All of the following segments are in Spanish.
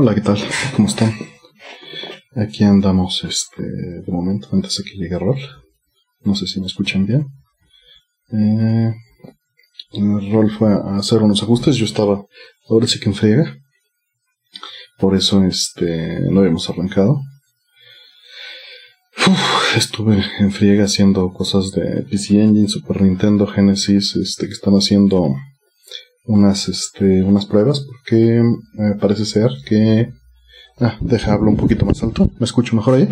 Hola, ¿qué tal? ¿Cómo están? Aquí andamos, este, de momento, antes de que llegue Rol. No sé si me escuchan bien. Eh, Rol fue a hacer unos ajustes, yo estaba ahora sí que en friega. Por eso, este, no habíamos arrancado. Uf, estuve en friega haciendo cosas de PC Engine, Super Nintendo, Genesis, este, que están haciendo unas, este, unas pruebas porque parece ser que... Ah, deja, hablo un poquito más alto. ¿Me escucho mejor ahí?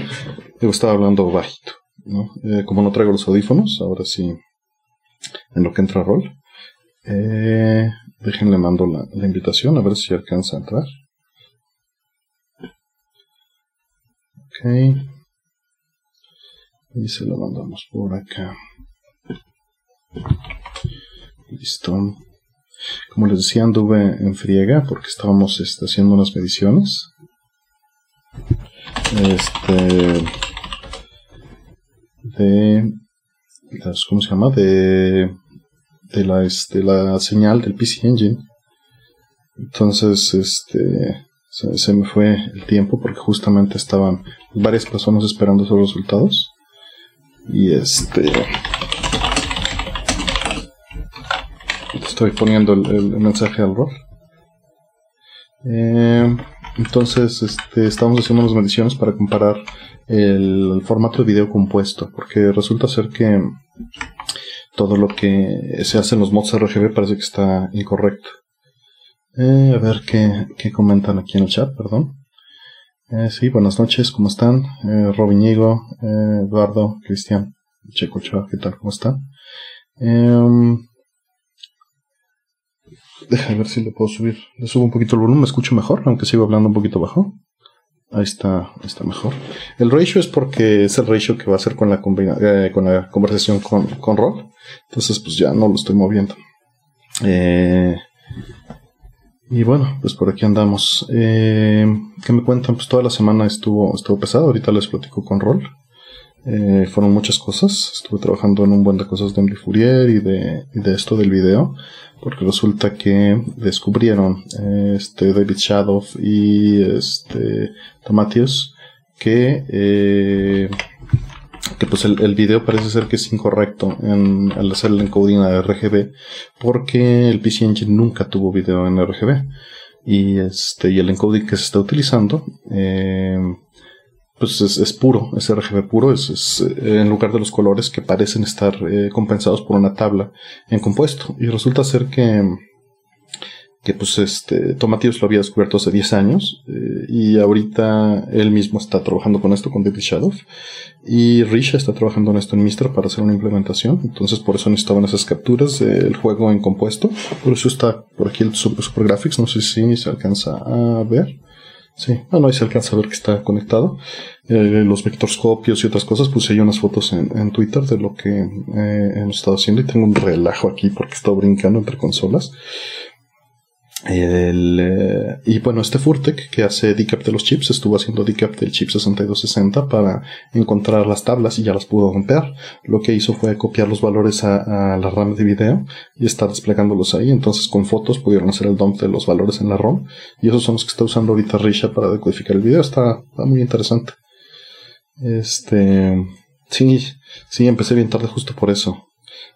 Yo estaba hablando bajito, ¿no? Eh, como no traigo los audífonos, ahora sí, en lo que entra rol. Eh, déjenle mando la, la invitación a ver si alcanza a entrar. Ok. Y se lo mandamos por acá. Listo. Como les decía, anduve en friega porque estábamos este, haciendo unas mediciones. Este. De. Las, ¿Cómo se llama? De. De la, este, la señal del PC Engine. Entonces, este. Se, me fue el tiempo porque justamente estaban varias personas esperando sus resultados. Y este. Estoy poniendo el, mensaje al rol. Eh, entonces, este, estamos haciendo unas mediciones para comparar el, formato de video compuesto, porque resulta ser que todo lo que se hace en los mods RGB parece que está incorrecto. Eh, a ver qué, qué, comentan aquí en el chat, perdón. Eh, sí, buenas noches, ¿cómo están? Eh, Robiñigo, eh, Eduardo, Cristian, Checo Ochoa, ¿qué tal? ¿Cómo están? Déjame ver si le puedo subir. Le subo un poquito el volumen, me escucho mejor, aunque sigo hablando un poquito bajo. Ahí está, está mejor. El ratio es porque es el ratio que va a hacer con la, eh, con la conversación con, con. Entonces, pues ya no lo estoy moviendo. Eh, y bueno, pues por aquí andamos. Eh, ¿Qué me cuentan? Pues toda la semana estuvo, estuvo pesado. Ahorita les platico con Rol. Eh, fueron muchas cosas. Estuve trabajando en un buen de cosas de Emily Fourier y de, y de esto del video. Porque resulta que descubrieron este David Shadow y este Tomatius que, eh, que pues el, el, video parece ser que es incorrecto en, al hacer el encoding a RGB porque el PC Engine nunca tuvo video en RGB y este y el encoding que se está utilizando eh, pues es, es, puro, es RGB puro, es, eh, en lugar de los colores que parecen estar eh, compensados por una tabla en compuesto. Y resulta ser que, que pues este, Tomatillos lo había descubierto hace 10 años, eh, y ahorita él mismo está trabajando con esto con David Shadow, y Risha está trabajando en esto en Mistra para hacer una implementación, entonces por eso necesitaban esas capturas del juego en compuesto, por eso está por aquí el Super Graphics, no sé si se alcanza a ver. Sí, bueno, ahí se alcanza a ver que está conectado. Eh, los vectorscopios y otras cosas, puse yo unas fotos en, en Twitter de lo que eh, hemos estado haciendo y tengo un relajo aquí porque he estado brincando entre consolas. El, eh, y bueno, este Furtek que hace decap de los chips estuvo haciendo decap del chip 6260 para encontrar las tablas y ya las pudo romper. Lo que hizo fue copiar los valores a, la RAM de video y estar desplegándolos ahí. Entonces con fotos pudieron hacer el dump de los valores en la ROM y esos son los que está usando ahorita Risha para decodificar el video. Está, está muy interesante. Este, sí, sí, empecé bien tarde justo por eso.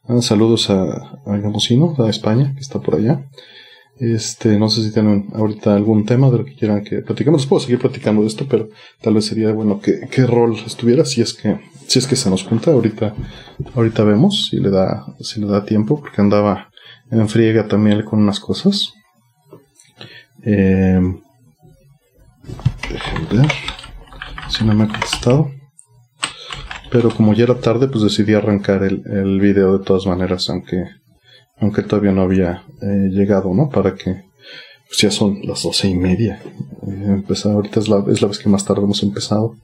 Ah, saludos a, a Gamosino, a España, que está por allá. Este, no sé si tienen ahorita algún tema de lo que quieran que platicamos. Puedo seguir platicando de esto, pero tal vez sería bueno que, qué rol estuviera si es que, si es que se nos junta. Ahorita, ahorita vemos si le da, si le da tiempo, porque andaba en friega también con unas cosas. Eh, déjenme ver si no me ha contestado. Pero como ya era tarde, pues decidí arrancar el, el video de todas maneras, aunque aunque todavía no había eh, llegado, ¿no? Para que, pues ya son las doce y media. Eh, empezar, ahorita es la, es la vez que más tarde hemos empezado.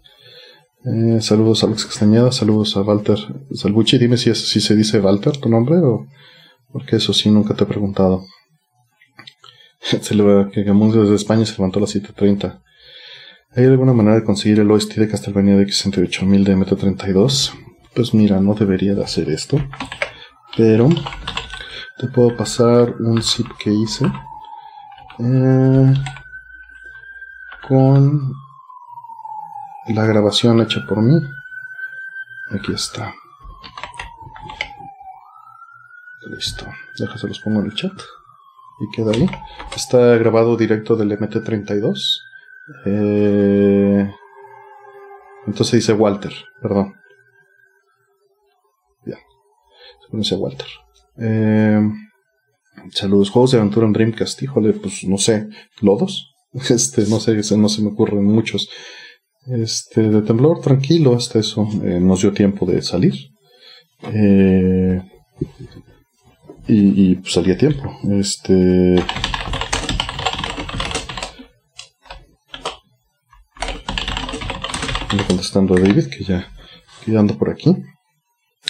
Eh, saludos a Alex Castañeda, saludos a Walter Salvucci. Dime si, es, si se dice Walter tu nombre o porque eso sí nunca te he preguntado. se le va que Gamuns desde España se levantó a las 7.30. ¿Hay alguna manera de conseguir el OST de Castlevania de X68000 de M32? Pues mira, no debería de hacer esto. Pero te puedo pasar un zip que hice. Eh, con la grabación hecha por mí. Aquí está. Listo. Déjase los pongo en el chat. Y queda ahí. Está grabado directo del MT32. Eh, entonces dice Walter, perdón. Ya. dice Walter. Eh, saludos, juegos de aventura en Dreamcast. Híjole, pues no sé, lodos. Este, no sé, no se me ocurren muchos. Este, de temblor tranquilo hasta eso. Eh, nos dio tiempo de salir. Eh, y, y pues, salía tiempo. Este. contestando a David, que ya, que ando por aquí.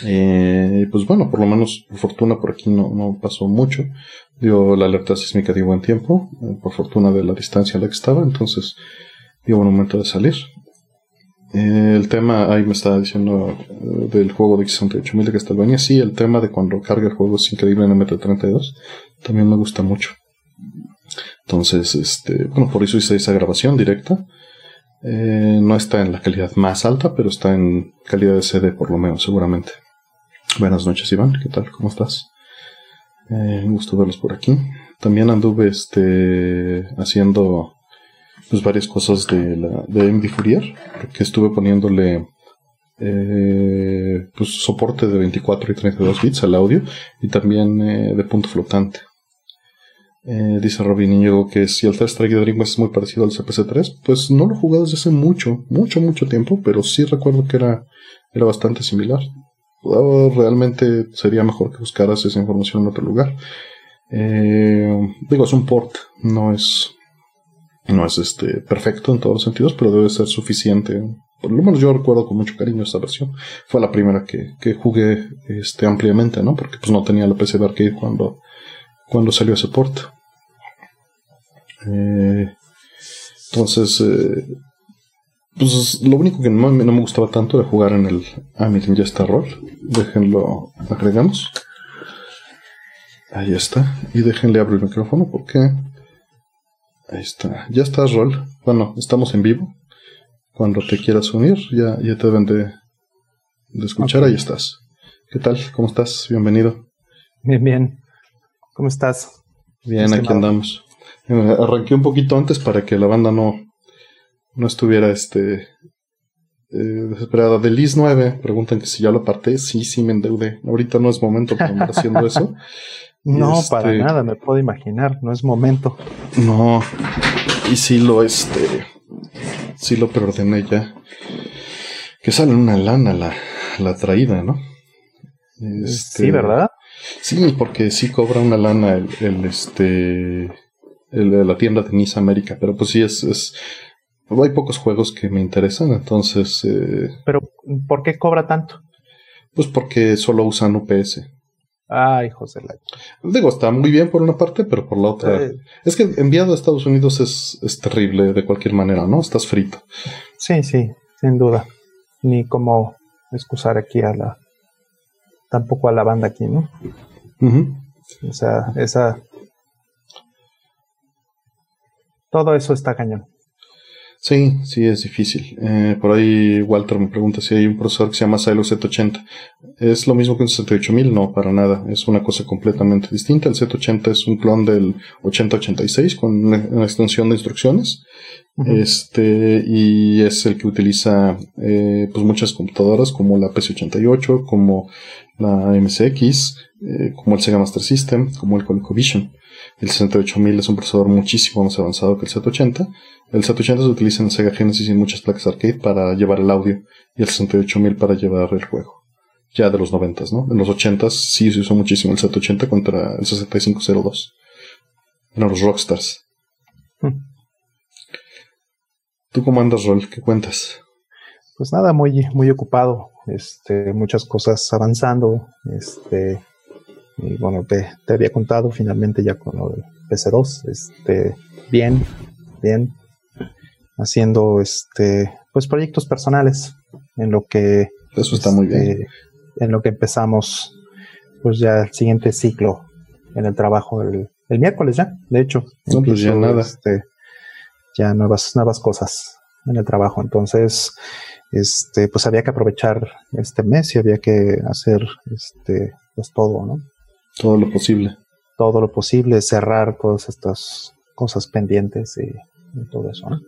Eh, pues bueno, por lo menos, por fortuna, por aquí no, pasó mucho. Dio la alerta sísmica de buen tiempo, eh, por fortuna de la distancia a la que estaba, entonces dio buen momento de salir. Eh, el tema, ahí me estaba diciendo eh, del juego de X68000 de Castlevania. Sí, el tema de cuando carga el juego es increíble en MT32. También me gusta mucho. Entonces, este, bueno, por eso hice esa grabación directa. No está en la calidad más alta, pero está en calidad de CD por lo menos, seguramente. Buenas noches, Iván. ¿Qué tal? ¿Cómo estás? un gusto verlos por aquí. También anduve este, haciendo pues varias cosas de la de MD Fourier, que estuve poniéndole eh, pues soporte de 24 y 32 bits al audio y también eh, de punto flotante. Eh, dice Robin Iñigo que si el Test Strike de Dreamcast es muy parecido al CPC3, pues no lo he jugado desde hace mucho, mucho, mucho tiempo, pero sí recuerdo que era, era bastante similar. Realmente sería mejor que buscaras esa información en otro lugar. digo, es un port, no es, no es este perfecto en todos los sentidos, pero debe ser suficiente. Por lo menos yo recuerdo con mucho cariño esta versión. Fue la primera que, que jugué este, ampliamente, ¿no? Porque pues no tenía la PC de arcade cuando, cuando salió ese port. Eh, entonces, eh, pues lo único que no, no, me gustaba tanto era jugar en el... Ah, miren, ya está rol. Déjenlo, agregamos. Ahí está. Y déjenle abrir el micrófono porque Ahí está. Ya estás, Rol. Bueno, estamos en vivo. Cuando te quieras unir, ya, ya te deben de, escuchar. Ahí estás. ¿Qué tal? ¿Cómo estás? Bienvenido. Bien, bien. ¿Cómo estás? Bien, aquí andamos. Eh, arranqué un poquito antes para que la banda no, no estuviera este eh, desesperada. De Liz 9 preguntan que si ya lo aparté. Sí, sí, me endeudé. Ahorita no es momento para andar haciendo eso. No, para este, nada, me puedo imaginar, no es momento. No, y sí lo, este, sí lo preordené ya. Que sale una lana la, la traída, ¿no? Este, sí, ¿verdad? Sí, porque sí cobra una lana el, el este, el de la tienda de Nice América, pero pues sí es, es, hay pocos juegos que me interesan, entonces... Eh, pero, ¿por qué cobra tanto? Pues porque solo usan UPS. Ay, José la... Digo, está muy bien por una parte, pero por la otra. Es que enviado a Estados Unidos es, es, terrible de cualquier manera, ¿no? Estás frito. Sí, sí, sin duda. Ni como excusar aquí a la. Tampoco a la banda aquí, ¿no? O sea, esa. Todo eso está cañón. Sí, sí, es difícil. Eh, por ahí Walter me pregunta si hay un procesador que se llama Silo Z80. ¿Es lo mismo que un 68000? No, para nada. Es una cosa completamente distinta. El Z80 es un clon del 8086 con una, extensión de instrucciones. Este, y es el que utiliza eh, pues muchas computadoras como la PC88, como la MSX, eh, como el Sega Master System, como el ColecoVision. El 68000 es un procesador muchísimo más avanzado que el Z80 el 780 se utiliza en Sega Genesis y en muchas placas arcade para llevar el audio y el 68000 para llevar el juego. Ya de los 90, ¿no? En los 80 sí se usó muchísimo el 780 contra el 6502. Eran los Rockstars. Hmm. ¿Tú cómo andas, Rol? ¿Qué cuentas? Pues nada, muy, muy ocupado. Este, muchas cosas avanzando. Este, y bueno, te, te había contado finalmente ya con el PC2. Este, bien, bien haciendo este pues proyectos personales en lo que eso está muy bien este, en lo que empezamos pues ya el siguiente ciclo en el trabajo el, miércoles ya de hecho no pues ya nada este, ya nuevas, nuevas cosas en el trabajo. Entonces, este, pues había que aprovechar este mes y había que hacer este, pues todo, ¿no? Todo lo posible. Todo lo posible, cerrar todas estas cosas pendientes y, todo eso, ¿no?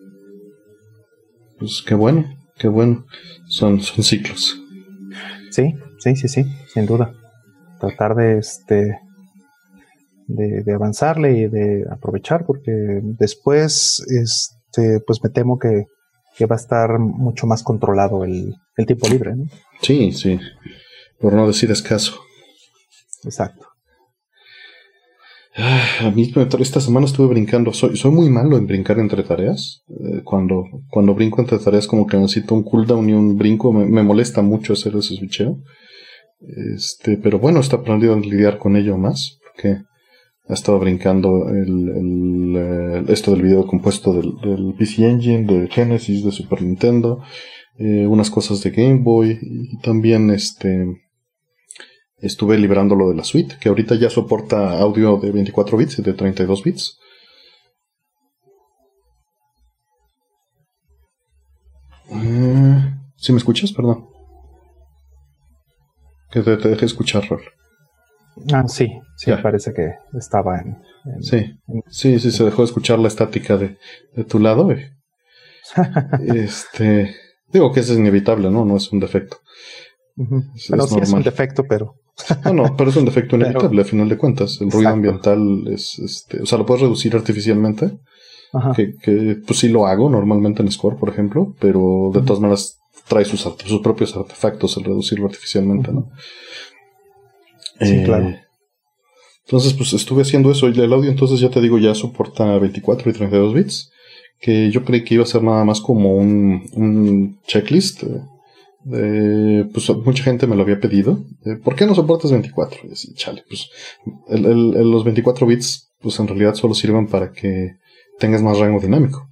Pues qué bueno, qué bueno. Son, son ciclos. Sí, sí, sí, sí, sin duda. Tratar de este de, de avanzarle y de aprovechar, porque después, este, pues me temo que que va a estar mucho más controlado el, el tiempo libre. ¿no? Sí, sí, por no decir escaso. Exacto. Ah, a mí esta semana estuve brincando. Soy, soy muy malo en brincar entre tareas. Eh, cuando, cuando brinco entre tareas, como que necesito un cooldown y un brinco. Me, molesta mucho hacer ese switcheo. Este, pero bueno, está aprendiendo a lidiar con ello más. Porque ha estado brincando el, eh, esto del video compuesto del, PC Engine, de Genesis, de Super Nintendo, eh, unas cosas de Game Boy y también este estuve liberando lo de la suite, que ahorita ya soporta audio de 24 bits y de 32 bits. Eh, ¿Sí me escuchas? Perdón. Que te, te dejé escuchar, Rol. Ah, sí, sí, parece que estaba en. sí, sí, sí, se dejó escuchar la estática de, tu lado. este. Digo que eso es inevitable, ¿no? No es un defecto. Bueno, sí es un defecto, pero. No, no, pero es un defecto inevitable, a final de cuentas. El ruido ambiental es. este O sea, lo puedes reducir artificialmente. Que, que, pues sí lo hago normalmente en Score, por ejemplo, pero de todas maneras trae sus, sus propios artefactos el reducirlo artificialmente, ¿no? Sí, eh, claro. Entonces, pues estuve haciendo eso y el audio entonces ya te digo ya soporta 24 y 32 bits, que yo creí que iba a ser nada más como un, un checklist. De, pues mucha gente me lo había pedido. ¿Por qué no soportas 24? Y así, chale, pues el, los 24 bits pues en realidad solo sirven para que tengas más rango dinámico.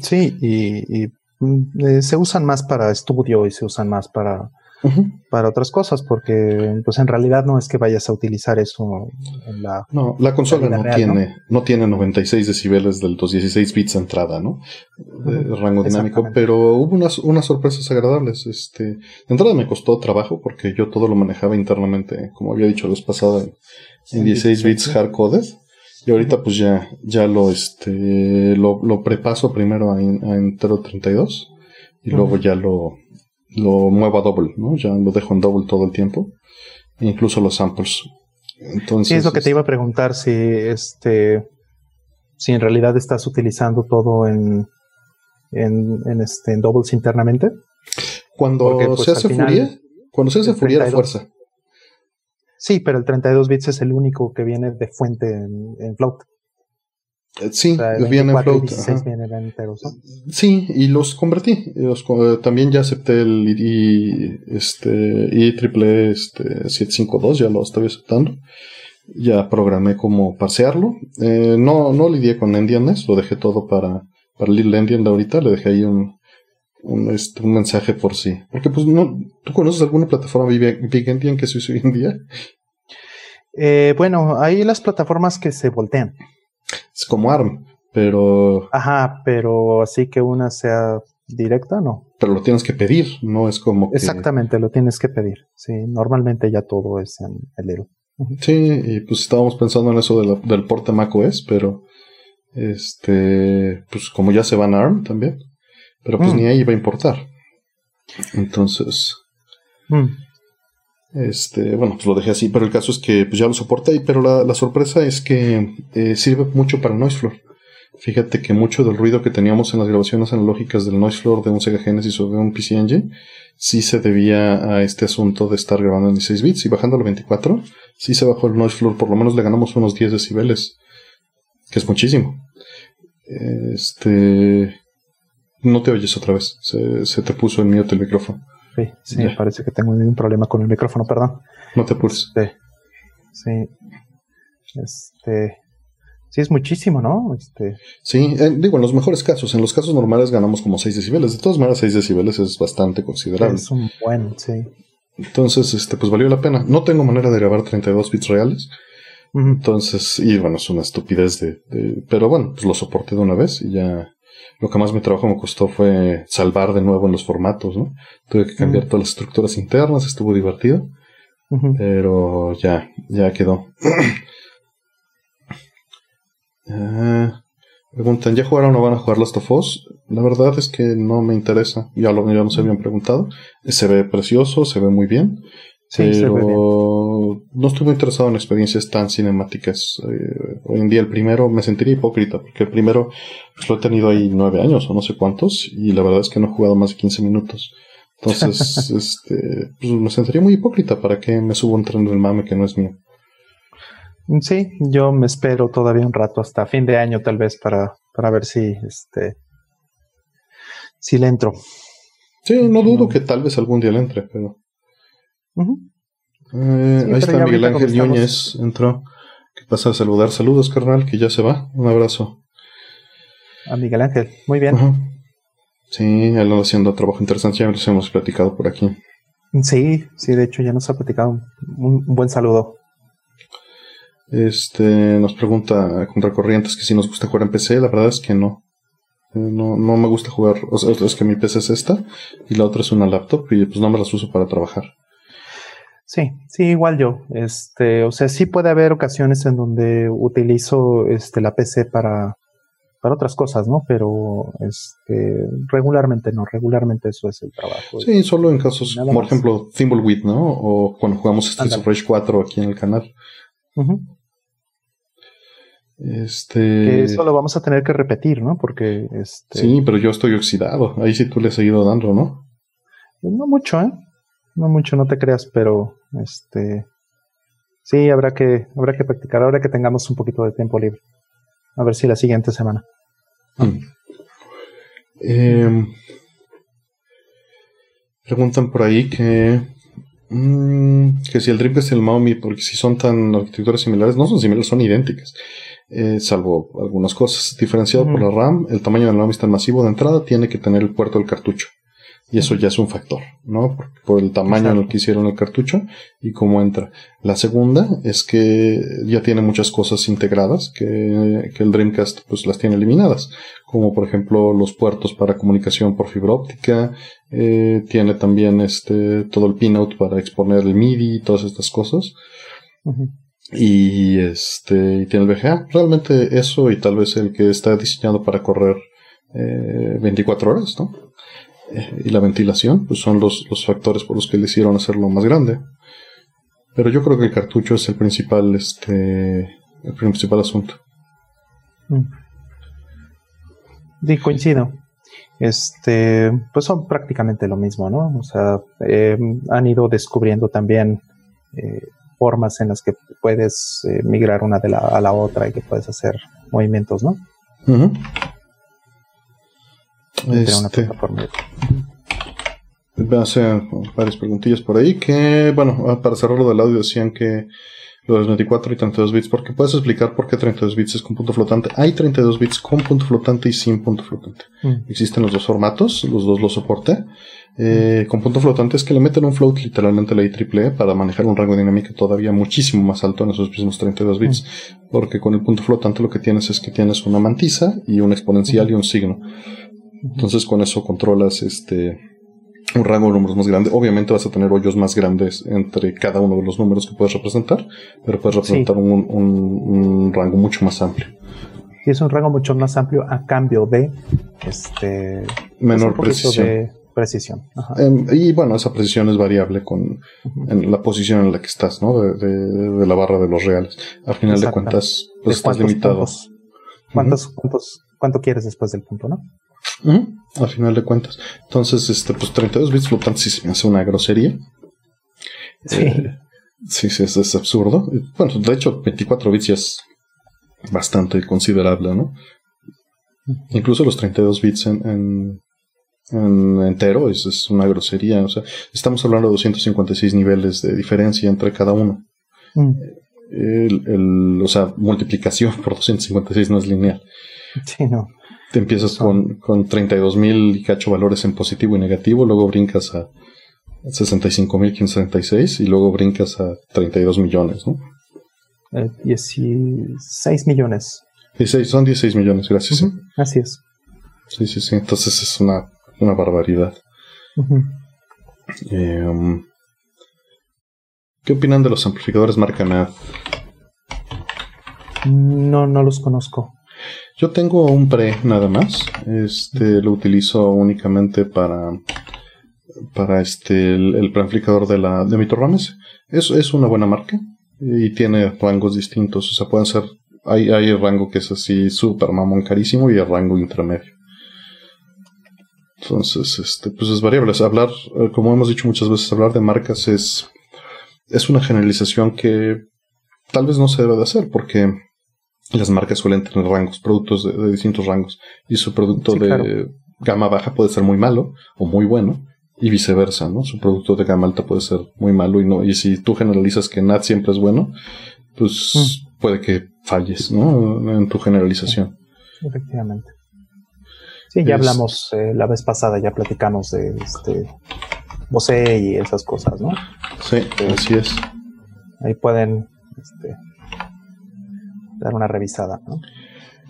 Sí, y, mm, eh, se usan más para estudio y se usan más para para otras cosas, porque pues en realidad no es que vayas a utilizar eso en la... No, la consola no tiene, ¿no? tiene 96 decibeles del 216 bits de entrada, ¿no? De rango dinámico, pero hubo unas, unas sorpresas agradables. Este, de entrada me costó trabajo porque yo todo lo manejaba internamente, como había dicho la vez pasada, en, 16 bits hardcoded. Y ahorita pues ya, ya lo, este, lo, lo prepaso primero a, a entero 32 y luego ya lo, lo muevo a double, ¿no? Ya lo dejo en double todo el tiempo, incluso los samples. Entonces, sí, es lo que te iba a preguntar si este si en realidad estás utilizando todo en en, este en doubles internamente. Cuando pues, se hace furia, cuando se hace furia de fuerza. Sí, pero el 32 bits es el único que viene de fuente en, en float. Eh, sí, vienen float. Sí, y los convertí. Los, también ya acepté el I, este, I triple este, 752, ya lo estoy aceptando. Ya programé cómo pasearlo. Eh, no, no lidié con NDNS, lo dejé todo para, para Little Endian de ahorita. Le dejé ahí un, un, este, un mensaje por sí. Porque, pues, no, ¿tú conoces alguna plataforma Big, Endian que se use hoy en día? Eh, bueno, hay las plataformas que se voltean. Es como ARM, pero... Ajá, pero así que una sea directa, no. Pero lo tienes que pedir, no es como que... Exactamente, lo tienes que pedir. Sí, normalmente ya todo es en el Eero. Sí, y pues estábamos pensando en eso del porte macOS, pero este, pues como ya se van a ARM también, pero pues mm. ni ahí va a importar. Entonces, mm. Este, bueno, pues lo dejé así, pero el caso es que pues ya lo soporta, pero la, sorpresa es que eh, sirve mucho para Noise Floor. Fíjate que mucho del ruido que teníamos en las grabaciones analógicas del Noise Floor de un Sega Genesis o de un PC Engine sí se debía a este asunto de estar grabando en 16 bits y bajando a 24, sí se bajó el Noise Floor, por lo menos le ganamos unos 10 decibeles, que es muchísimo. Este, no te oyes otra vez, se, se te puso el mute el micrófono. Sí, sí, me parece que tengo un problema con el micrófono, perdón. No te pulses. Este, sí. Este. Sí, es muchísimo, ¿no? Este. Sí, eh, digo, en los mejores casos. En los casos normales ganamos como 6 decibeles. De todas maneras, 6 decibeles es bastante considerable. Es un buen, sí. Entonces, este, pues valió la pena. No tengo manera de grabar 32 bits reales. Entonces, y bueno, es una estupidez de, de, Pero bueno, pues lo soporté de una vez y ya lo que más mi trabajo me costó fue salvar de nuevo en los formatos, ¿no? Tuve que cambiar todas las estructuras internas, estuvo divertido, pero ya, ya quedó. Ah, preguntan, ¿ya jugaron o van a jugar Last of Us? La verdad es que no me interesa, ya, lo, ya nos habían preguntado. Se ve precioso, se ve muy bien. Pero no estuve interesado en experiencias tan cinemáticas. Eh, hoy en día el primero me sentiría hipócrita, porque el primero pues, lo he tenido ahí nueve años o no sé cuántos, y la verdad es que no he jugado más de 15 minutos. Entonces, este, pues, me sentiría muy hipócrita para que me subo un tren del mame que no es mío. Sí, yo me espero todavía un rato hasta fin de año tal vez para, para ver si este si le entro. Sí, no dudo que tal vez algún día le entre, pero. Eh, ahí está Miguel Ángel Núñez, entró. ¿Qué pasa? A saludar. Saludos, carnal, que ya se va. Un abrazo. A Miguel Ángel, muy bien. Sí, él anda haciendo trabajo interesante, ya los hemos platicado por aquí. Sí, sí, de hecho ya nos ha platicado. Un, buen saludo. Este nos pregunta Contracorrientes que si nos gusta jugar en PC, la verdad es que no. Eh, no, no me gusta jugar, o sea, es que mi PC es esta y la otra es una laptop y pues no me las uso para trabajar. Sí, sí, igual yo. Este, o sea, sí puede haber ocasiones en donde utilizo este la PC para, para otras cosas, ¿no? Pero este, regularmente no, regularmente eso es el trabajo. Sí, solo en casos, como por ejemplo, Thimbleweed, ¿no? O cuando jugamos Streets of Rage 4 aquí en el canal. Este. Que eso lo vamos a tener que repetir, ¿no? Porque este. Sí, pero yo estoy oxidado. Ahí sí tú le has seguido dando, ¿no? No mucho, ¿eh? No mucho, no te creas, pero este. Sí, habrá que, habrá que practicar ahora que tengamos un poquito de tiempo libre. A ver si la siguiente semana. Mm. Em, preguntan por ahí que mm, que si el Dreamcast y el Maumi, porque si son tan arquitecturas similares, no son similares, son idénticas. Eh, salvo algunas cosas. Diferenciado por la RAM, el tamaño del NAMI es tan masivo de entrada, tiene que tener el puerto del cartucho. Y eso ya es un factor, ¿no? Por, el tamaño en el que hicieron el cartucho y cómo entra. La segunda es que ya tiene muchas cosas integradas que, que el Dreamcast pues las tiene eliminadas. Como por ejemplo los puertos para comunicación por fibra óptica. Eh, tiene también este, todo el pinout para exponer el MIDI y todas estas cosas y este y tiene el VGA. Realmente eso y tal vez el que está diseñado para correr eh, 24 horas, ¿no? Eh, y la ventilación, pues son los, los factores por los que le hicieron hacerlo más grande. Pero yo creo que el cartucho es el principal, este, el principal asunto. Mm. Sí, coincido. Este, pues son prácticamente lo mismo, ¿no? O sea, eh, han ido descubriendo también eh, formas en las que puedes eh, migrar una de la, a la otra y que puedes hacer movimientos, ¿no? Este, Voy a hacer varias preguntillas por ahí que, bueno, ah, para cerrar lo del audio decían que los 24 y 32 bits, porque puedes explicar por qué 32 bits es con punto flotante. Hay 32 bits con punto flotante y sin punto flotante. Mm. Existen los dos formatos, los dos los soporte. Eh, con punto flotante es que le meten un float literalmente a la IEEE para manejar un rango dinámico todavía muchísimo más alto en esos mismos 32 bits. Mm. Porque con el punto flotante lo que tienes es que tienes una mantisa y un exponencial y un signo. Entonces con eso controlas este un rango de números más grande. Obviamente vas a tener hoyos más grandes entre cada uno de los números que puedes representar, pero puedes representar un, rango mucho más amplio. Y es un rango mucho más amplio a cambio de este menor precisión. De precisión. Em, y bueno, esa precisión es variable con la posición en la que estás, ¿no? De, la barra de los reales. Al final de cuentas, pues estás limitado. ¿Cuántos, cuántos, ¿Cuánto quieres después del punto, no? Al final de cuentas. Entonces, este, pues 32 bits flotantes sí se me hace una grosería. Sí. Eh, sí, sí, es, absurdo. Bueno, de hecho, 24 bits ya es bastante considerable, ¿no? Incluso los 32 bits en, en, entero es, una grosería. O sea, estamos hablando de 256 niveles de diferencia entre cada uno. Mm. El, o sea, multiplicación por 256 no es lineal. Sí, no. Te empiezas con, con 32 mil y cacho valores en positivo y negativo, luego brincas a 65 mil y luego brincas a 32 millones, ¿no? 16 eh, millones. 16, son 16 millones, gracias. Así es. Sí, sí, sí. Entonces es una, una barbaridad. Em, ¿Qué opinan de los amplificadores marca NAD? No, no los conozco. Yo tengo un pre nada más. Este lo utilizo únicamente para para este el, preamplificador de la de mi. Es, es una buena marca y tiene rangos distintos. O sea, pueden ser hay, hay el rango que es así super mamón carísimo y el rango intermedio. Entonces, este, pues es variable. Hablar, eh, como hemos dicho muchas veces, hablar de marcas es, es una generalización que tal vez no se debe de hacer porque las marcas suelen tener rangos, productos de, distintos rangos. Y su producto de gama baja puede ser muy malo o muy bueno. Y viceversa, ¿no? Su producto de gama alta puede ser muy malo y no. Y si tú generalizas que NAT siempre es bueno, pues mm. puede que falles, ¿no? En tu generalización. Efectivamente. Sí, ya hablamos eh, la vez pasada, ya platicamos de este Bose y esas cosas, ¿no? Sí, así es. Ahí pueden este, dar una revisada, ¿no?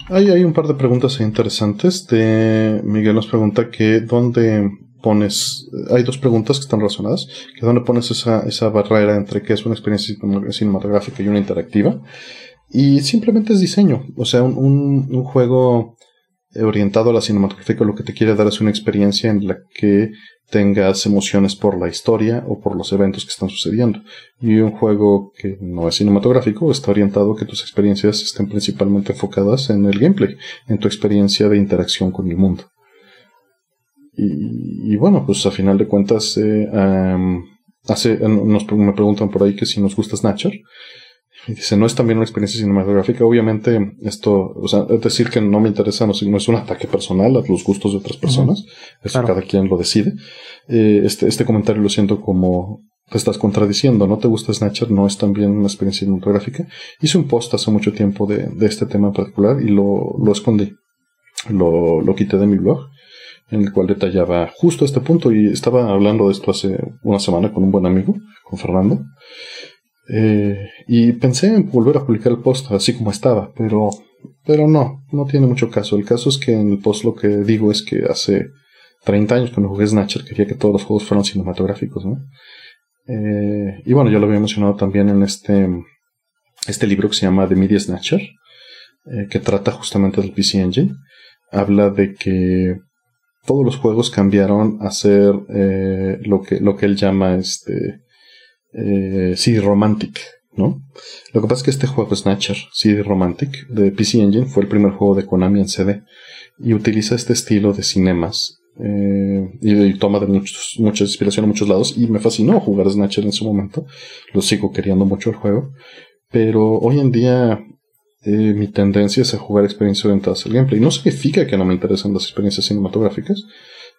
Hay, un par de preguntas interesantes. Miguel nos pregunta que dónde pones, hay dos preguntas que están relacionadas, que dónde pones esa, esa barrera entre qué es una experiencia cinematográfica y una interactiva. Y simplemente es diseño. O sea, un, un, juego orientado a la cinematográfica lo que te quiere dar es una experiencia en la que tengas emociones por la historia o por los eventos que están sucediendo. Y un juego que no es cinematográfico está orientado a que tus experiencias estén principalmente enfocadas en el gameplay, en tu experiencia de interacción con el mundo. Y, bueno, pues a final de cuentas, eh, hace, nos, me preguntan por ahí que si nos gusta Snatcher. Y dice, no es también una experiencia cinematográfica. Obviamente, esto, o sea, es decir que no me interesa, no, no es un ataque personal a los gustos de otras personas. Eso cada quien lo decide. Eh, este, este comentario lo siento como te estás contradiciendo. No te gusta Snatcher, no es también una experiencia cinematográfica. Hice un post hace mucho tiempo de, de este tema en particular y lo, lo escondí. Lo, lo quité de mi blog en el cual detallaba justo este punto y estaba hablando de esto hace una semana con un buen amigo, con Fernando. Eh, y pensé en volver a publicar el post así como estaba, pero, pero no, no tiene mucho caso. El caso es que en el post lo que digo es que hace 30 años cuando jugué Snatcher quería que todos los juegos fueran cinematográficos, ¿no? Eh, y bueno, yo lo había mencionado también en este, este libro que se llama The Media Snatcher, eh, que trata justamente del PC Engine. Habla de que todos los juegos cambiaron a ser lo, que, lo que él llama este, eh, CD Romantic, ¿no? Lo que pasa es que este juego Snatcher, CD Romantic, de PC Engine, fue el primer juego de Konami en CD y utiliza este estilo de cinemas eh, y, toma de muchos, mucha inspiración a muchos lados y me fascinó jugar Snatcher en su momento. Lo sigo queriendo mucho el juego, pero hoy en día eh, mi tendencia es a jugar experiencias orientadas al gameplay. No significa que no me interesen las experiencias cinematográficas.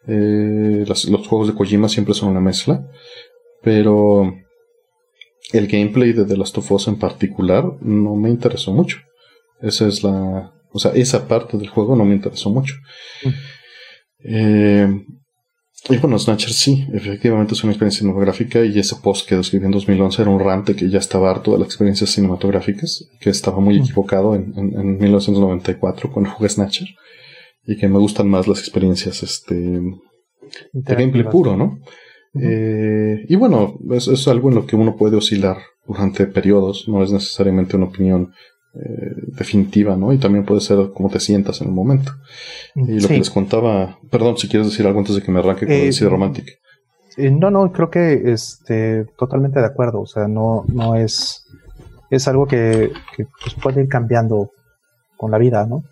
Eh, los juegos de Kojima siempre son una mezcla, pero el gameplay de The Last of Us en particular no me interesó mucho. Esa es la. O sea, esa parte del juego no me interesó mucho. Mm. Eh, y bueno, Snatcher sí, efectivamente es una experiencia cinematográfica y ese post que escribí en 2011 era un rante que ya estaba harto de las experiencias cinematográficas, que estaba muy mm. equivocado en, en, 1994 cuando jugué Snatcher y que me gustan más las experiencias este, de gameplay puro, ¿no? Eh, y bueno, es, es, algo en lo que uno puede oscilar durante periodos, no es necesariamente una opinión eh, definitiva, ¿no? Y también puede ser como te sientas en el momento. Y lo que les contaba, perdón, si quieres decir algo antes de que me arranque con el Romantic. Eh, no, no, creo que este, totalmente de acuerdo, o sea, no, no es, es algo que, que pues, puede ir cambiando con la vida, ¿no?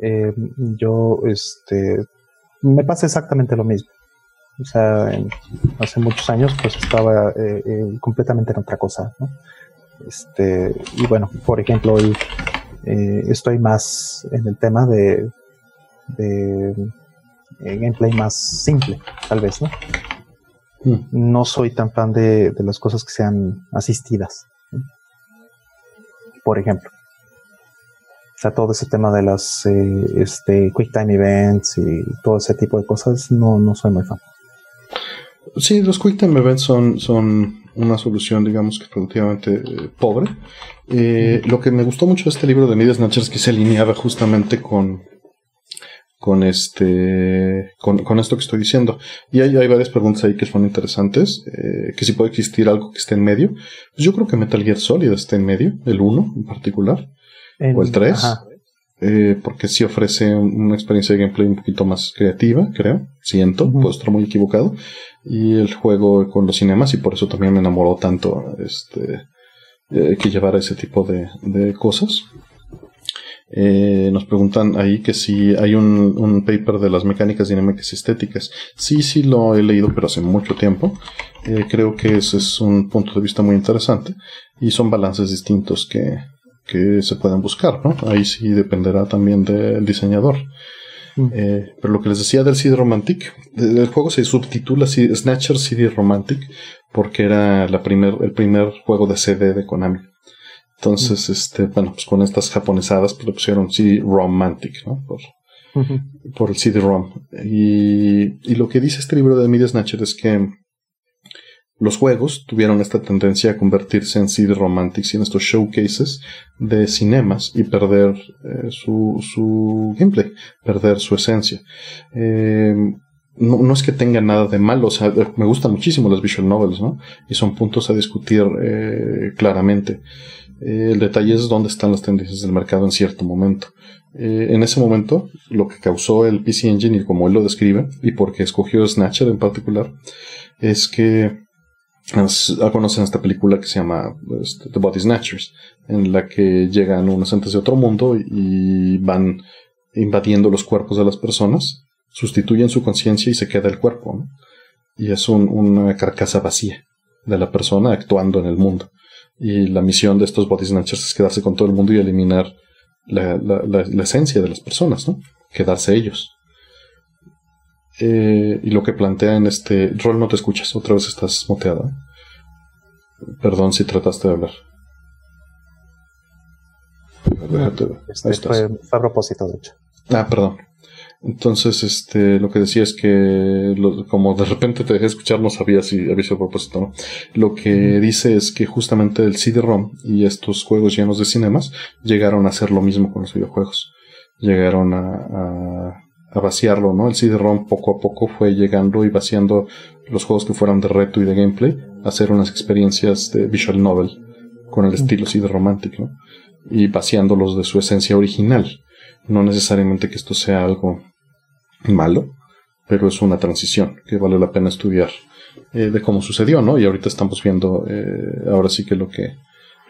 Eh, yo, este, me pasa exactamente lo mismo. O sea, hace muchos años pues estaba eh, eh, completamente en otra cosa, ¿no? Este, y bueno, por ejemplo, hoy eh, estoy más en el tema de, de gameplay más simple, tal vez, ¿no? Hmm. No soy tan fan de, de, las cosas que sean asistidas. Por ejemplo. O sea, todo ese tema de las este, Quick Time Events y todo ese tipo de cosas, no, no soy muy fan. Sí, los Quick Time Events son, son una solución, digamos que relativamente eh, pobre. Eh, lo que me gustó mucho de este libro de Media Snatchers es que se alineaba justamente con, con este con, esto que estoy diciendo. Y hay, hay varias preguntas ahí que son interesantes, eh, que si puede existir algo que esté en medio. Pues yo creo que Metal Gear Solid está en medio, el 1 en particular, o el 3, eh, porque sí ofrece una experiencia de gameplay un poquito más creativa, creo, siento, puedo estar muy equivocado, y el juego con los cinemas, y por eso también me enamoró tanto este eh, que llevara ese tipo de, de cosas. Eh, nos preguntan ahí que si hay un, un, paper de las mecánicas dinámicas y estéticas. Sí, sí lo he leído, pero hace mucho tiempo. Eh, creo que ese es un punto de vista muy interesante y son balances distintos que, que se pueden buscar, ¿no? Ahí sí dependerá también del diseñador. Mm. Eh, pero lo que les decía del CD Romantic, el juego se subtitula Snatcher CD Romantic porque era la primer, el primer juego de CD de Konami. Entonces, este, bueno, pues con estas japonesadas pues le pusieron CD Romantic, ¿no? Por, por el CD-ROM. Y, y, lo que dice este libro de Media Snatcher es que los juegos tuvieron esta tendencia a convertirse en CD Romantics y en estos showcases de cinemas y perder eh, su, su gameplay, perder su esencia. Eh, no, es que tenga nada de malo, o sea, me gustan muchísimo las visual novels, ¿no? Y son puntos a discutir eh, claramente. El detalle es dónde están las tendencias del mercado en cierto momento. En ese momento, lo que causó el PC Engine, y como él lo describe, y porque escogió Snatcher en particular, es que conocen esta película que se llama este, The Body Snatchers, en la que llegan unos entes de otro mundo y van invadiendo los cuerpos de las personas, sustituyen su conciencia y se queda el cuerpo. Y es una carcasa vacía de la persona actuando en el mundo. Y la misión de estos body snatchers es quedarse con todo el mundo y eliminar la, esencia de las personas, ¿no? Quedarse ellos. Eh, y lo que plantea en este rol no te escuchas, otra vez estás moteada. Perdón si trataste de hablar. Este fue a propósito, de hecho. Ah, perdón. Entonces, este, lo que decía es que, como de repente te dejé escuchar, no sabía si había sido a propósito no. Lo que dice es que justamente el CD-ROM y estos juegos llenos de cinemas llegaron a hacer lo mismo con los videojuegos. Llegaron a, a, vaciarlo, ¿no? El CD-ROM poco a poco fue llegando y vaciando los juegos que fueran de reto y de gameplay, a hacer unas experiencias de visual novel con el estilo CD-romantic, ¿no? Y vaciándolos de su esencia original. No necesariamente que esto sea algo malo, pero es una transición que vale la pena estudiar eh, de cómo sucedió, ¿no? Y ahorita estamos viendo, eh, ahora sí que lo que,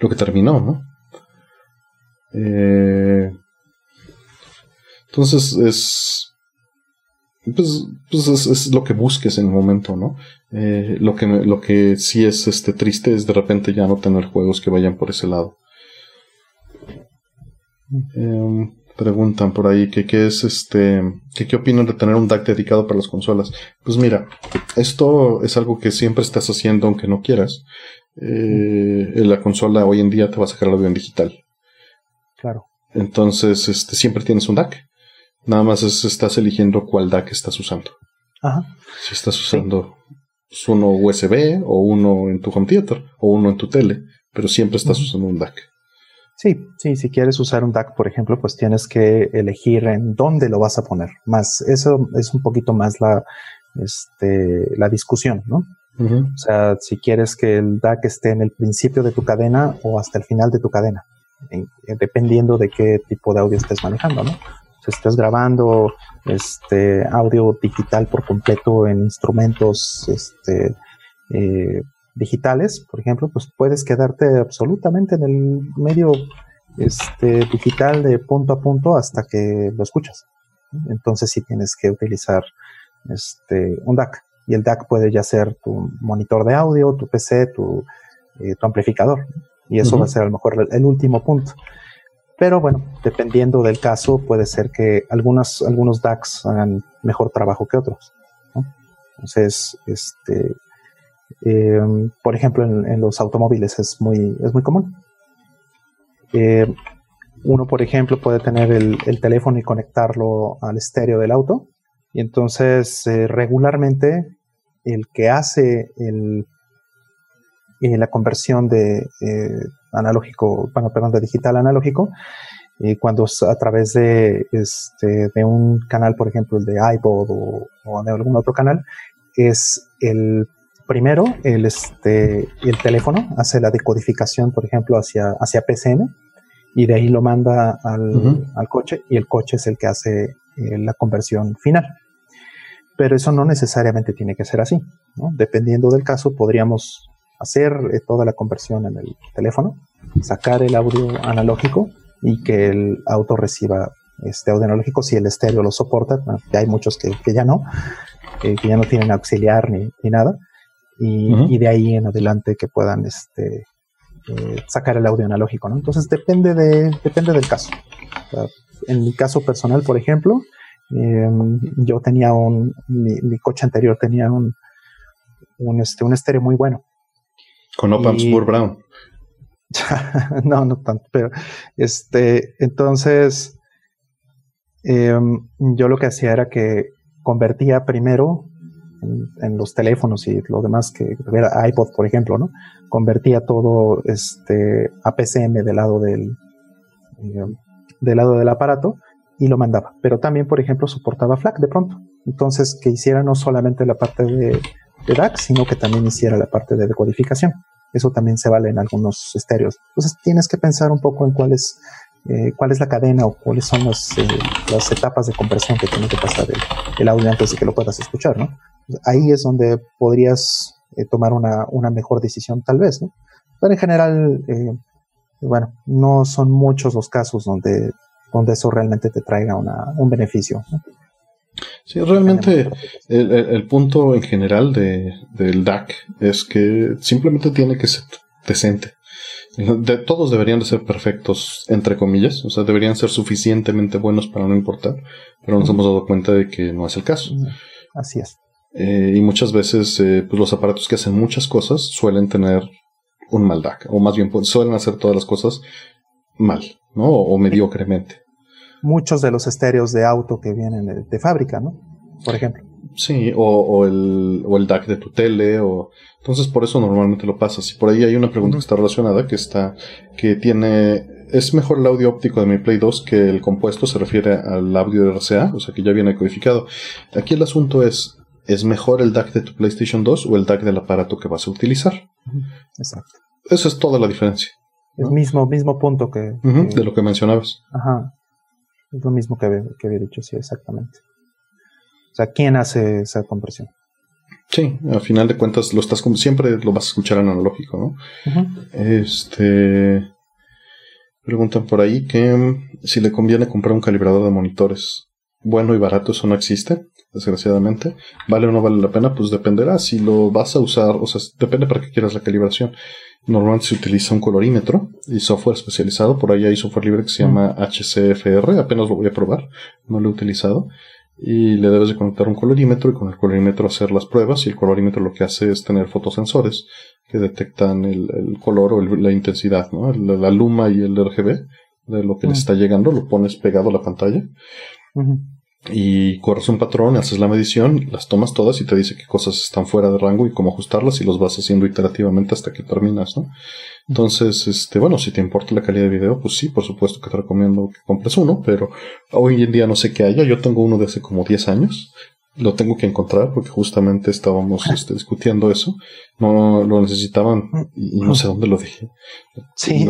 lo que terminó, ¿no? Eh, entonces es, pues, pues es, lo que busques en el momento, ¿no? lo que lo que sí es este triste es de repente ya no tener juegos que vayan por ese lado. Em, preguntan por ahí que qué es este, que qué opinan de tener un DAC dedicado para las consolas. Pues mira, esto es algo que siempre estás haciendo aunque no quieras. Eh, la consola hoy en día te va a sacar el audio en digital. Claro. Entonces, este, siempre tienes un DAC. Nada más estás eligiendo cuál DAC estás usando. Ajá. Si estás usando uno USB o uno en tu home theater o uno en tu tele, pero siempre estás usando un DAC. Sí, sí, si quieres usar un DAC, por ejemplo, pues tienes que elegir en dónde lo vas a poner. Más, eso es un poquito más la, este, la discusión, ¿no? O sea, si quieres que el DAC esté en el principio de tu cadena o hasta el final de tu cadena, dependiendo de qué tipo de audio estés manejando, ¿no? Si estás grabando este audio digital por completo en instrumentos este, eh, digitales, por ejemplo, pues puedes quedarte absolutamente en el medio este, digital de punto a punto hasta que lo escuchas. Entonces sí tienes que utilizar este, un DAC. Y el DAC puede ya ser tu monitor de audio, tu PC, tu, eh, tu amplificador. Y eso va a ser a lo mejor el, último punto. Pero bueno, dependiendo del caso, puede ser que algunos, algunos DACs hagan mejor trabajo que otros. Entonces, este, eh, por ejemplo, en, los automóviles es muy, es muy común. Eh, uno, por ejemplo, puede tener el, teléfono y conectarlo al estéreo del auto. Y entonces, eh, regularmente, el que hace el, la conversión de analógico, bueno, perdón, de digital analógico, Y cuando es a través de, este, de un canal, por ejemplo, el de iPod o, o de algún otro canal, es el primero, el, este, el teléfono hace la decodificación, por ejemplo, hacia, hacia PCM y de ahí lo manda al, al coche y el coche es el que hace eh, la conversión final. Pero eso no necesariamente tiene que ser así. ¿no? Dependiendo del caso, podríamos hacer eh, toda la conversión en el teléfono, sacar el audio analógico y que el auto reciba este audio analógico si el estéreo lo soporta. hay muchos que, que ya no, que ya no tienen auxiliar ni, ni nada. Y, y, de ahí en adelante que puedan este, eh, sacar el audio analógico, ¿no? Entonces depende, de, depende del caso. en mi caso personal, por ejemplo, eh, yo tenía un, mi, mi, coche anterior tenía un, un, este, un estéreo muy bueno. Con Opams Burr Brown. no, no tanto, pero este, entonces eh, yo lo que hacía era que convertía primero en, en, los teléfonos y lo demás que tuviera iPod, por ejemplo, ¿no? Convertía todo este a PCM del lado del, eh, del lado del aparato y lo mandaba. Pero también, por ejemplo, soportaba FLAC de pronto. Entonces, que hiciera no solamente la parte de, de DAC, sino que también hiciera la parte de decodificación. Eso también se vale en algunos estéreos. Entonces, tienes que pensar un poco en cuál es, eh, cuál es la cadena o cuáles son las, eh, las etapas de conversión que tiene que pasar el, el, audio antes de que lo puedas escuchar, ¿no? Ahí es donde podrías eh, tomar una, una, mejor decisión, tal vez, ¿no? Pero en general, bueno, no son muchos los casos donde, donde eso realmente te traiga una, un beneficio. Sí, realmente el, el, punto en general de, del DAC es que simplemente tiene que ser decente. De, todos deberían de ser perfectos, entre comillas, o sea, deberían ser suficientemente buenos para no importar, pero nos hemos dado cuenta de que no es el caso. Así es. Eh, y muchas veces eh, pues los aparatos que hacen muchas cosas suelen tener un mal DAC, o más bien pues, suelen hacer todas las cosas mal, ¿no? O, o mediocremente. Muchos de los estéreos de auto que vienen de, de fábrica, ¿no? Por ejemplo. Sí, o, o, el, o el DAC de tu tele, o entonces por eso normalmente lo pasas. Y por ahí hay una pregunta que está relacionada, que está, que tiene, es mejor el audio óptico de mi Play 2 que el compuesto, se refiere al audio RCA, o sea que ya viene codificado. Aquí el asunto es, ¿es mejor el DAC de tu PlayStation 2 o el DAC del aparato que vas a utilizar? Exacto. Esa es toda la diferencia. ¿no? El mismo, mismo punto que, uh -huh, que, De lo que mencionabas. Ajá. Es lo mismo que, que había dicho, sí, exactamente. O sea, ¿quién hace esa conversión? Sí, a final de cuentas lo estás como siempre lo vas a escuchar en analógico, ¿no? Uh -huh. Este preguntan por ahí que si le conviene comprar un calibrador de monitores bueno y barato, eso no existe, desgraciadamente. ¿Vale o no vale la pena? Pues dependerá si lo vas a usar, o sea, depende para qué quieras la calibración. Normalmente se utiliza un colorímetro y software especializado, por ahí hay software libre que se llama HCFR, apenas lo voy a probar, no lo he utilizado. Y le debes de conectar un colorímetro y con el colorímetro hacer las pruebas. Y el colorímetro lo que hace es tener fotosensores que detectan el, el color o el, la intensidad, la luma y el RGB de lo que uh -huh. le está llegando, lo pones pegado a la pantalla. Uh -huh. Y corres un patrón, haces la medición, las tomas todas y te dice qué cosas están fuera de rango y cómo ajustarlas y los vas haciendo iterativamente hasta que terminas, ¿no? Entonces, este, bueno, si te importa la calidad de video, pues sí, por supuesto que te recomiendo que compres uno, pero hoy en día no sé qué haya. Yo tengo uno de hace como 10 años. Lo tengo que encontrar porque justamente estábamos este, discutiendo eso. No lo necesitaban y, no sé dónde lo dejé. Sí.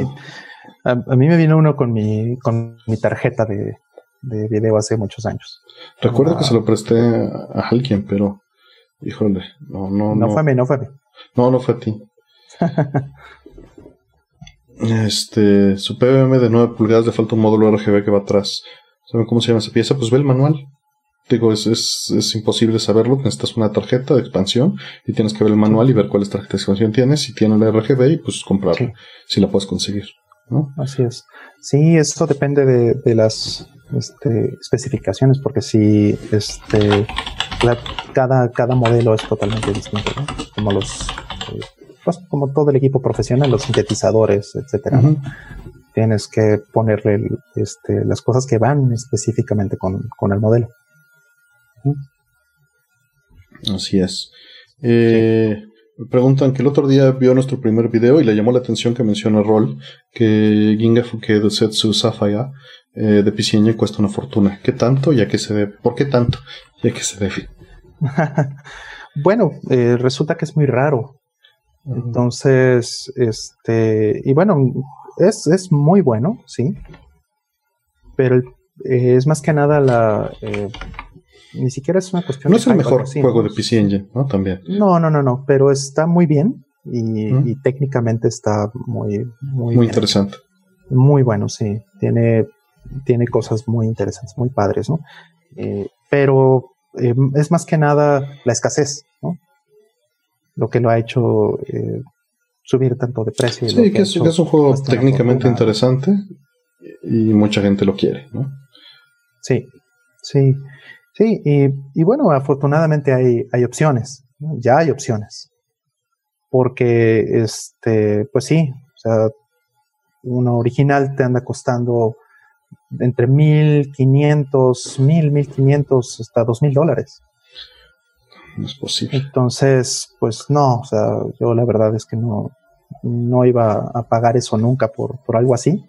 A, a, mí me vino uno con mi, con mi tarjeta de, de video hace muchos años. Recuerdo que se lo presté a, a, alguien, pero híjole, no, no, no. No fue a mí, no fue a mí. No, no fue a ti. Este, su PBM de 9 pulgadas le falta un módulo RGB que va atrás. ¿Saben cómo se llama esa pieza? Pues ve el manual. Digo, es, es, es imposible saberlo. Necesitas una tarjeta de expansión y tienes que ver el manual y ver cuáles tarjetas de expansión tienes. Si tiene la RGB y pues comprarla. Sí. Si la puedes conseguir. ¿no? Así es. Sí, eso depende de, de las este, especificaciones, porque si este, la, cada, cada modelo es totalmente distinto, ¿no? Como los. Eh, pues como todo el equipo profesional, los sintetizadores, etcétera. Uh -huh. ¿no? Tienes que ponerle el, este, las cosas que van específicamente con, con el modelo. Uh -huh. Así es. Eh, me preguntan que el otro día vio nuestro primer video y le llamó la atención que menciona Roll que Ginga Fukedo Setsu Safaya eh, de Engine cuesta una fortuna. ¿Qué tanto y a qué se debe? ¿Por qué tanto y a qué se debe? bueno, eh, resulta que es muy raro. Entonces, este, y bueno, es, es muy bueno, sí. Pero eh, es más que nada la. Ni siquiera es una cuestión. No es el mejor juego de PC Engine, ¿no? También. No, no, no, no. Pero está muy bien y, técnicamente está muy, muy, muy interesante. Muy bueno, sí. Tiene, tiene cosas muy interesantes, muy padres, ¿no? Eh, pero eh, es más que nada la escasez, ¿no? Lo que lo ha hecho eh, subir tanto de precio. Sí, que, es, un juego técnicamente interesante y mucha gente lo quiere, ¿no? Sí, sí, sí. Y, y bueno, afortunadamente hay, hay opciones, ya hay opciones porque, este, pues sí, o sea, uno original te anda costando entre 1500, 1000, 1500 hasta 2000 dólares. No es posible. Entonces, pues no, o sea, yo la verdad es que no, no iba a pagar eso nunca por, por algo así.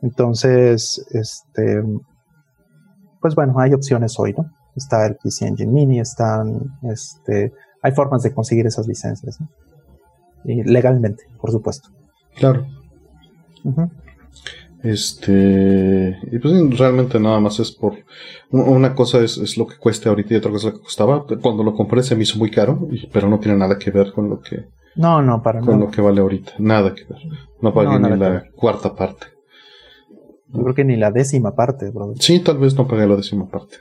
Entonces, este, pues bueno, hay opciones hoy, ¿no? Está el PC Engine Mini, están, este, hay formas de conseguir esas licencias. ¿no? legalmente, por supuesto. Claro. Este, y pues realmente nada más es por, una cosa es, lo que cueste ahorita y otra cosa es lo que costaba. Cuando lo compré se me hizo muy caro, pero no tiene nada que ver con lo que, no, no, para con lo que vale ahorita. Nada que ver. No pagué ni la cuarta parte. Yo creo que ni la décima parte, bro. Sí, tal vez no pagué la décima parte.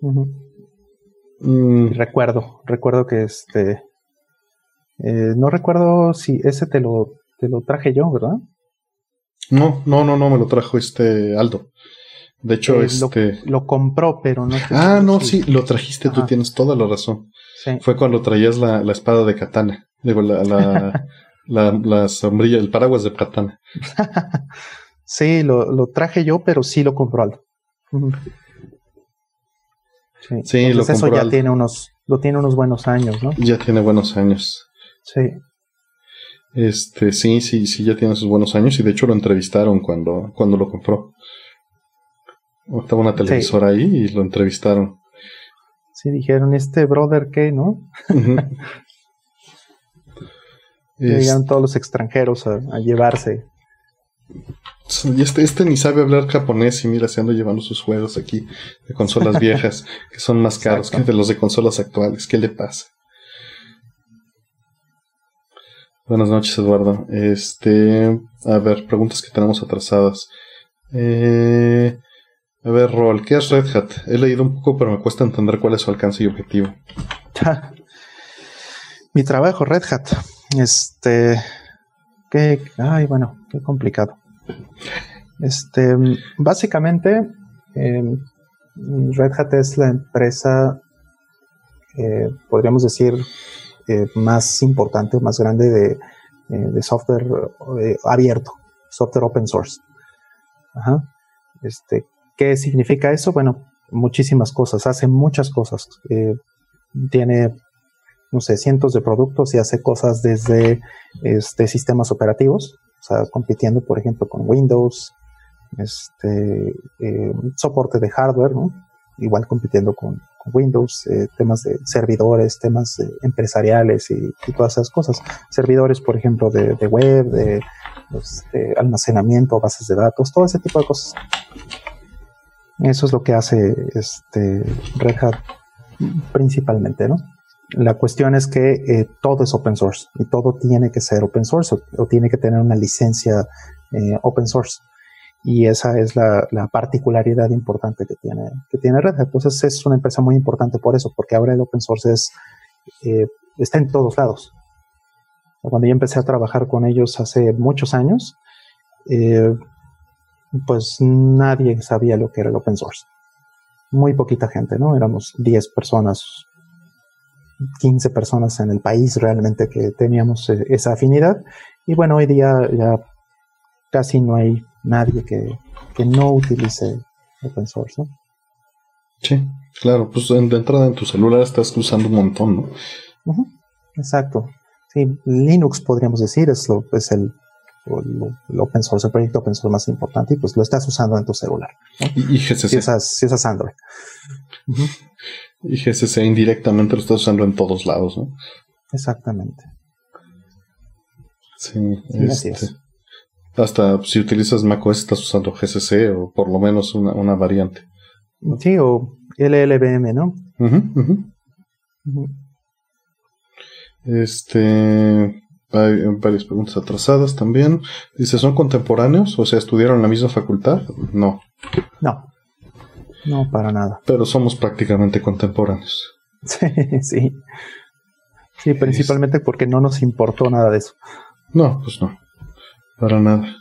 Mm. Recuerdo, recuerdo que este, eh, no recuerdo si ese te lo, te lo traje yo, ¿verdad? No, no, no, no, me lo trajo este Aldo. De hecho, eh, este. Lo, compró, pero no. Ah, no, sí, lo trajiste, tú tienes toda la razón. Fue cuando traías la, la espada de katana. Digo, la, la, la, sombrilla, el paraguas de katana. sí, lo, lo, traje yo, pero sí lo compró Aldo. Sí, lo compró eso ya tiene unos, lo tiene unos buenos años, ¿no? Ya tiene buenos años. Sí. Este, sí, sí, sí, ya tiene sus buenos años y de hecho lo entrevistaron cuando, cuando lo compró. Estaba una televisora ahí y lo entrevistaron. Sí, dijeron, este brother, ¿qué, no? Llegaron todos los extranjeros a, llevarse. Y este, este ni sabe hablar japonés y mira, se anda llevando sus juegos aquí de consolas viejas, que son más caros que de los de consolas actuales. ¿Qué le pasa? Buenas noches, Eduardo. Este, a ver, preguntas que tenemos atrasadas. Eh, a ver, Rol, ¿qué es Red Hat? He leído un poco, pero me cuesta entender cuál es su alcance y objetivo. Mi trabajo, Red Hat. Este, ay, bueno, qué complicado. Este, básicamente, em, Red Hat es la empresa, eh, podríamos decir, eh, más importante más grande de, eh, software abierto, software open source. Ajá. Este, ¿Qué significa eso? Bueno, muchísimas cosas, hace muchas cosas. tiene, no sé, cientos de productos y hace cosas desde este, sistemas operativos, o sea, compitiendo, por ejemplo, con Windows, este, soporte de hardware, ¿no? igual compitiendo con, Windows, eh, temas de servidores, temas empresariales y, todas esas cosas. Servidores, por ejemplo, de, web, de, este, almacenamiento, bases de datos, todo ese tipo de cosas. Eso es lo que hace este Red Hat principalmente, ¿no? La cuestión es que eh, todo es open source y todo tiene que ser open source o, tiene que tener una licencia eh, open source y esa es la, particularidad importante que tiene, que tiene Red. Entonces es una empresa muy importante por eso, porque ahora el open source es, eh, está en todos lados. Cuando yo empecé a trabajar con ellos hace muchos años, eh, pues nadie sabía lo que era el open source. Muy poquita gente, ¿no? Éramos 10 personas, 15 personas en el país realmente que teníamos eh, esa afinidad. Y bueno, hoy día ya casi no hay nadie que, no utilice open source, ¿no? Sí, claro, pues de entrada en tu celular estás usando un montón, ¿no? Exacto. Sí, Linux podríamos decir es, lo, es el open source, el proyecto open source más importante, y pues lo estás usando en tu celular. Y, GCC. Si usas, si usas Android. Y GCC indirectamente lo estás usando en todos lados, ¿no? Exactamente. Sí, este, hasta si utilizas macOS estás usando GCC o por lo menos una, variante. Sí, o LLVM, ¿no? Este, hay varias preguntas atrasadas también. Dice, ¿son contemporáneos? O sea, ¿estudiaron en la misma facultad? No. No. No, para nada. Pero somos prácticamente contemporáneos. Sí, sí. Sí, principalmente porque no nos importó nada de eso. No, pues no. Para nada.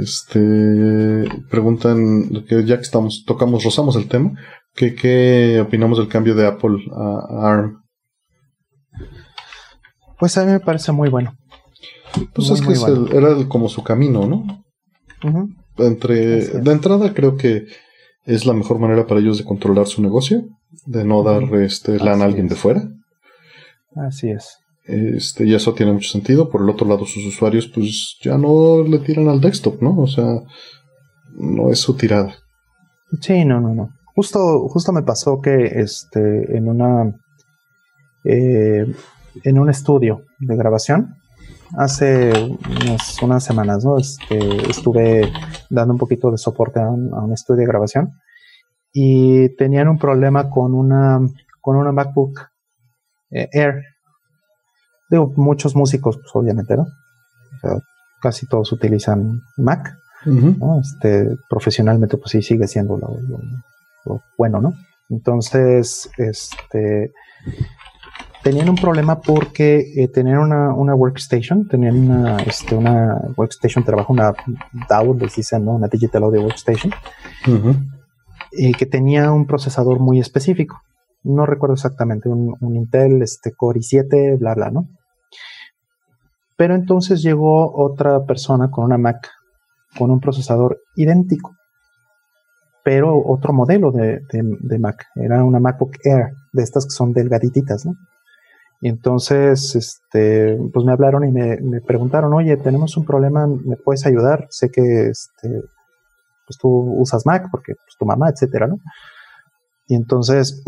Este preguntan que ya que estamos, tocamos, rozamos el tema, que qué opinamos del cambio de Apple a, ARM. Pues a mí me parece muy bueno. Pues es que era como su camino, ¿no? Entre de entrada creo que es la mejor manera para ellos de controlar su negocio, de no dar este LAN a alguien de fuera. Así es. Este, y eso tiene mucho sentido. Por el otro lado, sus usuarios, pues ya no le tiran al desktop, ¿no? O sea, no es su tirada. Sí, no, no, no. Justo, justo me pasó que este, en una eh, en un estudio de grabación, hace unas, semanas, ¿no? Este, estuve dando un poquito de soporte a un, estudio de grabación y tenían un problema con una, con una MacBook eh, Air Digo, muchos músicos, pues obviamente, ¿no? casi todos utilizan Mac, ¿no? Este, profesionalmente, pues sí, sigue siendo lo, bueno, ¿no? Entonces, este, tenían un problema porque eh, tenían una, workstation, tenían una, este, una workstation, trabajo, una DAW, les dicen, ¿no? Una Digital Audio Workstation, y que tenía un procesador muy específico no recuerdo exactamente, un, Intel este, Core i7, bla, bla, ¿no? Pero entonces llegó otra persona con una Mac, con un procesador idéntico, pero otro modelo de, Mac. Era una MacBook Air, de estas que son delgadititas, ¿no? Y entonces, este, pues me hablaron y me, preguntaron, oye, tenemos un problema, ¿me puedes ayudar? Sé que, este, pues tú usas Mac porque pues, tu mamá, etcétera, ¿no? Y entonces,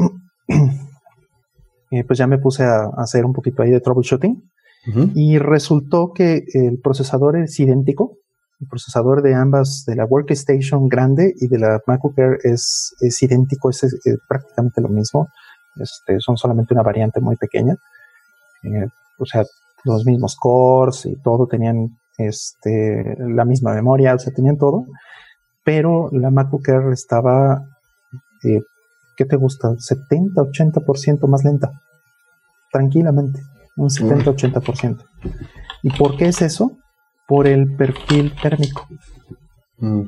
eh, pues ya me puse a, hacer un poquito ahí de troubleshooting y resultó que el procesador es idéntico. El procesador de ambas, de la Workstation grande y de la MacBook Air, es, es idéntico, es, prácticamente lo mismo. Este, son solamente una variante muy pequeña. Eh, o sea, los mismos cores y todo tenían este, la misma memoria, o sea, tenían todo. Pero la MacBook Air estaba eh, ¿qué te gusta? 70, 80% más lenta. Tranquilamente, un 70, 80%. ¿Y por qué es eso? Por el perfil térmico. Mm.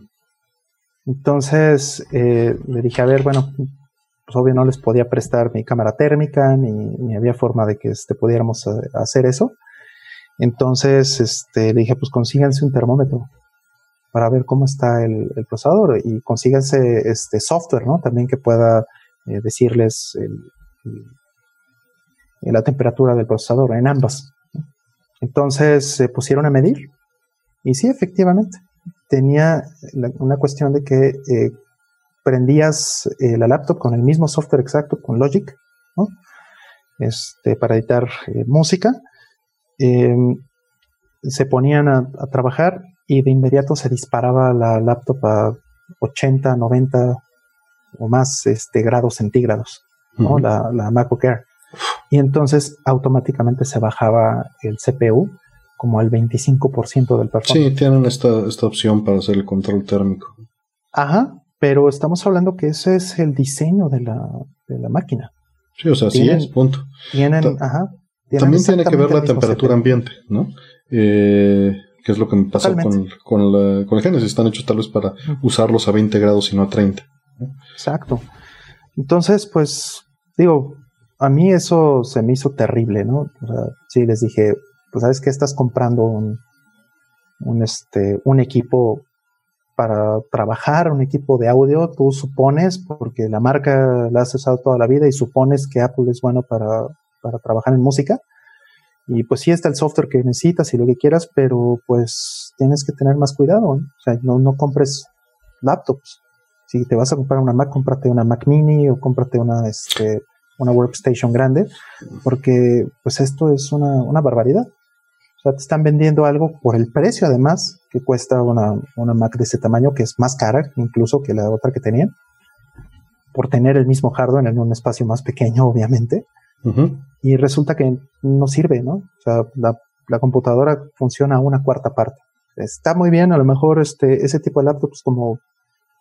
Entonces eh, le dije, a ver, bueno, pues obvio no les podía prestar mi cámara térmica, ni, había forma de que este, pudiéramos eh, hacer eso. Entonces este, le dije, pues consíganse un termómetro para ver cómo está el, procesador y consíganse este software, ¿no? También que pueda eh, decirles la temperatura del procesador en ambas. Entonces se pusieron a medir y sí, efectivamente, tenía una cuestión de que eh, prendías eh, la laptop con el mismo software exacto, con Logic, este, para editar música. Em, se ponían a, a, trabajar y de inmediato se disparaba la laptop a 80, 90 o más este, grados centígrados, ¿no? la, la MacBook Air. Y entonces automáticamente se bajaba el CPU como al 25% del performance. Sí, tienen esta, esta opción para hacer el control térmico. Ajá, pero estamos hablando que ese es el diseño de la, de la máquina. Sí, o sea, sí es, punto. Tienen, ajá. también tiene que ver la temperatura ambiente, ¿no? Eh, que es lo que me pasó con, con, la, con el Genesis. Están hechos tal vez para usarlos a 20 grados y no a 30. Exacto. Entonces, pues, digo, a mí eso se me hizo terrible, ¿no? O sea, sí, les dije, pues, ¿sabes que Estás comprando un, un, este, un equipo para trabajar, un equipo de audio, tú supones, porque la marca la has usado toda la vida y supones que Apple es bueno para, para trabajar en música. Y pues sí está el software que necesitas y lo que quieras, pero pues tienes que tener más cuidado. O sea, no, no compres laptops. Si te vas a comprar una Mac, cómprate una Mac Mini o cómprate una, este, una workstation grande, porque pues esto es una, una barbaridad. O sea, te están vendiendo algo por el precio, además, que cuesta una, una Mac de ese tamaño, que es más cara incluso que la otra que tenían, por tener el mismo hardware en un espacio más pequeño, obviamente. Y resulta que no sirve, ¿no? O sea, la, la, computadora funciona a una cuarta parte. Está muy bien, a lo mejor este, ese tipo de laptops como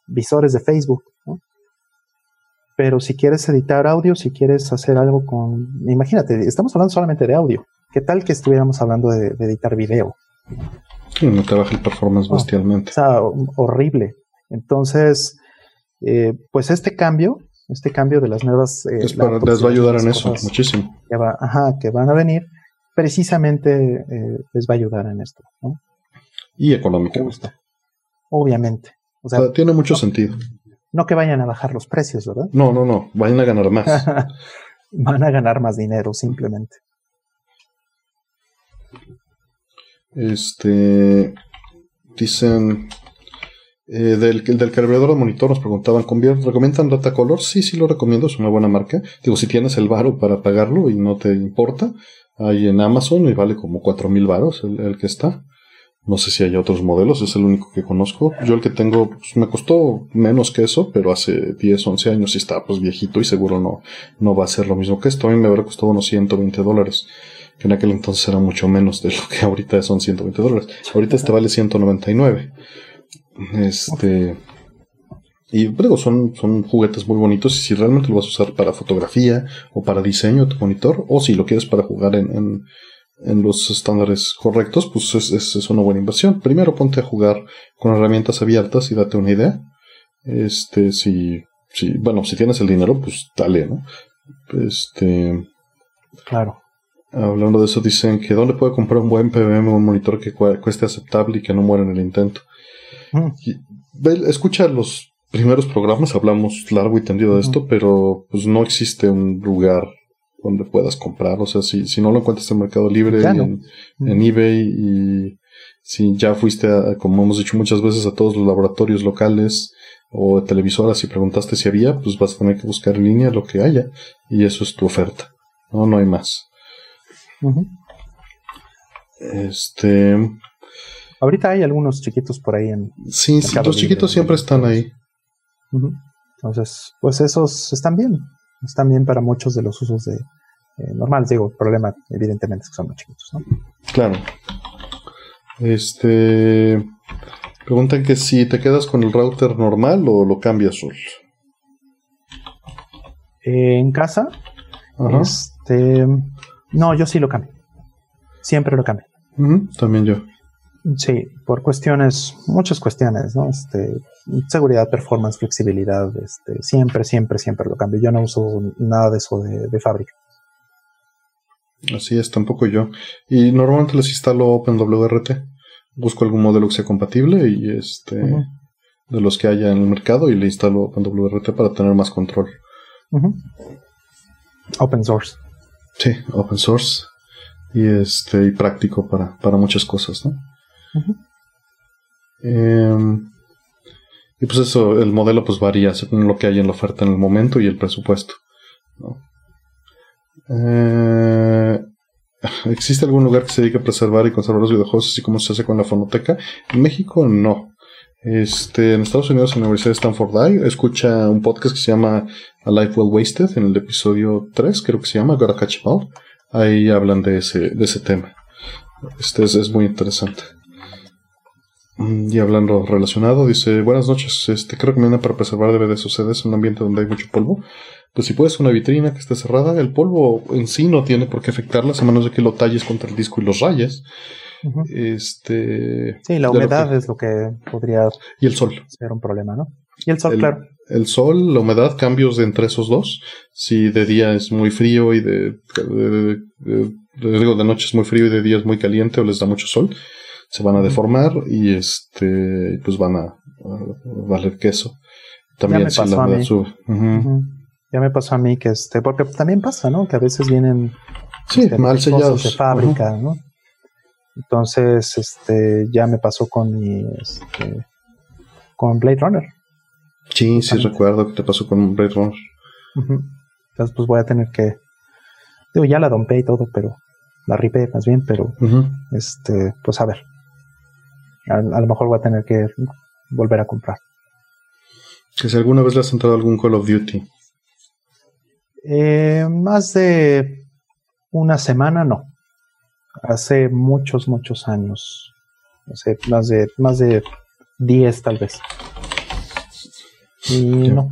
visores de Facebook, ¿no? Pero si quieres editar audio, si quieres hacer algo con... Imagínate, estamos hablando solamente de audio. ¿Qué tal que estuviéramos hablando de, editar video? Sí, no te baja el performance bestialmente. O sea, horrible. Entonces, eh, pues este cambio, este cambio de las nuevas... Eh, les va a ayudar en eso muchísimo. Que ajá, que van a venir, precisamente eh, les va a ayudar en esto. ¿no? Y económicamente. Obviamente. O sea, tiene mucho sentido. No que vayan a bajar los precios, ¿verdad? No, no, no, vayan a ganar más. Van a ganar más dinero, simplemente. Este. Dicen. Eh, del, del carburador de monitor nos preguntaban, ¿recomiendan Data Color? Sí, sí lo recomiendo, es una buena marca. Digo, si tienes el varo para pagarlo y no te importa, hay en Amazon y vale como 4000 varos el que está. No sé si hay otros modelos, es el único que conozco. Yo el que tengo pues, me costó menos que eso, pero hace 10, 11 años y está pues viejito y seguro no, no va a ser lo mismo que esto. A mí me habrá costado unos 120 dólares, que en aquel entonces era mucho menos de lo que ahorita son 120 dólares. Ahorita este vale 199. Este... Y luego son, son juguetes muy bonitos y si realmente lo vas a usar para fotografía o para diseño de tu monitor o si lo quieres para jugar en en los estándares correctos, pues es, es, una buena inversión. Primero ponte a jugar con herramientas abiertas y date una idea. Este, si, si, bueno, si tienes el dinero, pues dale, ¿no? Este. Claro. Hablando de eso, dicen que ¿dónde puede comprar un buen PBM o un monitor que cueste aceptable y que no muera en el intento? Mm. escucha los primeros programas, hablamos largo y tendido de esto, pero pues no existe un lugar donde puedas comprar. O sea, si, si no lo encuentras en Mercado Libre, en, en, eBay y si ya fuiste, a, como hemos dicho muchas veces, a todos los laboratorios locales o televisoras y preguntaste si había, pues vas a tener que buscar en línea lo que haya y eso es tu oferta. No, no hay más. Este. Ahorita hay algunos chiquitos por ahí en. Sí, sí los chiquitos siempre están ahí. Entonces, pues esos están bien están bien para muchos de los usos de eh, normales. Digo, el problema evidentemente es que son muy chiquitos, ¿no? Claro. Este preguntan que si te quedas con el router normal o lo cambias solo. en casa, este, no, yo sí lo cambio. Siempre lo cambio. también yo. Sí, por cuestiones, muchas cuestiones, ¿no? Este, seguridad, performance, flexibilidad, este, siempre, siempre, siempre lo cambio. Yo no uso nada de eso de, fábrica. Así es, tampoco yo. Y normalmente les instalo OpenWRT. Busco algún modelo que sea compatible y este de los que haya en el mercado y le instalo OpenWRT para tener más control. Open source. Sí, open source. Y este, y práctico para, para muchas cosas, ¿no? Em, y pues eso, el modelo pues varía según lo que hay en la oferta en el momento y el presupuesto. Eh, ¿Existe algún lugar que se dedique a preservar y conservar los videojuegos así como se hace con la fonoteca? En México no. Este, en Estados Unidos, en la Universidad de Stanford escucha un podcast que se llama A Life Well Wasted, en el episodio 3, creo que se llama, Gotta Catch Ball. Ahí hablan de ese, de ese tema. Este es muy interesante. Mm, y hablando relacionado, dice, buenas noches, este, ¿qué recomienda para preservar DVDs o CDs en un ambiente donde hay mucho polvo? Pues si puedes una vitrina que esté cerrada, el polvo en sí no tiene por qué afectarlas, a menos de que lo talles contra el disco y los rayes. Este. Sí, la humedad es lo que podría y el sol. ser un problema, ¿no? Y el sol, claro. El sol, la humedad, cambios entre esos dos. Si de día es muy frío y de, de, digo, de noche es muy frío y de día es muy caliente o les da mucho sol, se van a deformar y este pues van a, valer queso. También si la sube. Ya me pasó a mí que este, porque también pasa, ¿no? Que a veces vienen Sí, este, mal sellados. de fábrica, ¿no? Entonces, este, ya me pasó con mi, este, con Blade Runner. Sí, sí recuerdo que te pasó con Blade Runner. Entonces, pues voy a tener que, digo, ya la dompé y todo, pero la ripé más bien, pero este, pues a ver. A, a lo mejor voy a tener que volver a comprar. Que si alguna vez le has entrado algún Call of Duty. Eh, más de una semana, no. Hace muchos, muchos años. Hace más de, más de 10 tal vez. Y no,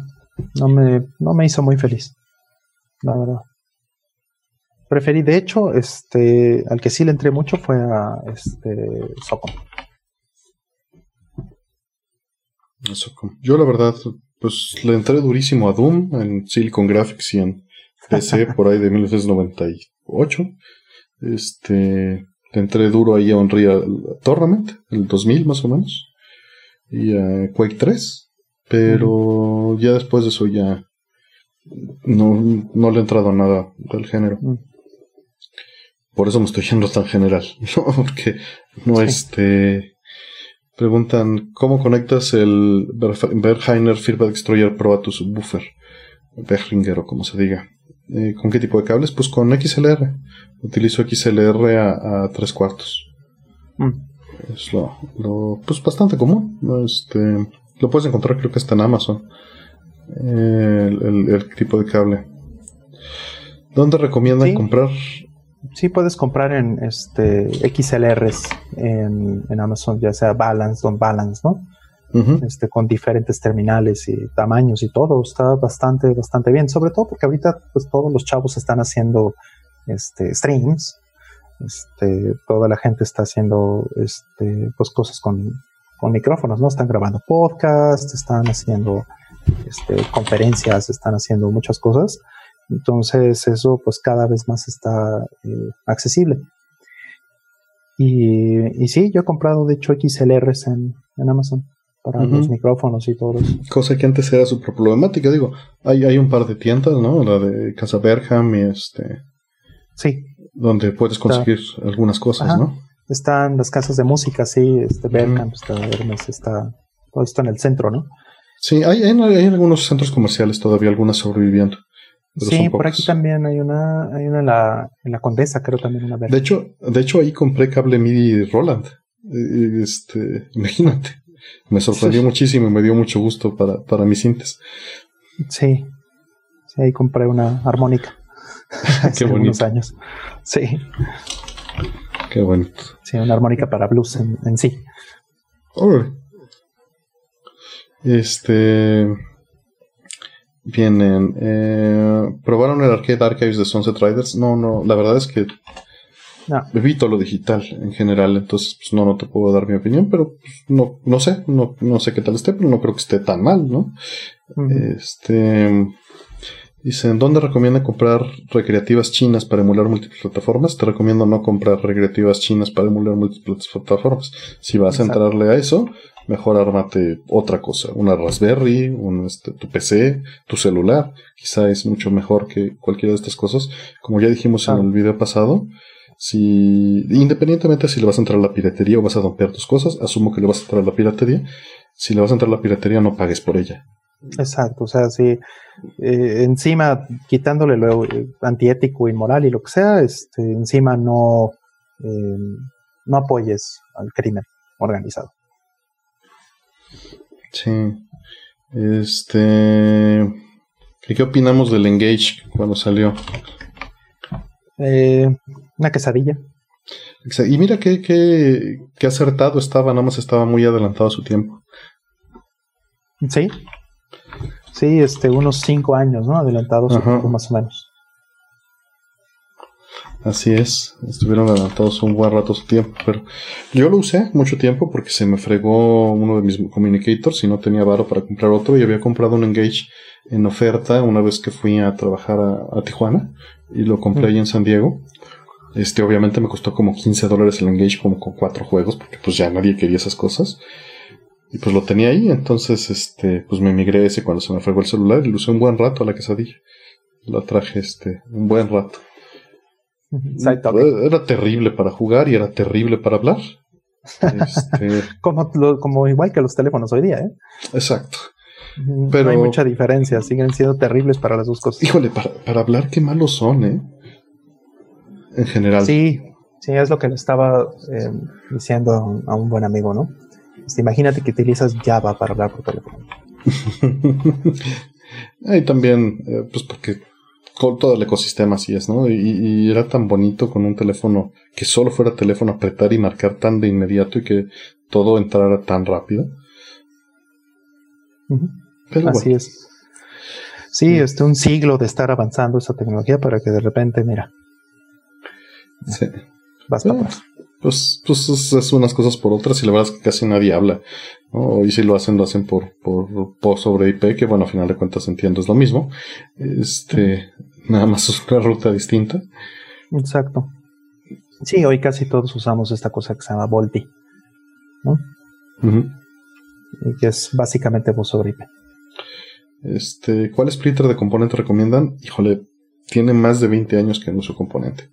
no me, no me hizo muy feliz. La verdad. Preferí, de hecho, este, al que sí le entré mucho fue a este Socom. Eso como- Yo la verdad, pues le entré durísimo a Doom en Silicon Graphics y en PC por ahí de 1998. Este, entré duro ahí a Unreal Tournament, el 2000 más o menos. Y a Quake 3. Pero ya después de eso ya no, no le he entrado a nada del género. Mm. Por eso me estoy yendo tan general, ¿no? Porque no Sí. este... Preguntan, ¿cómo conectas el Berheiner Feedback Destroyer Pro a tu subwoofer? Behringer o como se diga. Eh, ¿Con qué tipo de cables? Pues con XLR. Utilizo XLR a, a tres cuartos. Mm. Es lo, lo, pues bastante común. Este, lo puedes encontrar creo que está en Amazon. Eh, el, el- el tipo de cable. ¿Dónde recomiendan Sí. comprar? Sí, puedes comprar en este XLRs en, en Amazon, ya sea Balance, Don Balance, ¿no? Este, con diferentes terminales y tamaños y todo. Está bastante, bastante bien. Sobre todo porque ahorita pues todos los chavos están haciendo este, streams. Este, toda la gente está haciendo este, pues cosas con, con micrófonos, ¿no? Están grabando podcasts, están haciendo este, conferencias, están haciendo muchas cosas. Entonces eso pues cada vez más está eh, accesible. Y, y sí, yo he comprado de hecho XLRs en, en Amazon para Ujú. los micrófonos y todo eso. Cosa que antes era súper problemática. Digo, hay, hay un par de tiendas, ¿no? La de Casa Berham y este. Sí, Donde puedes conseguir algunas cosas, Ajá. ¿no? están las casas de música, sí, este Bergkamp, está Hermes, está todo esto en el centro, ¿no? Sí, hay, hay, hay algunos centros comerciales todavía, algunas sobreviviendo. pero sí, por aquí también hay una, hay una en la, en la Condesa, creo también una De hecho, de hecho ahí compré cable MIDI Roland. Eh, Este, imagínate. Me sorprendió Sí. muchísimo y me dio mucho gusto para, para mis cintas. Sí, sí, ahí compré una armónica. hace Qué bonito. años. Sí, Qué bonito. sí, una armónica para blues en, en sí. Órale. Este. Vienen. Eh, ¿Probaron el Arcade Archives de Sunset Riders? No, no. La verdad es que No, evito lo digital en general. Entonces, pues no, no te puedo dar mi opinión. Pero pues, no, no sé. No, no sé qué tal esté, pero no creo que esté tan mal, ¿no? ujú. Este. Dicen, ¿dónde recomiendan comprar recreativas chinas para emular múltiples plataformas? Te recomiendo no comprar recreativas chinas para emular múltiples plataformas. Si vas a entrarle a eso, mejor ármate otra cosa. Una Raspberry, un, este, tu PC, tu celular. Quizá es mucho mejor que cualquiera de estas cosas. Como ya dijimos en Claro. el video pasado, si independientemente si le vas a entrar a la piratería o vas a dompear tus cosas, asumo que le vas a entrar a la piratería. Si le vas a entrar a la piratería, no pagues por ella. Exacto, o sea, sí, eh, encima quitándole lo eh, antiético, inmoral y lo que sea, este, encima no, eh, no apoyes al crimen organizado. Sí. Este. ¿y ¿Qué opinamos del Engage cuando salió? Eh, una quesadilla. Y mira qué, qué, qué acertado estaba, nada más estaba muy adelantado a su tiempo. Sí. Sí, este, unos cinco años, ¿no? Adelantados, más o menos. Así es, estuvieron adelantados un buen rato su tiempo, pero yo lo usé mucho tiempo porque se me fregó uno de mis communicators y no tenía varo para comprar otro y había comprado un Engage en oferta una vez que fui a trabajar a, a Tijuana y lo compré Mm. ahí en San Diego. Este, obviamente me costó como 15 dólares el Engage como con cuatro juegos porque pues ya nadie quería esas cosas. Y pues lo tenía ahí, entonces este, pues me migré ese cuando se me fregó el celular y lo usé un buen rato a la quesadilla. Lo traje este, un buen rato. Era terrible para jugar y era terrible para hablar. Este, como, como igual que los teléfonos hoy día, ¿eh? Exacto. Pero, no hay mucha diferencia, siguen siendo terribles para las dos cosas. Híjole, para, para hablar qué malos son, ¿eh? En general. Sí, sí, es lo que le estaba eh, diciendo a un buen amigo, ¿no? Este, imagínate que utilizas Java para hablar por teléfono. y también, eh, pues porque con todo el ecosistema así es, ¿no? Y, era tan bonito con un teléfono que solo fuera teléfono apretar y marcar tan de inmediato y que todo entrara tan rápido. así es. Sí, este un siglo de estar avanzando esa tecnología para que de repente, mira. Sí. Basta. pues, pues, pues es, unas cosas por otras y la verdad es que casi nadie habla. Y si lo hacen, lo hacen por, por, sobre IP, que bueno, a final de cuentas entiendo es lo mismo. Este, nada más es una ruta distinta. Exacto. Sí, hoy casi todos usamos esta cosa que se llama Volti, ¿no? Y que es básicamente voz sobre IP. Este, ¿cuál splitter de componente recomiendan? Híjole, tiene más de 20 años que no su componente.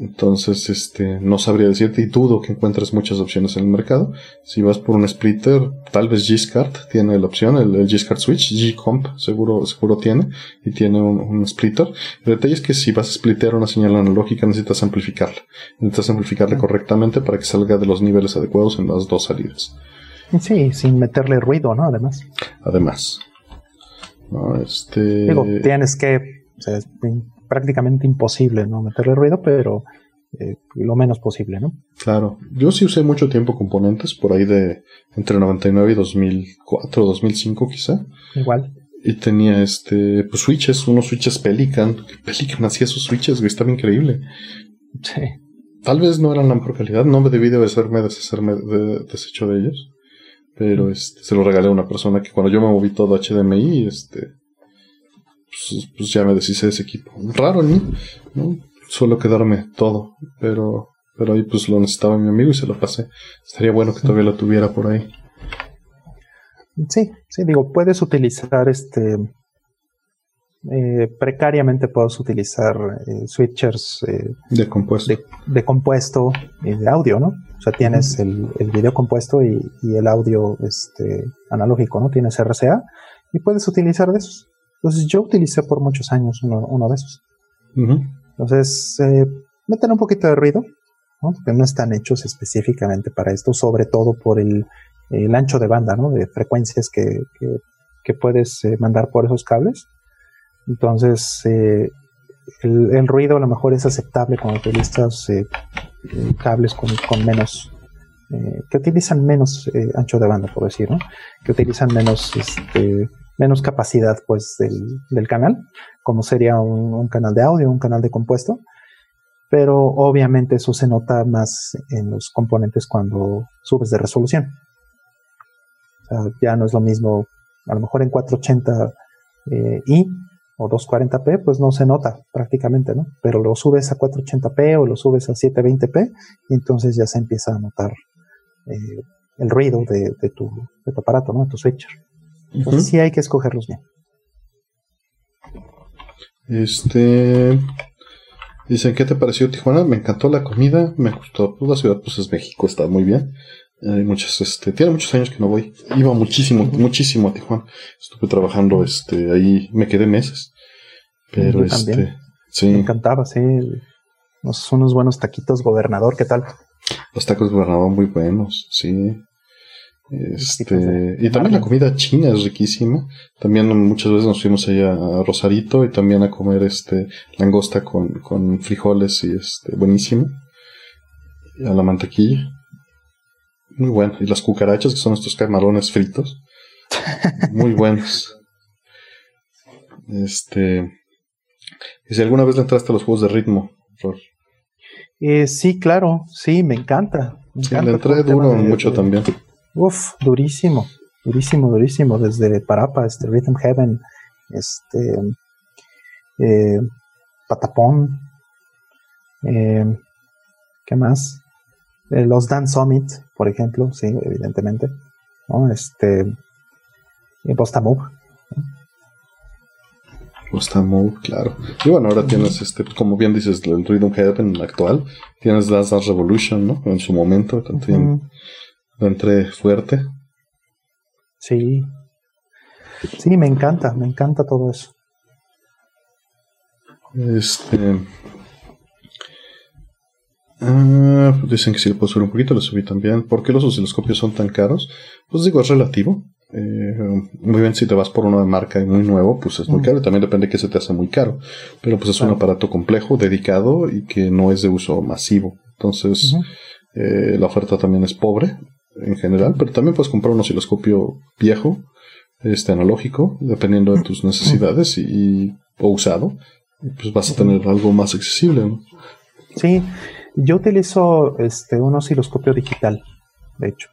Entonces, este, no sabría decirte y dudo que encuentres muchas opciones en el mercado. Si vas por un splitter, tal vez G-SCART tiene la opción, el, el G-SCART Switch, G-Comp seguro, seguro tiene, y tiene un, splitter. El detalle es que si vas a splittear una señal analógica necesitas amplificarla. Necesitas amplificarla correctamente para que salga de los niveles adecuados en las dos salidas. Sí, sin meterle ruido, ¿no? Además. Además. este... Digo, tienes que, prácticamente imposible no meterle ruido, pero eh, lo menos posible, ¿no? Claro, yo sí usé mucho tiempo componentes, por ahí de entre 99 y 2004, 2005 quizá. Igual. Y tenía este, pues switches, unos switches Pelican. Pelican hacía sus switches, güey, estaba increíble. Sí. Tal vez no eran la mejor calidad, no me debí de hacerme deshacerme de, deshecho de ellos. Pero este, se lo regalé a una persona que cuando yo me moví todo HDMI, este, pues, pues, ya me deshice de ese equipo. Raro, ¿no? ¿no? Suelo quedarme todo, pero, pero ahí pues lo necesitaba mi amigo y se lo pasé. Estaría bueno que todavía lo tuviera por ahí. Sí, sí, digo, puedes utilizar este. Eh, precariamente puedes utilizar eh, switchers eh, de compuesto de, compuesto y de audio, ¿no? O sea, tienes el, el, video compuesto y, y, el audio este, analógico, ¿no? Tienes RCA y puedes utilizar de esos. Entonces yo utilicé por muchos años uno, de esos. Entonces, eh, meten un poquito de ruido, ¿no? porque no están hechos específicamente para esto, sobre todo por el, ancho de banda, ¿no? de frecuencias que, puedes eh, mandar por esos cables. Entonces, eh, el, ruido a lo mejor es aceptable cuando utilizas cables con, con menos, que utilizan menos ancho de banda, por decir, ¿no? que utilizan menos este, menos capacidad pues del, canal, como sería un, canal de audio, un canal de compuesto, pero obviamente eso se nota más en los componentes cuando subes de resolución. ya no es lo mismo, a lo mejor en 480i eh, o 240p, pues no se nota prácticamente, ¿no? Pero lo subes a 480p o lo subes a 720p y entonces ya se empieza a notar eh, el ruido de, tu, de tu aparato, ¿no? De tu switcher. Entonces sí hay que escogerlos bien. Este. Dicen, ¿qué te pareció Tijuana? Me encantó la comida, me gustó. Pues la ciudad, pues es México, está muy bien. Hay muchas, este, tiene muchos años que no voy. Iba muchísimo, muchísimo a Tijuana. Estuve trabajando, este, ahí me quedé meses. Pero este, sí. Me encantaba, sí. unos buenos taquitos gobernador, ¿qué tal? Los tacos gobernador muy buenos, sí. Este, y también la comida china es riquísima. También muchas veces nos fuimos allá a Rosarito y también a comer este langosta con, con frijoles y este buenísimo. Y a la mantequilla. Muy bueno. Y las cucarachas, que son estos camarones fritos. Muy buenos. Este. Y si alguna vez le entraste a los juegos de ritmo, eh, sí, claro, sí, me encanta. sí, le entré duro mucho también. Uf, durísimo, durísimo, durísimo. Desde Parapa, este Rhythm Heaven, este eh, Patapón, eh, ¿qué más? Eh, los Dance Summit, por ejemplo, sí, evidentemente. ¿no? Este, Bosta O está Mode, claro. Y bueno, ahora tienes, este, como bien dices, el Rhythm Heaven actual. Tienes Dance Dance Revolution, ¿no? En su momento, también lo entré fuerte. Sí. Sí, me encanta, me encanta todo eso. Este. Ah, dicen que si le puedo subir un poquito, le subí también. ¿Por qué los osciloscopios son tan caros? Pues digo, es relativo. Eh, muy bien, si te vas por uno de marca y muy nuevo, pues es muy caro. También depende de qué se te hace muy caro. Pero pues es un aparato complejo, dedicado y que no es de uso masivo. Entonces, eh, la oferta también es pobre en general, pero también puedes comprar un osciloscopio viejo, este analógico, dependiendo de tus necesidades y, o usado, pues vas a tener algo más accesible. Sí, yo utilizo este un osciloscopio digital, de hecho.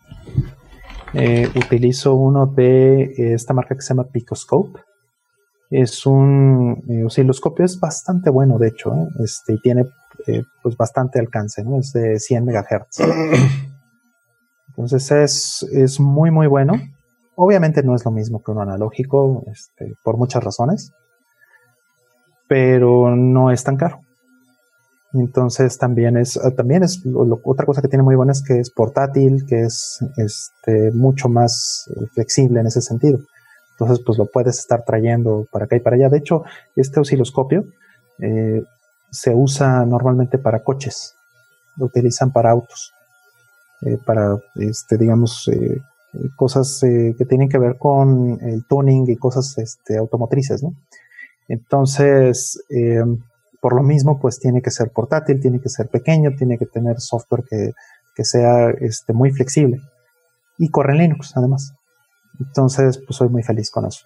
Eh, utilizo uno de esta marca que se llama Picoscope. Es un eh, osciloscopio, es bastante bueno, de hecho, ¿eh? este, y tiene pues bastante alcance, ¿no? Es de 100 MHz. Entonces es, es muy, muy bueno. Obviamente no es lo mismo que un analógico, este, por muchas razones, pero no es tan caro. Entonces también es, ah, también es otra cosa que tiene muy buena es que es portátil, que es este, mucho más eh, flexible en ese sentido. Entonces, pues lo puedes estar trayendo para acá y para allá. De hecho, este osciloscopio eh, se usa normalmente para coches, lo utilizan para autos, eh, para, este, digamos, cosas que tienen que ver con el tuning y cosas este, automotrices, ¿no? Entonces, por lo mismo, pues tiene que ser portátil, tiene que ser pequeño, tiene que tener software que, sea este, muy flexible. Y corre en Linux, además. Entonces, pues soy muy feliz con eso.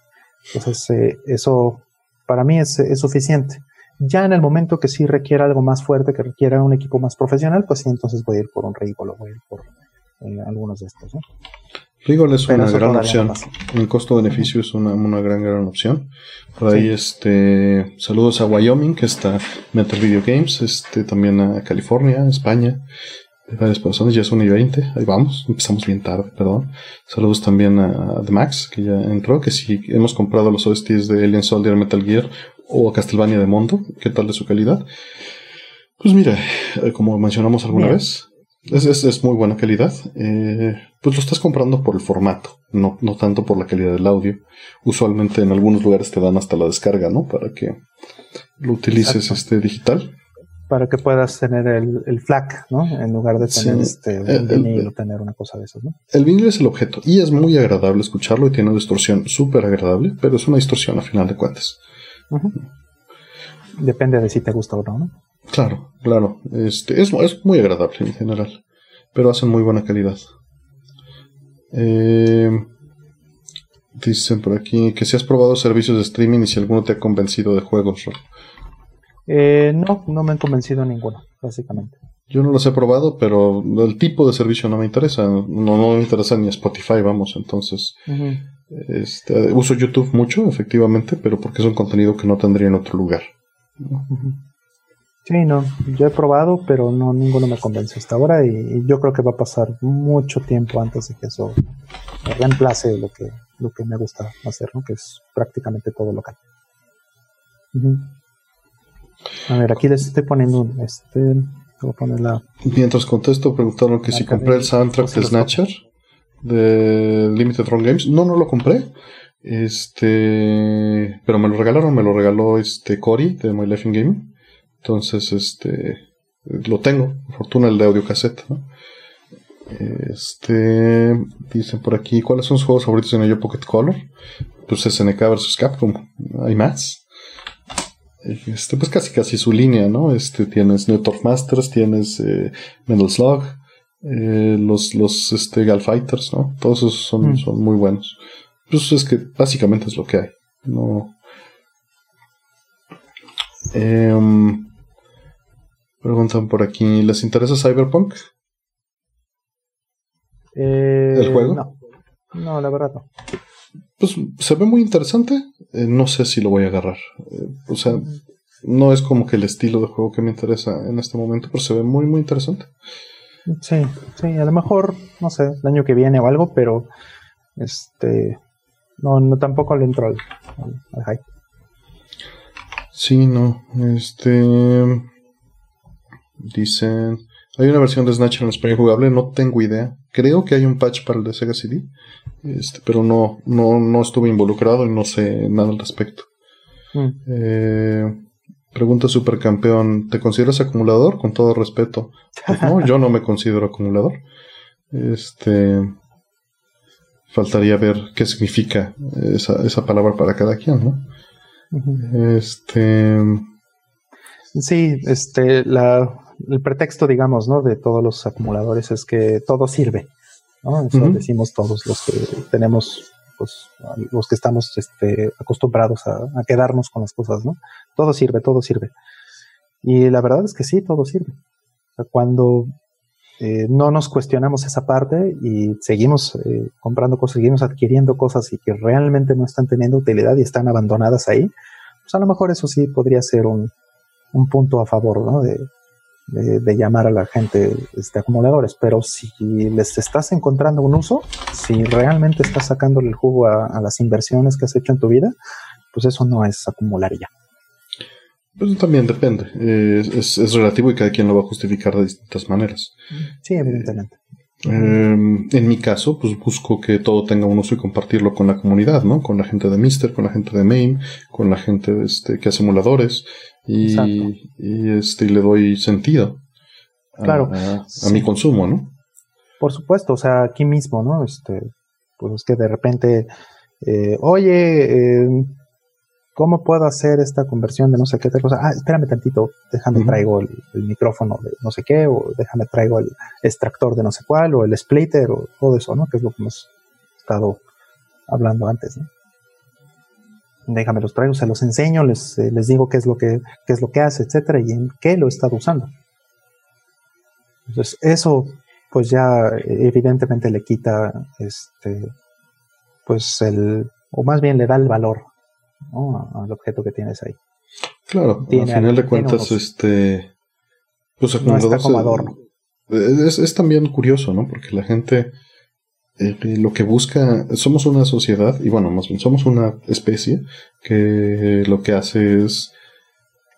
Entonces, eh, eso para mí es, suficiente. Ya en el momento que sí requiera algo más fuerte, que requiera un equipo más profesional, pues sí, entonces voy a ir por un Rigol o voy a ir por eh, algunos de estos. ¿no? Rigol es una gran opción. En costo-beneficio es una, una, gran, gran opción. Por ahí, este, saludos a Wyoming, que está Metal Video Games, este, también a California, España, de varias personas, ya son y 20, ahí vamos, empezamos bien tarde, perdón. Saludos también a, The Max, que ya entró, que si hemos comprado los OSTs de Alien Soldier, Metal Gear o a Castlevania de Mondo, ¿qué tal de su calidad? Pues mira, eh, como mencionamos alguna vez, es, es, es, muy buena calidad. Eh, pues lo estás comprando por el formato, no, no tanto por la calidad del audio. Usualmente en algunos lugares te dan hasta la descarga, ¿no? Para que lo utilices este digital. Para que puedas tener el, el FLAC, ¿no? En lugar de tener este un vinil o tener una cosa de esas, ¿no? El vinil es el objeto y es muy agradable escucharlo y tiene una distorsión súper agradable, pero es una distorsión a final de cuentas. Depende de si te gusta o no, ¿no? Claro, claro. Este, es, es muy agradable en general, pero hacen muy buena calidad. Eh, dicen por aquí que si has probado servicios de streaming y si alguno te ha convencido de juegos. Eh, no, no me han convencido ninguno, básicamente. Yo no los he probado, pero el tipo de servicio no me interesa. No, no me interesa ni Spotify, vamos. Entonces, este, uso YouTube mucho, efectivamente, pero porque es un contenido que no tendría en otro lugar. Sí, no, yo he probado, pero no ninguno me convence hasta ahora y, yo creo que va a pasar mucho tiempo antes de que eso reemplace lo que, lo que me gusta hacer, ¿no? que es prácticamente todo local. A ver, aquí les estoy poniendo un, este, voy a poner la... Mientras contesto, preguntaron que si compré el soundtrack de Snatcher de Limited Run Games. No, no lo compré. Este, pero me lo regalaron, me lo regaló este Cory de My Life in Gaming. Entonces, este, lo tengo, fortuna el de audio cassette, ¿no? Este, dicen por aquí, ¿cuáles son sus juegos favoritos en el Pocket Color? Pues SNK vs Capcom, hay más. Este, pues casi casi su línea, ¿no? Este, tienes Net Masters, tienes eh, Metal Slug, eh, los, los este, Gal Fighters, ¿no? Todos esos son, mm. son muy buenos. Pues es que básicamente es lo que hay. No. Eh, Preguntan por aquí, ¿les interesa Cyberpunk? Eh, ¿El juego? No. no, la verdad no. Pues se ve muy interesante. Eh, no sé si lo voy a agarrar. Eh, o sea, no es como que el estilo de juego que me interesa en este momento, pero se ve muy, muy interesante. Sí, sí, a lo mejor, no sé, el año que viene o algo, pero este no, no tampoco le entro al, hype. Sí, no. Este. Dicen. Hay una versión de Snatcher en español jugable, no tengo idea. Creo que hay un patch para el de Sega CD, este, pero no, no, no estuve involucrado y no sé nada al respecto. Mm. Eh, pregunta Supercampeón, ¿te consideras acumulador? Con todo respeto. Pues no, yo no me considero acumulador. Este. Faltaría ver qué significa esa, esa palabra para cada quien, ¿no? Este. Sí, este, la, el pretexto, digamos, ¿no? De todos los acumuladores es que todo sirve, ¿no? Eso decimos todos los que tenemos, pues, los que estamos este, acostumbrados a, quedarnos con las cosas, ¿no? Todo sirve, todo sirve. Y la verdad es que sí, todo sirve. cuando eh, no nos cuestionamos esa parte y seguimos eh, comprando cosas, seguimos adquiriendo cosas y que realmente no están teniendo utilidad y están abandonadas ahí, pues a lo mejor eso sí podría ser un, un punto a favor, ¿no? De, de, llamar a la gente este, acumuladores, pero si les estás encontrando un uso, si realmente estás sacándole el jugo a, las inversiones que has hecho en tu vida, pues eso no es acumular ya. Pues también depende, es, relativo y cada quien lo va a justificar de distintas maneras. Sí, evidentemente. Em, en mi caso, pues busco que todo tenga un uso y compartirlo con la comunidad, ¿no? Con la gente de Mister, con la gente de MAME, con la gente este, que hace emuladores y, y, este, le doy sentido a, mi consumo, ¿no? Por supuesto, o sea, aquí mismo, ¿no? Este, pues es que de repente, eh, oye, eh, ¿cómo puedo hacer esta conversión de no sé qué cosa? Ah, espérame tantito, déjame traigo el, micrófono de no sé qué, o déjame traigo el extractor de no sé cuál, o el splitter, o todo eso, ¿no? Que es lo que hemos estado hablando antes, ¿no? Déjame los traigo, se los enseño, les, eh, les digo qué es lo que, qué es lo que hace, etcétera, y en qué lo he estado usando. Entonces, eso, pues ya evidentemente le quita, este, pues el, o más bien le da el valor al objeto que tienes ahí. Claro, al final de cuentas, este, pues no está como adorno. Es, es, también curioso, ¿no? Porque la gente eh, lo que busca, somos una sociedad, y bueno, más bien somos una especie que lo que hace es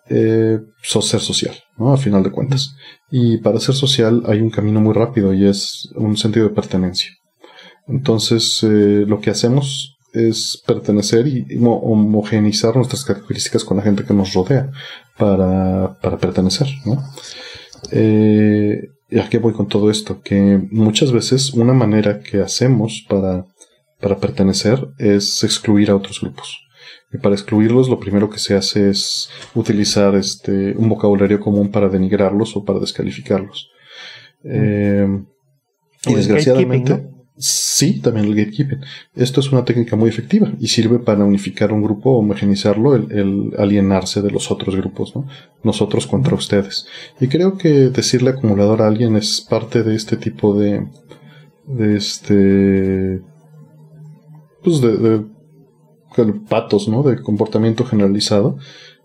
eh, ser social, ¿no? A final de cuentas. Y para ser social hay un camino muy rápido y es un sentido de pertenencia. Entonces, eh, lo que hacemos es pertenecer y homogeneizar nuestras características con la gente que nos rodea para, para pertenecer, ¿no? Eh, ¿Y a qué voy con todo esto? Que muchas veces una manera que hacemos para, para pertenecer es excluir a otros grupos. Y para excluirlos lo primero que se hace es utilizar este, un vocabulario común para denigrarlos o para descalificarlos. Mm. Eh, y desgraciadamente... Sí, también el gatekeeping. Esto es una técnica muy efectiva y sirve para unificar un grupo, homogeneizarlo, el, alienarse de los otros grupos, ¿no? Nosotros contra ustedes. Y creo que decirle acumulador a alguien es parte de este tipo de, de este, pues de, de, patos, ¿no? De comportamiento generalizado.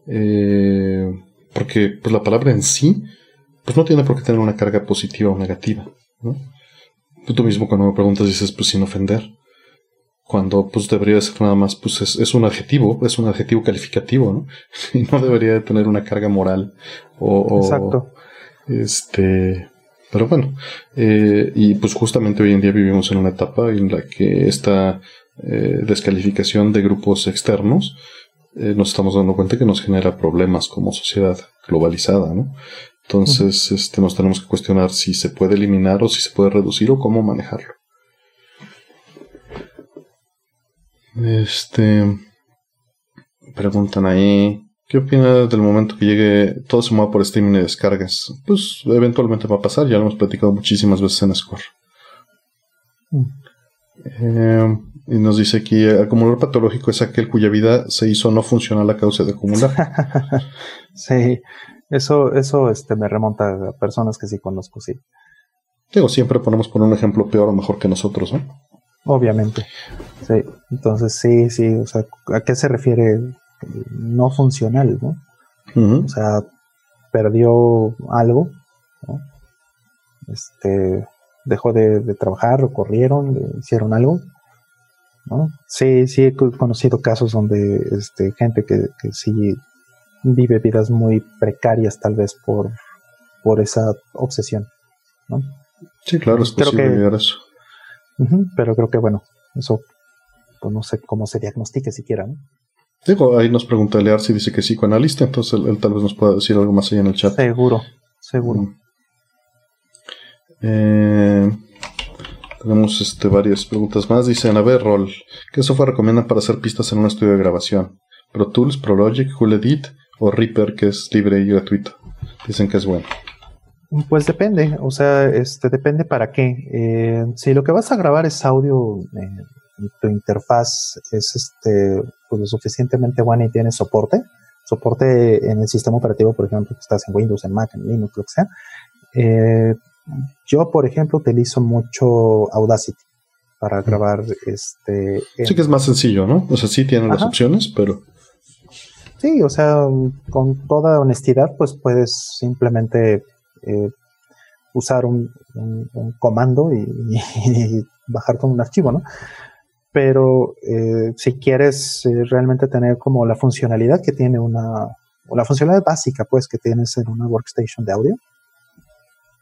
Eh, porque, pues la palabra en sí, pues no tiene por qué tener una carga positiva o negativa, ¿no? Tú mismo cuando me preguntas dices, pues sin ofender. Cuando pues debería ser nada más, pues es, un adjetivo, es un adjetivo calificativo, ¿no? Y no debería de tener una carga moral o... Exacto. Este... Pero bueno, eh, y pues justamente hoy en día vivimos en una etapa en la que esta eh, descalificación de grupos externos eh, nos estamos dando cuenta que nos genera problemas como sociedad globalizada, ¿no? Entonces, este, nos tenemos que cuestionar si se puede eliminar o si se puede reducir o cómo manejarlo. Este. Preguntan ahí. ¿Qué opina del momento que llegue todo se mueva por streaming y descargas? Pues eventualmente va a pasar, ya lo hemos platicado muchísimas veces en Score. Mm. Eh, y nos dice aquí, acumulador patológico es aquel cuya vida se hizo no funcional a causa de acumular. sí, eso, eso este, me remonta a personas que sí conozco, sí. Digo, siempre ponemos por un ejemplo peor o mejor que nosotros, ¿no? Obviamente. Sí. Entonces, sí, sí. O sea, ¿a qué se refiere no funcional, no? O sea, perdió algo, ¿no? Este, dejó de, trabajar, o corrieron, le hicieron algo, ¿no? Sí, sí he conocido casos donde este, gente que, que sí vive vidas muy precarias tal vez por, por esa obsesión. ¿no? Sí, claro, es posible que, eso. pero creo que bueno, eso pues no sé cómo se diagnostique siquiera. ¿no? Digo, ahí nos pregunta Lear si dice que sí psicoanalista, entonces él, tal vez nos pueda decir algo más allá en el chat. Seguro, seguro. Mm. Eh, tenemos este, varias preguntas más. Dicen, a ver, Rol, ¿qué software recomiendan para hacer pistas en un estudio de grabación? ¿Pro Tools, Pro Logic, Cool Edit o Reaper, que es libre y gratuito? Dicen que es bueno. Pues depende, o sea, este depende para qué. Eh, si lo que vas a grabar es audio, eh, tu interfaz es este pues, lo suficientemente buena y tiene soporte, soporte en el sistema operativo, por ejemplo, que estás en Windows, en Mac, en Linux, lo que sea. Eh, yo, por ejemplo, utilizo mucho Audacity para grabar este. Sí que es más sencillo, ¿no? O sea, sí tiene las opciones, pero. Sí, o sea, con toda honestidad, pues puedes simplemente eh, usar un, comando y, bajar con un archivo, ¿no? Pero eh, si quieres eh, realmente tener como la funcionalidad que tiene una, o la funcionalidad básica, pues, que tienes en una workstation de audio,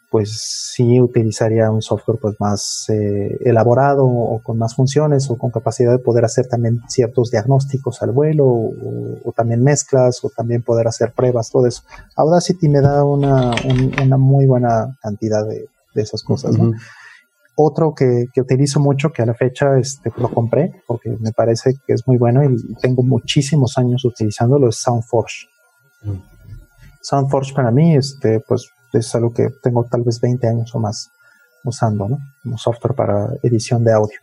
pues sí utilizaría un software pues más eh, elaborado o con más funciones o con capacidad de poder hacer también ciertos diagnósticos al vuelo o, también mezclas o también poder hacer pruebas, todo eso. Audacity me da una, una muy buena cantidad de, esas cosas. Otro que, que, utilizo mucho, que a la fecha este, lo compré porque me parece que es muy bueno y tengo muchísimos años utilizándolo, es SoundForge. SoundForge para mí, este, pues es algo que tengo tal vez 20 años o más usando, ¿no? Como software para edición de audio.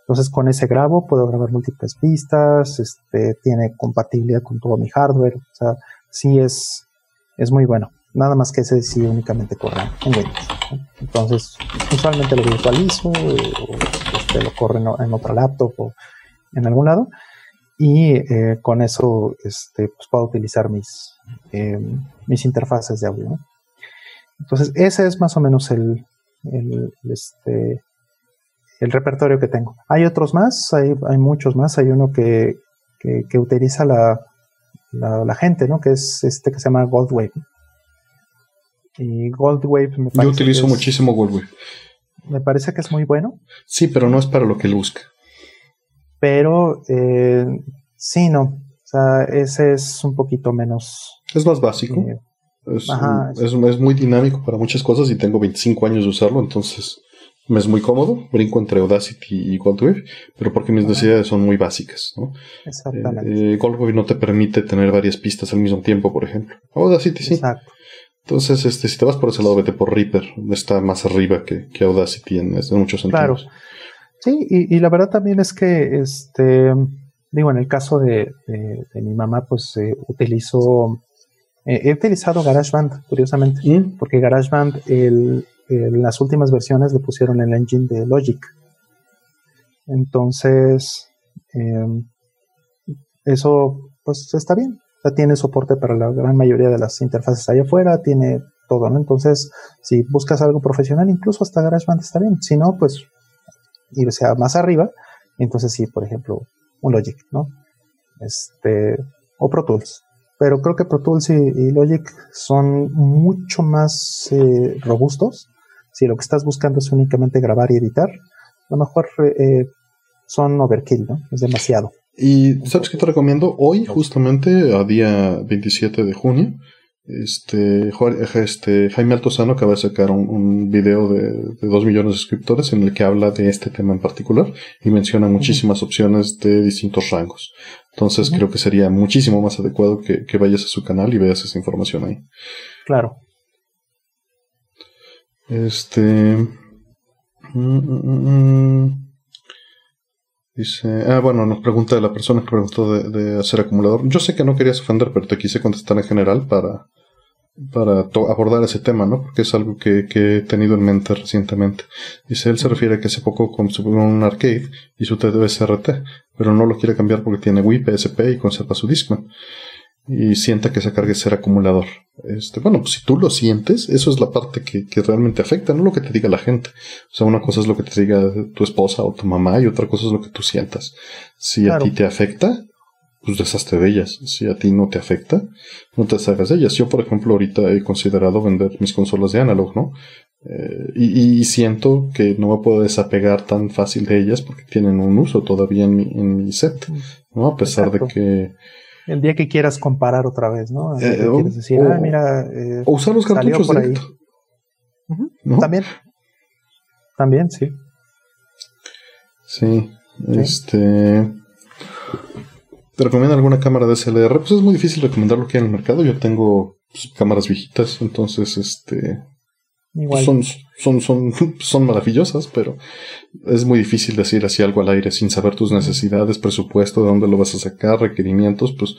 Entonces con ese grabo puedo grabar múltiples pistas, este, tiene compatibilidad con todo mi hardware, o sea, sí es, es muy bueno. Nada más que ese sí únicamente corre en Windows. Entonces, usualmente lo virtualizo o este, lo corre en, otra laptop o en algún lado. Y eh, con eso este, pues puedo utilizar mis, eh, mis interfaces de audio. ¿no? Entonces, ese es más o menos el, el, este, el repertorio que tengo. Hay otros más, hay, hay muchos más. Hay uno que, que, utiliza la, la, gente, ¿no? Que es este que se llama Goldwave. Y Goldwave me parece Yo utilizo muchísimo Goldwave. Me parece que es muy bueno. Sí, pero no es para lo que él busca. Pero eh, sí, no. O sea, ese es un poquito menos. Es más básico. Eh, es, es, muy dinámico para muchas cosas y tengo 25 años de usarlo, entonces me es muy cómodo. Brinco entre Audacity y Goldwave, pero porque mis necesidades son muy básicas. ¿no? Exactamente. Eh, Goldwave no te permite tener varias pistas al mismo tiempo, por ejemplo. Audacity sí. Exacto. Entonces, este, si te vas por ese lado, vete por Reaper. Está más arriba que, que Audacity en, muchos sentidos. Claro. Sí, y, la verdad también es que, este, digo, en el caso de, mi mamá, pues eh, utilizo eh, he utilizado GarageBand, curiosamente, porque GarageBand el, las últimas versiones le pusieron el engine de Logic. Entonces, em, eso pues está bien. Ya tiene soporte para la gran mayoría de las interfaces allá afuera, tiene todo, ¿no? Entonces, si buscas algo profesional, incluso hasta GarageBand está bien. Si no, pues irse a más arriba. Entonces sí, por ejemplo, un Logic, ¿no? Este, o Pro Tools pero creo que Pro Tools y, Logic son mucho más eh, robustos. Si lo que estás buscando es únicamente grabar y editar, a lo mejor eh, son overkill, ¿no? Es demasiado. Y ¿sabes qué te recomiendo? Hoy, justamente, a día 27 de junio, este, este, Jaime Altozano acaba de sacar un, video de, de, 2 millones de suscriptores en el que habla de este tema en particular y menciona muchísimas opciones de distintos rangos. Entonces creo que sería muchísimo más adecuado que, vayas a su canal y veas esa información ahí. Claro. Este. Mm, mm, mm, dice. Ah, bueno, nos pregunta la persona que preguntó de, de hacer acumulador. Yo sé que no querías ofender, pero te quise contestar en general para para abordar ese tema, ¿no? Porque es algo que, he tenido en mente recientemente. Dice, él se refiere a que hace poco compró un arcade y su TDB SRT, pero no lo quiere cambiar porque tiene Wii, PSP y conserva su Discman. Y sienta que esa carga es ser acumulador. Este, bueno, pues si tú lo sientes, eso es la parte que, realmente afecta, no lo que te diga la gente. O sea, una cosa es lo que te diga tu esposa o tu mamá y otra cosa es lo que tú sientas. Si a ti te afecta, pues deshazte de ellas. Si a ti no te afecta, no te deshagas de ellas. Yo, por ejemplo, ahorita he considerado vender mis consolas de analog, ¿no? Eh, y, siento que no me puedo desapegar tan fácil de ellas porque tienen un uso todavía en mi, en mi set, ¿no? A pesar de que... El día que quieras comparar otra vez, ¿no? Eh, o, decir, ah, mira, eh, o usar los cartuchos directo. También. También, sí. Sí. Este. ¿Te recomiendo alguna cámara DSLR? Pues es muy difícil recomendar lo que hay en el mercado. Yo tengo pues, cámaras viejitas, entonces este. Son, son, son, son maravillosas, pero es muy difícil decir así algo al aire sin saber tus necesidades, presupuesto, de dónde lo vas a sacar, requerimientos, pues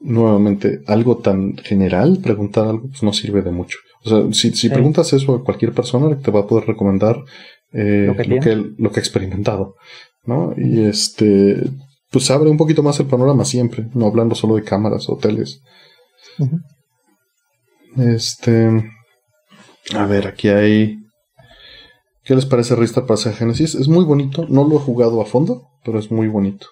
nuevamente algo tan general, preguntar algo, pues no sirve de mucho. O sea, si, si preguntas eso a cualquier persona, te va a poder recomendar eh, lo, que lo, que, ha experimentado, ¿no? Y este, pues abre un poquito más el panorama siempre, no hablando solo de cámaras o teles. Este, a ver, aquí hay. ¿Qué les parece Ristar para Genesis? Es muy bonito, no lo he jugado a fondo, pero es muy bonito.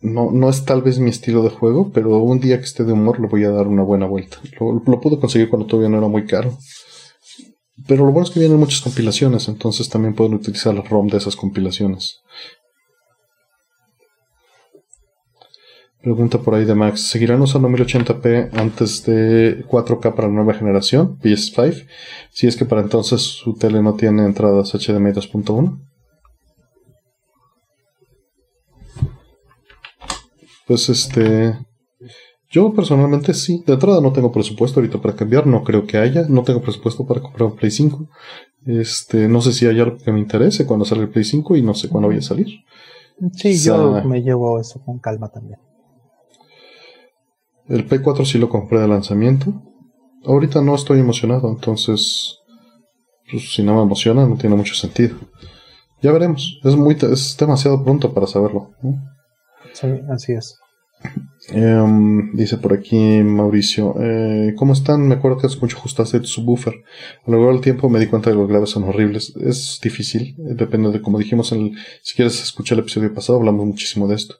No, no es tal vez mi estilo de juego, pero un día que esté de humor le voy a dar una buena vuelta. Lo, lo pude conseguir cuando todavía no era muy caro. Pero lo bueno es que vienen muchas compilaciones, entonces también pueden utilizar la ROM de esas compilaciones. Pregunta por ahí de Max. ¿Seguirán usando 1080p antes de 4K para la nueva generación, PS5? Si es que para entonces su tele no tiene entradas HDMI 2.1. Pues este. Yo personalmente sí. De entrada no tengo presupuesto ahorita para cambiar. No creo que haya. No tengo presupuesto para comprar un Play 5. Este, no sé si hay algo que me interese cuando salga el Play 5 y no sé cuándo voy a salir. Sí, yo me llevo eso con calma también. El P4 sí lo compré de lanzamiento. Ahorita no estoy emocionado, entonces pues, si no me emociona no tiene mucho sentido. Ya veremos. Es muy es demasiado pronto para saberlo. Sí, así es. Em, dice por aquí Mauricio, eh, ¿cómo están? Me acuerdo que hace mucho ajustaste tu subwoofer. A lo largo del tiempo me di cuenta de que los graves son horribles. Es difícil, eh, depende de como dijimos en el, si quieres escuchar el episodio pasado, hablamos muchísimo de esto.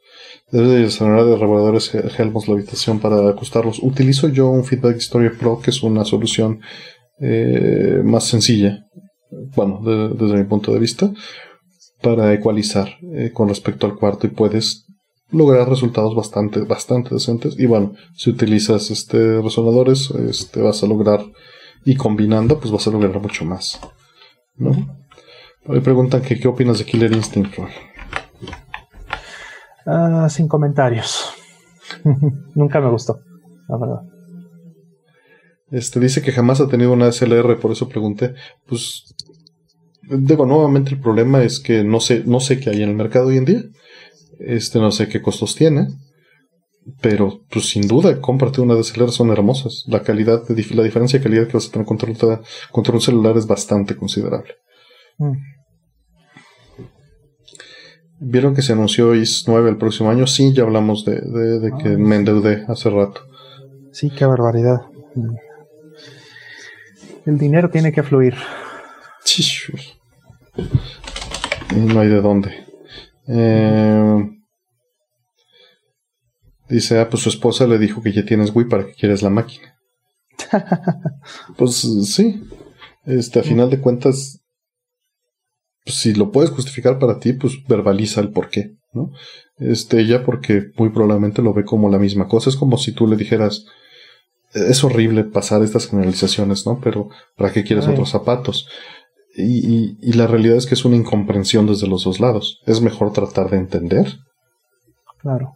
Debe de de reguladores Helmos la habitación para ajustarlos. Utilizo yo un Feedback Story Pro, que es una solución eh, más sencilla, bueno, desde mi punto de vista, para ecualizar eh, con respecto al cuarto y puedes lograr resultados bastante, bastante decentes. Y bueno, si utilizas este resonadores, este vas a lograr, y combinando, pues vas a lograr mucho más. ¿no? Me preguntan que qué opinas de Killer Instinct, Ah, sin comentarios. Nunca me gustó, la verdad. Este dice que jamás ha tenido una SLR, por eso pregunté. Pues digo, nuevamente el problema es que no sé, no sé qué hay en el mercado hoy en día. Este no sé qué costos tiene. Pero, pues sin duda, cómprate una DSLR, son hermosas. La calidad, la diferencia de calidad que vas a tener contra, contra un celular es bastante considerable. Mm. ¿Vieron que se anunció IS 9 el próximo año? Sí, ya hablamos de, de, que ah. me endeudé hace rato. Sí, qué barbaridad. El dinero tiene que fluir. Y no hay de dónde. Eh, dice, ah, pues su esposa le dijo que ya tienes Wii para que quieres la máquina. pues sí. Este, a final de cuentas, pues, si lo puedes justificar para ti, pues verbaliza el por qué, ¿no? Este, ella porque muy probablemente lo ve como la misma cosa. Es como si tú le dijeras, es horrible pasar estas generalizaciones, ¿no? Pero ¿para qué quieres otros zapatos? Y, y, la realidad es que es una incomprensión desde los dos lados. Es mejor tratar de entender. Claro.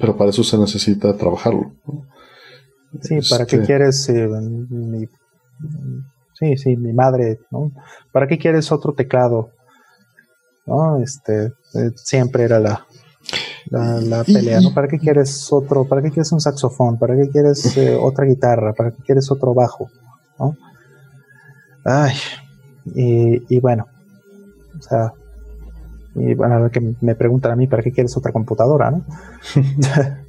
Pero para eso se necesita trabajarlo. Sí, ¿para qué este quieres eh, Sí, sí, mi madre, ¿no? ¿Para qué quieres otro teclado? ¿No? Este, eh, siempre era la, la, pelea, ¿no? ¿Para qué quieres otro, para qué quieres un saxofón? ¿Para qué quieres eh, otra guitarra? ¿Para qué quieres otro bajo? ¿No? Ay, y, bueno, o sea, y bueno, que me preguntan a mí, ¿para qué quieres otra computadora, no?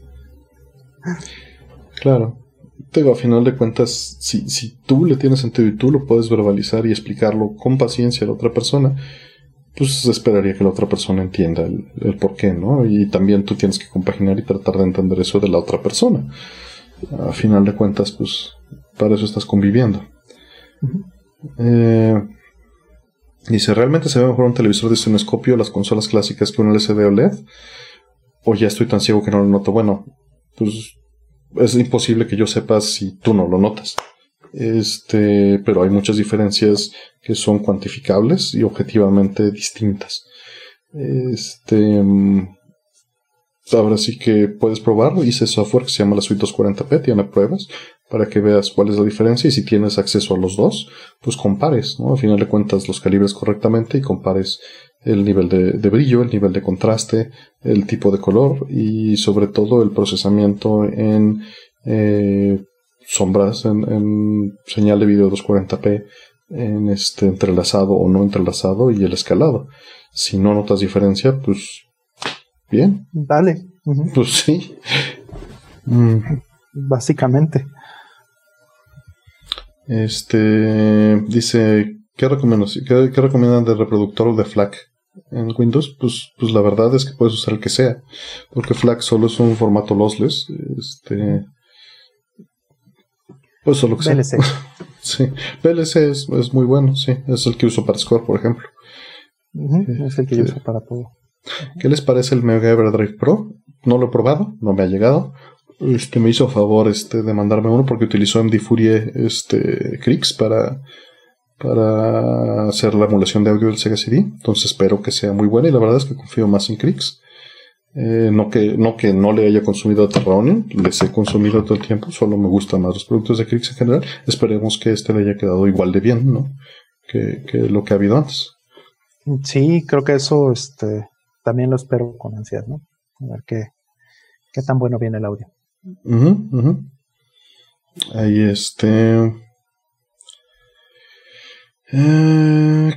claro a final de cuentas, si, si tú le tienes sentido y tú lo puedes verbalizar y explicarlo con paciencia a la otra persona, pues esperaría que la otra persona entienda el, por qué, ¿no? Y también tú tienes que compaginar y tratar de entender eso de la otra persona. A final de cuentas, pues para eso estás conviviendo. eh, dice, ¿realmente se ve mejor un televisor de cinescopio las consolas clásicas que un LCD OLED? ¿O ya estoy tan ciego que no lo noto? Bueno, pues es imposible que yo sepa si tú no lo notas. Este, pero hay muchas diferencias que son cuantificables y objetivamente distintas. Este, mm, ahora sí que puedes probarlo. Hice software que se llama la Suite 240p, tiene pruebas para que veas cuál es la diferencia y si tienes acceso a los dos, pues compares, ¿no? Al final de cuentas los calibres correctamente y compares el nivel de, brillo, el nivel de contraste, el tipo de color y sobre todo el procesamiento en eh, sombras, en, señal de video 240p, en este entrelazado o no entrelazado y el escalado. Si no notas diferencia, pues bien. Dale. Pues sí. Mm. Básicamente. Este dice, ¿qué, qué, qué recomiendan de reproductor de FLAC en Windows? Pues, pues la verdad es que puedes usar el que sea, porque FLAC solo es un formato lossless. Este, pues solo que sea. VLC. sí, VLC es, es, muy bueno, sí, es el que uso para Score, por ejemplo. es el que yo uso para todo. ¿Qué les parece el Mega Everdrive Pro? No lo he probado, no me ha llegado este, me hizo favor este, de mandarme uno porque utilizó MD Furie este, Crix para, para hacer la emulación de audio del Sega CD. Entonces espero que sea muy buena y la verdad es que confío más en Crix. Eh, no, que, no que no le haya consumido a Terraonion, les he consumido todo el tiempo, solo me gustan más los productos de Crix en general. Esperemos que este le haya quedado igual de bien, ¿no? Que, que lo que ha habido antes. Sí, creo que eso este, también lo espero con ansiedad, ¿no? A ver qué, qué tan bueno viene el audio. Ahí este. Eh,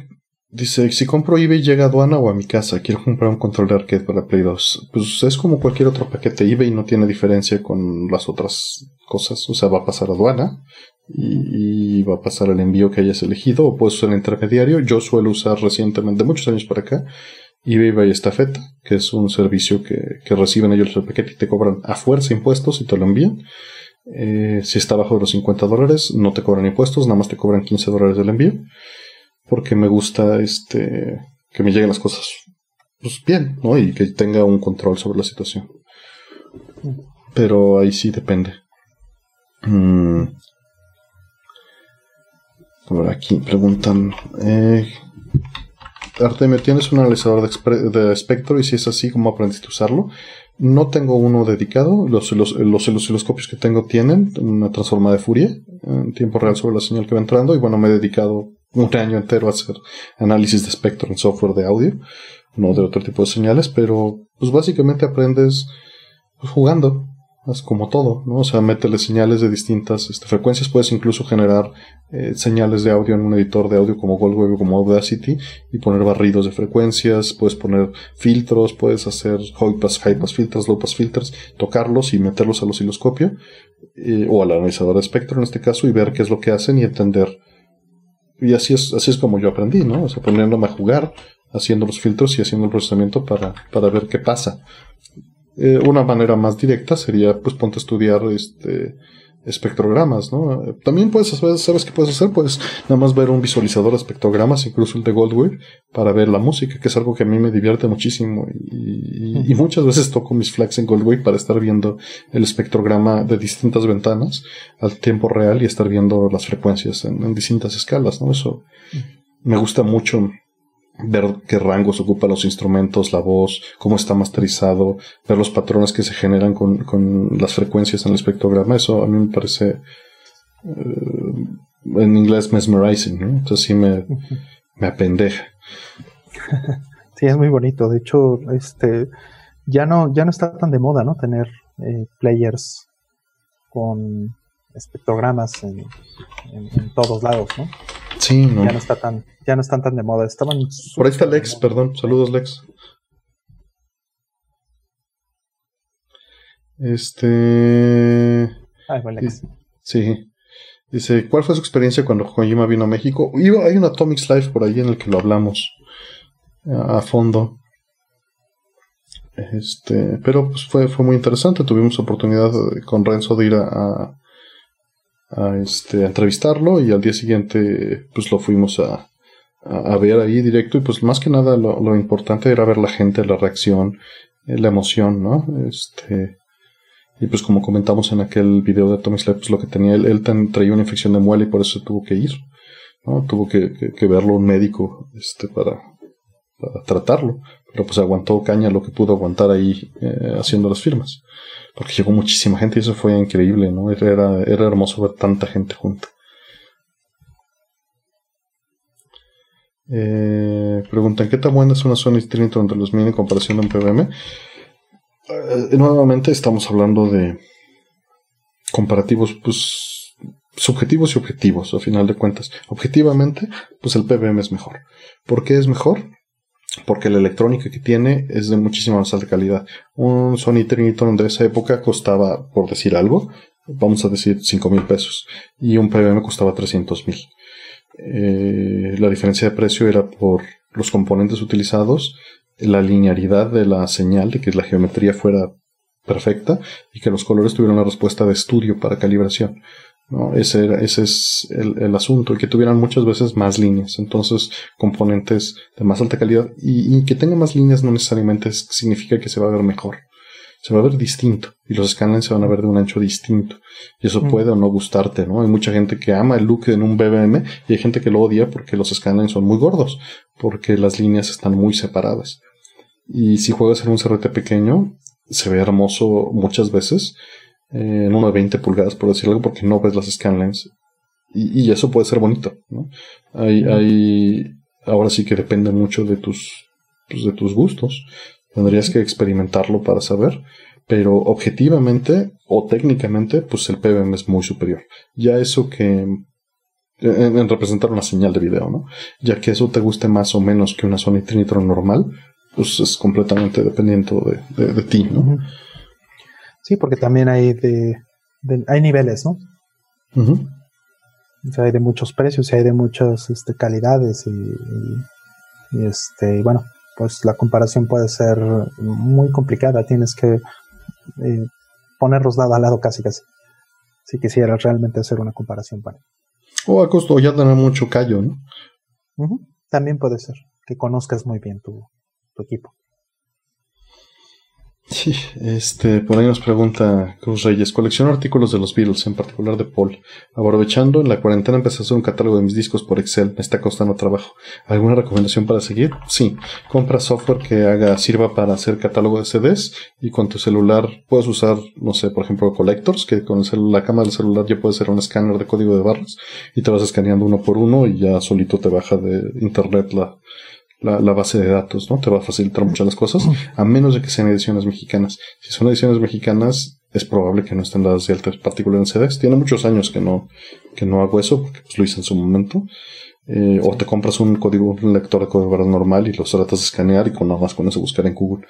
dice, si compro eBay llega a aduana o a mi casa, quiero comprar un control de arcade para Play 2. Pues es como cualquier otro paquete eBay, no tiene diferencia con las otras cosas. O sea, va a pasar a aduana y, va a pasar el envío que hayas elegido o puedes usar el intermediario. Yo suelo usar recientemente, muchos años para acá, eBay by Estafeta, que es un servicio que, reciben ellos el paquete y te cobran a fuerza impuestos y te lo envían. Eh, si está bajo de los 50 dólares, no te cobran impuestos, nada más te cobran 15 dólares del envío. Porque me gusta este que me lleguen las cosas pues, bien, ¿no? Y que tenga un control sobre la situación. Pero ahí sí depende. Mm. aquí preguntan. Eh, Artemio, ¿tienes un analizador de, espectro? Y si es así, ¿cómo aprendiste a usarlo? No tengo uno dedicado. Los, los, los, osciloscopios que tengo tienen una transforma de Fourier en tiempo real sobre la señal que va entrando. Y bueno, me he dedicado un año entero a hacer análisis de espectro en software de audio, no de otro tipo de señales, pero pues básicamente aprendes pues, jugando como todo, ¿no? O sea, métele señales de distintas este, frecuencias. Puedes incluso generar eh, señales de audio en un editor de audio como Goldwave o como Audacity y poner barridos de frecuencias. Puedes poner filtros, puedes hacer high pass, high pass filters, low pass filters, tocarlos y meterlos al osciloscopio eh, o al analizador de espectro en este caso y ver qué es lo que hacen y entender. Y así es, así es como yo aprendí, ¿no? O sea, poniéndome a jugar, haciendo los filtros y haciendo el procesamiento para, para ver qué pasa. Eh, una manera más directa sería, pues, ponte a estudiar este espectrogramas, ¿no? También puedes hacer, ¿sabes qué puedes hacer? Pues nada más ver un visualizador de espectrogramas, incluso el de Goldwave, para ver la música, que es algo que a mí me divierte muchísimo. Y, muchas veces toco mis flags en Goldwave para estar viendo el espectrograma de distintas ventanas al tiempo real y estar viendo las frecuencias en, en distintas escalas, ¿no? Eso me gusta mucho ver qué rangos ocupan los instrumentos, la voz, cómo está masterizado, ver los patrones que se generan con, con las frecuencias en el espectrograma, eso a mí me parece eh, en inglés mesmerizing, ¿no? Entonces sí me, me apendeja. Sí, es muy bonito. De hecho, este ya no, ya no está tan de moda, ¿no? Tener eh, players con espectrogramas en, en todos lados, ¿no? Sí, no. Ya no está tan, ya no están tan de moda. Estaban. Por ahí está Lex, perdón. Saludos, Lex. Este. Ay, Lex. Sí. Dice, ¿cuál fue su experiencia cuando Kojima vino a México? hay un Atomics Live por ahí en el que lo hablamos. a, fondo. Este, pero pues fue, fue muy interesante. Tuvimos oportunidad con Renzo de ir a, a, este, entrevistarlo y al día siguiente pues lo fuimos a, a, ver ahí directo y pues más que nada lo, lo, importante era ver la gente, la reacción, eh, la emoción, ¿no? Este, y pues como comentamos en aquel video de Tommy Slap, pues lo que tenía él, él traía una infección de muela y por eso tuvo que ir, ¿no? Tuvo que, que, verlo un médico, este, para, para, tratarlo, pero pues aguantó caña lo que pudo aguantar ahí eh, haciendo las firmas, porque llegó muchísima gente y eso fue increíble, ¿no? Era, era hermoso ver tanta gente junta. Eh, preguntan, ¿qué tan buena es una Sony Trinitron de los mini en comparación a un PBM? Eh, nuevamente estamos hablando de comparativos, pues, subjetivos y objetivos, a final de cuentas. Objetivamente, pues el PBM es mejor. ¿Por qué es mejor? Porque la electrónica que tiene es de muchísima más alta calidad. Un Sony Trinitron de esa época costaba, por decir algo, vamos a decir 5 mil pesos. Y un PBM costaba 300 mil. Eh, la diferencia de precio era por los componentes utilizados, la linearidad de la señal, de que la geometría fuera perfecta y que los colores tuvieran una respuesta de estudio para calibración. ¿No? Ese, era, ese es el, asunto, y que tuvieran muchas veces más líneas, entonces componentes de más alta calidad y, y que tenga más líneas no necesariamente significa que se va a ver mejor se va a ver distinto y los scanlines se van a ver de un ancho distinto. Y eso mm. puede o no gustarte, ¿no? Hay mucha gente que ama el look en un BBM y hay gente que lo odia porque los scanlines son muy gordos, porque las líneas están muy separadas. Y si juegas en un CRT pequeño, se ve hermoso muchas veces, eh, en uno de 20 pulgadas, por decir algo, porque no ves las scanlines. Y, y eso puede ser bonito, ¿no? Hay, mm. hay, ahora sí que depende mucho de tus, pues, de tus gustos. Tendrías que experimentarlo para saber, pero objetivamente o técnicamente, pues el PBM es muy superior. Ya eso que en, representar una señal de video, ¿no? Ya que eso te guste más o menos que una Sony Trinitron normal, pues es completamente dependiente de, ti, ¿no? Sí, porque también hay de, hay niveles, ¿no? o sea, hay de muchos precios y hay de muchas este, calidades y, y, este, y bueno, pues la comparación puede ser muy complicada. Tienes que eh, ponerlos lado a lado casi casi. Si quisieras realmente hacer una comparación para. O a costo ya tener mucho callo, ¿no? También puede ser que conozcas muy bien tu equipo. Sí, este, por ahí nos pregunta Cruz Reyes, colecciono artículos de los Beatles, en particular de Paul. Aprovechando, en la cuarentena empecé a hacer un catálogo de mis discos por Excel, me está costando trabajo. ¿Alguna recomendación para seguir? Sí, compra software que haga, sirva para hacer catálogo de CDs y con tu celular puedes usar, no sé, por ejemplo, Collectors, que con la cámara del celular ya puedes hacer un escáner de código de barras y te vas escaneando uno por uno y ya solito te baja de internet la, la, base de datos, ¿no? Te va a facilitar muchas las cosas, a menos de que sean ediciones mexicanas. Si son ediciones mexicanas, es probable que no estén dadas de alta, particular en CDs. Tiene muchos años que no, que no hago eso, porque pues, lo hice en su momento. Eh, o te compras un código, un lector de código normal y los tratas de escanear y con nada más con eso buscar en Google.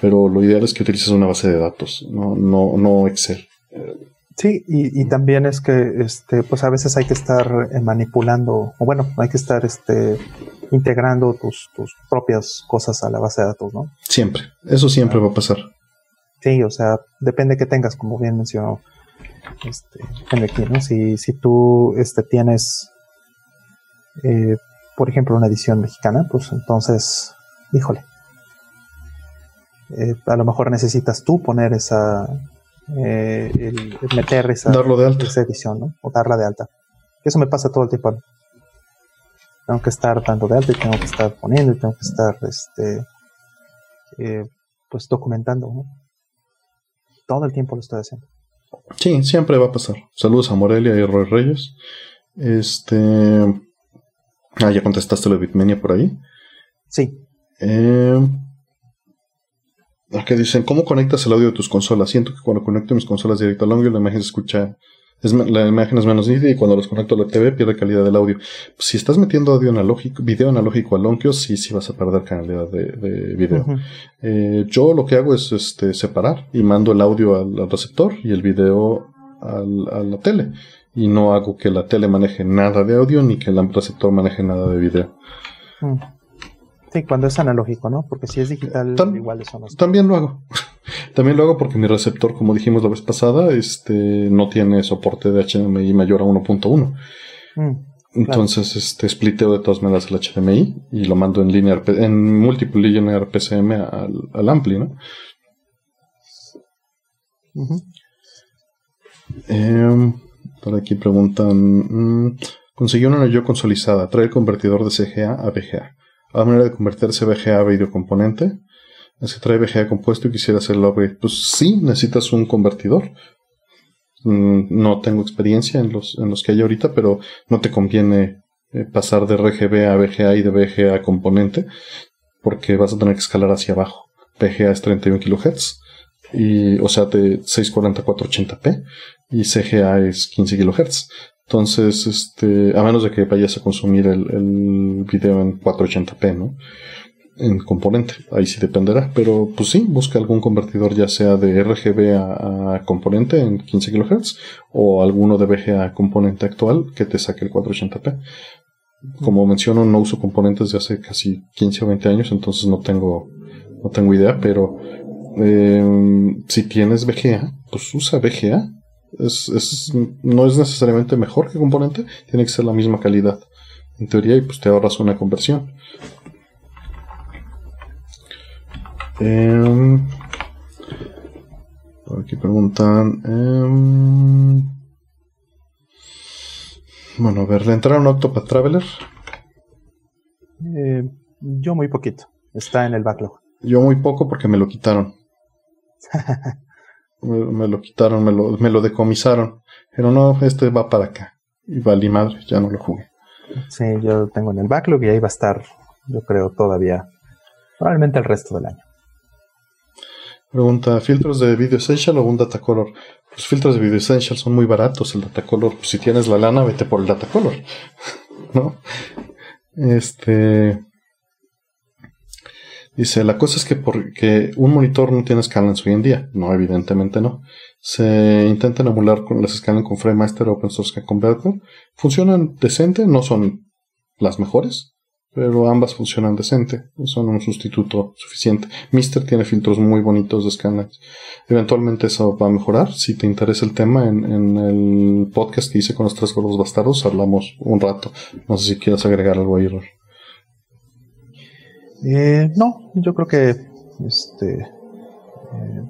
Pero lo ideal es que utilices una base de datos, no, no, no Excel. Sí, y, y, también es que este, pues a veces hay que estar eh, manipulando, o bueno, hay que estar este integrando tus, tus propias cosas a la base de datos, ¿no? Siempre, eso siempre va a pasar. Sí, o sea, depende que tengas, como bien mencionó este, Henry ¿no? Si, si tú este, tienes, eh, por ejemplo, una edición mexicana, pues entonces, híjole, eh, a lo mejor necesitas tú poner esa, eh, el, meter esa, Darlo de alta. esa edición, ¿no? O darla de alta. Eso me pasa todo el tiempo tengo que estar dando de alta y tengo que estar poniendo y tengo que estar este eh, pues documentando ¿no? todo el tiempo lo estoy haciendo. Sí siempre va a pasar. Saludos a Morelia y Roy Reyes. Este ah ya contestaste lo de Bitmania por ahí. Sí. Eh, que dicen, ¿cómo conectas el audio de tus consolas? Siento que cuando conecto mis consolas directo al audio la imagen se escucha la imagen es menos nítida y cuando los conecto a la TV pierde calidad del audio. si estás metiendo audio analógico, video analógico al Onkyo, sí, sí vas a perder calidad de, de video. Eh, yo lo que hago es este, separar y mando el audio al, receptor y el video al, a la tele. Y no hago que la tele maneje nada de audio ni que el receptor maneje nada de video. Sí, cuando es analógico, ¿no? Porque si es digital, igual eso no También lo hago. También lo hago porque mi receptor, como dijimos la vez pasada, este no tiene soporte de HDMI mayor a 1.1. Mm, Entonces, este spliteo de todas maneras el HDMI y lo mando en línea en múltiple linear PCM al, al ampli, ¿no? Em, por aquí preguntan. Mm, conseguí una yo consolidada. Trae el convertidor de CGA a VGA. ¿A manera de convertirse VGA a videocomponente? Es que trae VGA compuesto y quisiera hacerlo upgrade. Pues sí, necesitas un convertidor. Mm, no tengo experiencia en los, en los que hay ahorita, pero no te conviene eh, pasar de RGB a VGA y de VGA a componente, porque vas a tener que escalar hacia abajo. VGA es 31 kHz y, o sea, de 640 480p y CGA es 15 kHz. Entonces, este, a menos de que vayas a consumir el, el video en 480p, ¿no? En componente, ahí sí dependerá, pero pues sí, busca algún convertidor ya sea de RGB a, componente en 15 kHz o alguno de VGA a componente actual que te saque el 480p. Como menciono, no uso componentes de hace casi 15 o 20 años, entonces no tengo, no tengo idea, pero eh, si tienes VGA, pues usa VGA. Es, es, no es necesariamente mejor que componente, tiene que ser la misma calidad. En teoría, y pues te ahorras una conversión. Eh, aquí preguntan. Eh, bueno, a ver, ¿le entraron Octopath Traveler? Eh, yo muy poquito. Está en el backlog. Yo muy poco porque me lo quitaron. me, lo quitaron, me lo, me lo decomisaron. Pero no, este va para acá. Y vale madre, ya no lo jugué. Sí, yo tengo en el backlog y ahí va a estar, yo creo, todavía, probablemente el resto del año. Pregunta, ¿filtros de Video Essential o un Datacolor? Los filtros de Video Essential son muy baratos, el Datacolor, pues si tienes la lana, vete por el Datacolor, ¿no? Este... Dice, la cosa es que porque un monitor no tiene Scanlens hoy en día. No, evidentemente no. Se intentan emular con las Scanlens con FrameMaster Open Source Converter. Funcionan decente, no son las mejores, pero ambas funcionan decente. Son un sustituto suficiente. Mister tiene filtros muy bonitos de Scanlens. Eventualmente eso va a mejorar. Si te interesa el tema, en, en el podcast que hice con los tres gordos bastardos hablamos un rato. No sé si quieres agregar algo ahí. Eh, no, yo creo que este eh,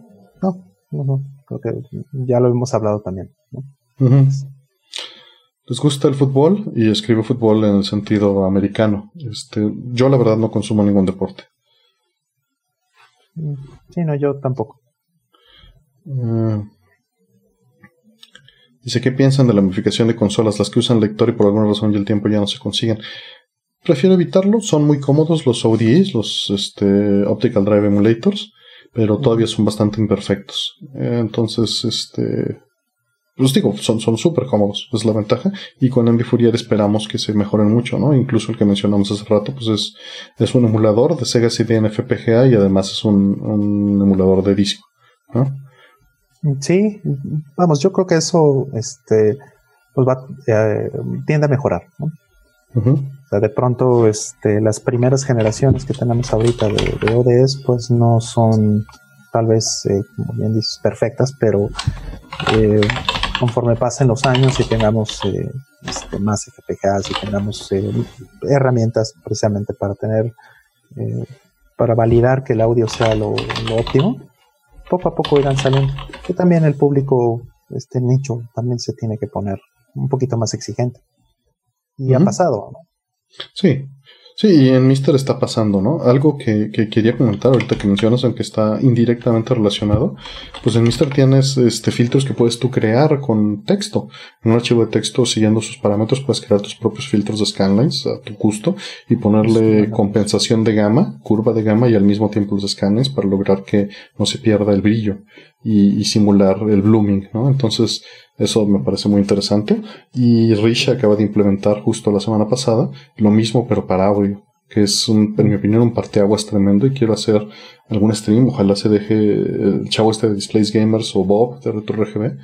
no, no, no, creo que ya lo hemos hablado también. Les gusta el fútbol y escribo fútbol en el sentido americano. Este, yo la verdad no consumo ningún deporte. Sí, no, yo tampoco. Eh, dice, ¿qué piensan de la modificación de consolas? Las que usan lector y por alguna razón y el tiempo ya no se consiguen. Prefiero evitarlo, son muy cómodos los ODEs, los este, Optical Drive Emulators, pero todavía son bastante imperfectos. Entonces, este, los digo, son súper cómodos, es la ventaja. Y con Envy Fourier esperamos que se mejoren mucho, ¿no? Incluso el que mencionamos hace rato, pues es, es un emulador de Sega CD en FPGA y además es un, un emulador de disco, ¿no? Sí, vamos, yo creo que eso, este, pues va, eh, tiende a mejorar, ¿no? de pronto este, las primeras generaciones que tenemos ahorita de, ODS pues no son tal vez, eh, como bien dices, perfectas, pero eh, conforme pasen los años y tengamos eh, este, más FPGAs y tengamos herramientas precisamente para tener, para validar que el audio sea lo, óptimo, poco a poco irán saliendo. Que también el público, este nicho, también se tiene que poner un poquito más exigente. Y ha pasado, ¿no? Sí, sí, y en Mister está pasando, ¿no? Algo que, que, quería comentar ahorita que mencionas, aunque está indirectamente relacionado, pues en Mister tienes este, filtros que puedes tú crear con texto. En un archivo de texto, siguiendo sus parámetros, puedes crear tus propios filtros de scanlines a tu gusto y ponerle compensación de gama, curva de gama y al mismo tiempo los scanlines para lograr que no se pierda el brillo y, y simular el blooming, ¿no? Entonces, eso me parece muy interesante. Y Rich acaba de implementar justo la semana pasada lo mismo, pero para audio, que es, un, en mi opinión, un parteaguas tremendo. Y quiero hacer algún stream. Ojalá se deje el chavo este de Displays Gamers o Bob de RetroRGB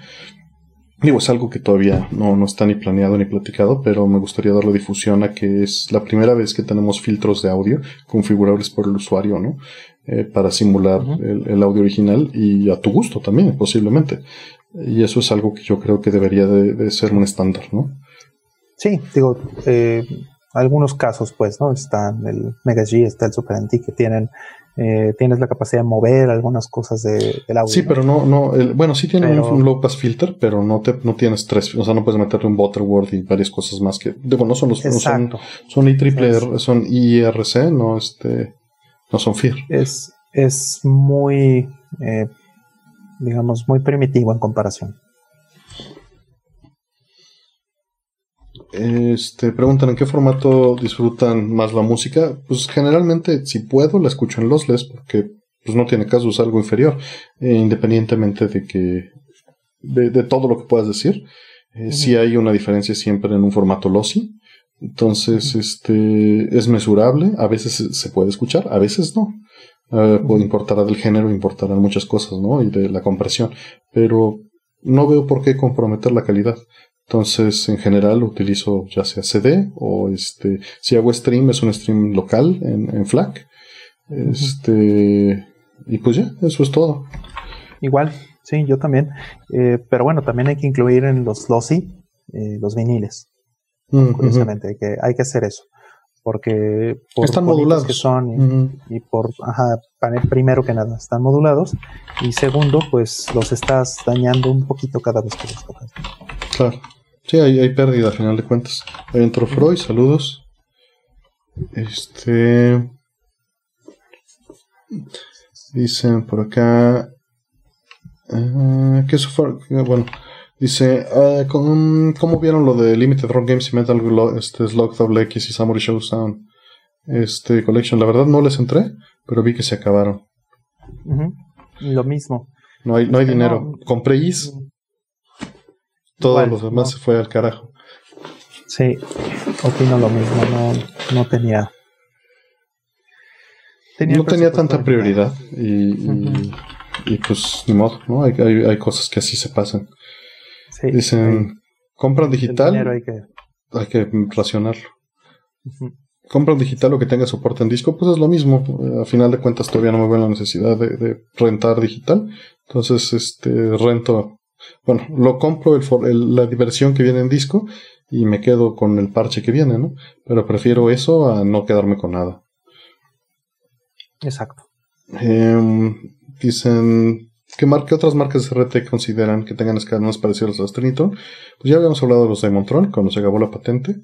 Digo, es algo que todavía no, no está ni planeado ni platicado, pero me gustaría darle difusión a que es la primera vez que tenemos filtros de audio configurables por el usuario, ¿no? Eh, para simular el, audio original y a tu gusto también, posiblemente. Y eso es algo que yo creo que debería de, ser un estándar, ¿no? Sí, digo, eh, algunos casos, pues, ¿no? Está el Mega G, está el Super NT que tienen eh, tienes la capacidad de mover algunas cosas de, del audio. Sí, pero no, no, bueno, sí tiene un, low pass filter, pero no te, no tienes tres, o sea, no puedes meterle un Butterworth y varias cosas más que, digo, no son los, no son, son son IRC, no este, no son FIR. Es, es muy, eh, digamos, muy primitivo en comparación. Este, preguntan en qué formato disfrutan más la música. Pues generalmente, si puedo, la escucho en lossless porque pues no tiene caso usar algo inferior, eh, independientemente de que de, todo lo que puedas decir. Eh, Si hay una diferencia siempre en un formato lossy. Entonces, este es mesurable. A veces se puede escuchar, a veces no. Uh, puede importar del género, importarán muchas cosas, ¿no? Y de la compresión. Pero no veo por qué comprometer la calidad. Entonces, en general, utilizo ya sea CD o este, si hago stream, es un stream local en, en FLAC. Este, y pues ya, eso es todo. Igual, sí, yo también. Eh, pero bueno, también hay que incluir en los lossy eh, los viniles. Mm, curiosamente, hay, que, hay que hacer eso. Porque por están modulados que son y, por ajá, primero que nada están modulados y segundo pues los estás dañando un poquito cada vez que los tocas. Claro. Sí, hay, hay pérdida a final de cuentas. Ahí entró Freud, saludos. Este. Dicen por acá. Uh, ¿Qué fue? Bueno, dice: uh, ¿cómo, vieron lo de Limited Rock Games y Metal este, Slug Double X y Samurai Showdown este, Collection? La verdad no les entré, pero vi que se acabaron. Lo mismo. No hay, no hay dinero. Compré Is todos los demás se fue al carajo. Sí, opino lo mismo, no, no tenía. no tenía tanta prioridad y, y, pues ni modo, ¿no? Hay, hay, hay, cosas que así se pasan. Dicen, compran digital, hay que... hay que racionarlo. Compran digital o que tenga soporte en disco, pues es lo mismo. A final de cuentas todavía no me veo la necesidad de, de rentar digital. Entonces, este, rento bueno, lo compro el, la diversión que viene en disco y me quedo con el parche que viene, ¿no? Pero prefiero eso a no quedarme con nada. Exacto. Em, dicen, ¿qué, marca, otras marcas de RT consideran que tengan escalones parecidos a los Trinitron? Pues ya habíamos hablado de los Diamondtron cuando se acabó la patente.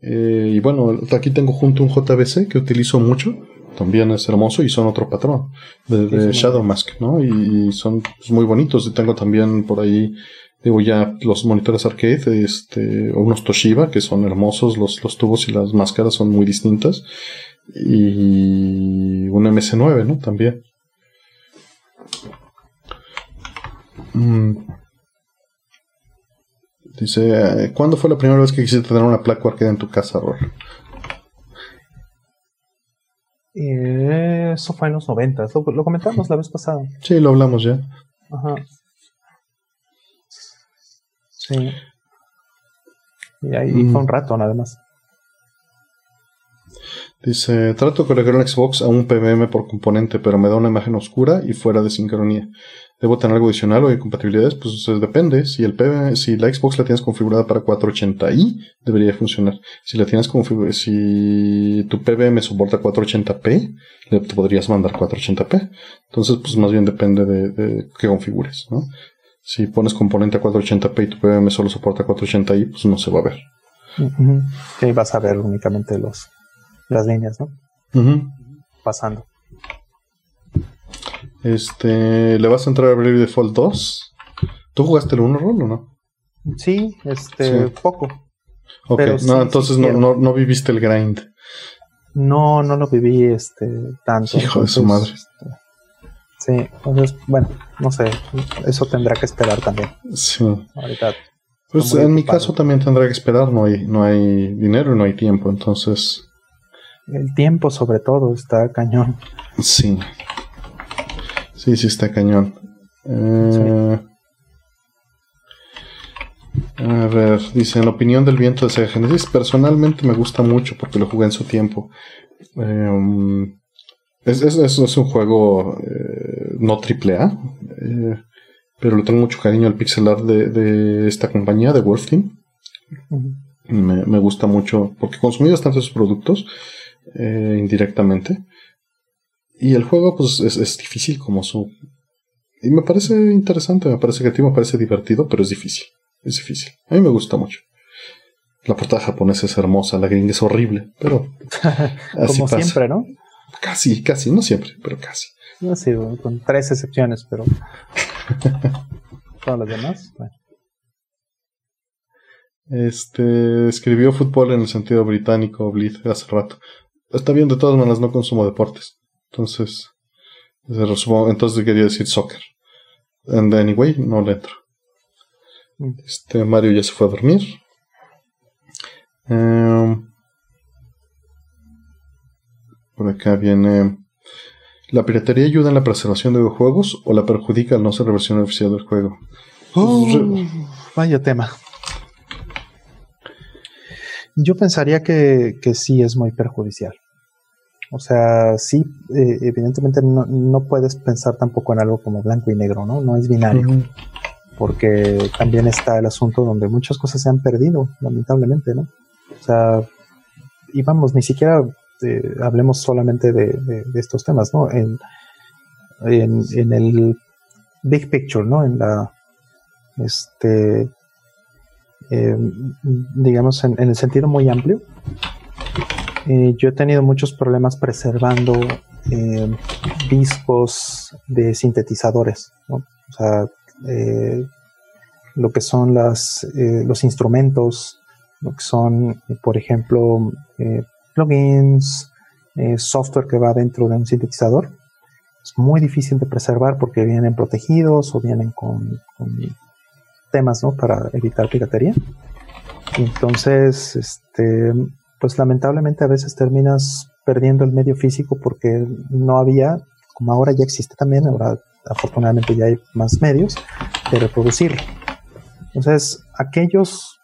Eh, y bueno, aquí tengo junto un JBC que utilizo mucho también es hermoso y son otro patrón de, Shadow Mask, ¿no? Y, son pues, muy bonitos. Y tengo también por ahí, digo ya los monitores arcade, este, unos Toshiba que son hermosos, los, los tubos y las máscaras son muy distintas. Y un MS9, ¿no? También. Mm. Dice, ¿cuándo fue la primera vez que quisiste tener una placa arcade en tu casa, Ror? Eh, eso fue en los 90, lo, comentamos la vez pasada. Sí, lo hablamos ya. Ajá. Sí. Y ahí fue un mm. rato nada más. Dice, trato de corregir un Xbox a un PBM por componente, pero me da una imagen oscura y fuera de sincronía. ¿Debo tener algo adicional o hay compatibilidades? Pues depende. Si el si la Xbox la tienes configurada para 480i, debería funcionar. Si la tienes si tu PBM soporta 480p, le podrías mandar 480p. Entonces, pues más bien depende de, de qué configures, ¿no? Si pones componente a 480p y tu PBM solo soporta 480i, pues no se va a ver. Sí, vas a ver únicamente los, las líneas, ¿no? Pasando. Este, ¿le vas a entrar a Brave Default 2? ¿Tú jugaste el 1 rol o no? Sí, este, poco. Ok, no, entonces no, no, viviste el grind. No, no lo viví este tanto. Hijo de su madre. Este, sí, entonces, bueno, no sé, eso tendrá que esperar también. Sí. Ahorita. Pues en mi caso también tendrá que esperar, no hay, no hay dinero y no hay tiempo, entonces. El tiempo sobre todo está cañón. Sí. Sí, sí está cañón. Eh, A ver, dice, en opinión del viento de Sega Genesis, personalmente me gusta mucho porque lo jugué en su tiempo. Em, es, es, un juego eh, no triple A, eh, pero le tengo mucho cariño al pixel art de, esta compañía, de Wolf Team. me, gusta mucho porque consumí bastante sus productos indirectamente. Y el juego, pues, es, es, difícil como su. Y me parece interesante, me parece creativo, me parece divertido, pero es difícil. Es difícil. A mí me gusta mucho. La portada japonesa es hermosa, la gringa es horrible, pero. así como siempre, ¿no? Casi, casi, no siempre, pero casi. No, sí, con tres excepciones, pero. Todas las demás, bueno. Este escribió fútbol en el sentido británico, Blitz, hace rato. Está bien, de todas maneras, no consumo deportes. Entonces, entonces quería decir soccer. And anyway, no le entro. Este Mario ya se fue a dormir. Em, por acá viene. ¿La piratería ayuda en la preservación de videojuegos o la perjudica al no ser la versión oficial del juego? Oh, vaya tema. Yo pensaría que, que sí es muy perjudicial. O sea, sí, eh, evidentemente no, puedes pensar tampoco en algo como blanco y negro, ¿no? No es binario. Porque también está el asunto donde muchas cosas se han perdido, lamentablemente, ¿no? O sea, y vamos, ni siquiera eh, hablemos solamente de, estos temas, ¿no? En, en, el big picture, ¿no? En la, este, eh, digamos, en, el sentido muy amplio, eh, yo he tenido muchos problemas preservando eh, discos de sintetizadores, o sea, eh, lo que son las, los instrumentos, lo que son, por ejemplo, plugins, software que va dentro de un sintetizador. Es muy difícil de preservar porque vienen protegidos o vienen con, con temas ¿no? para evitar piratería. Entonces, este, pues lamentablemente a veces terminas perdiendo el medio físico porque no había, como ahora ya existe también, ahora afortunadamente ya hay más medios de reproducirlo. Entonces, aquellos,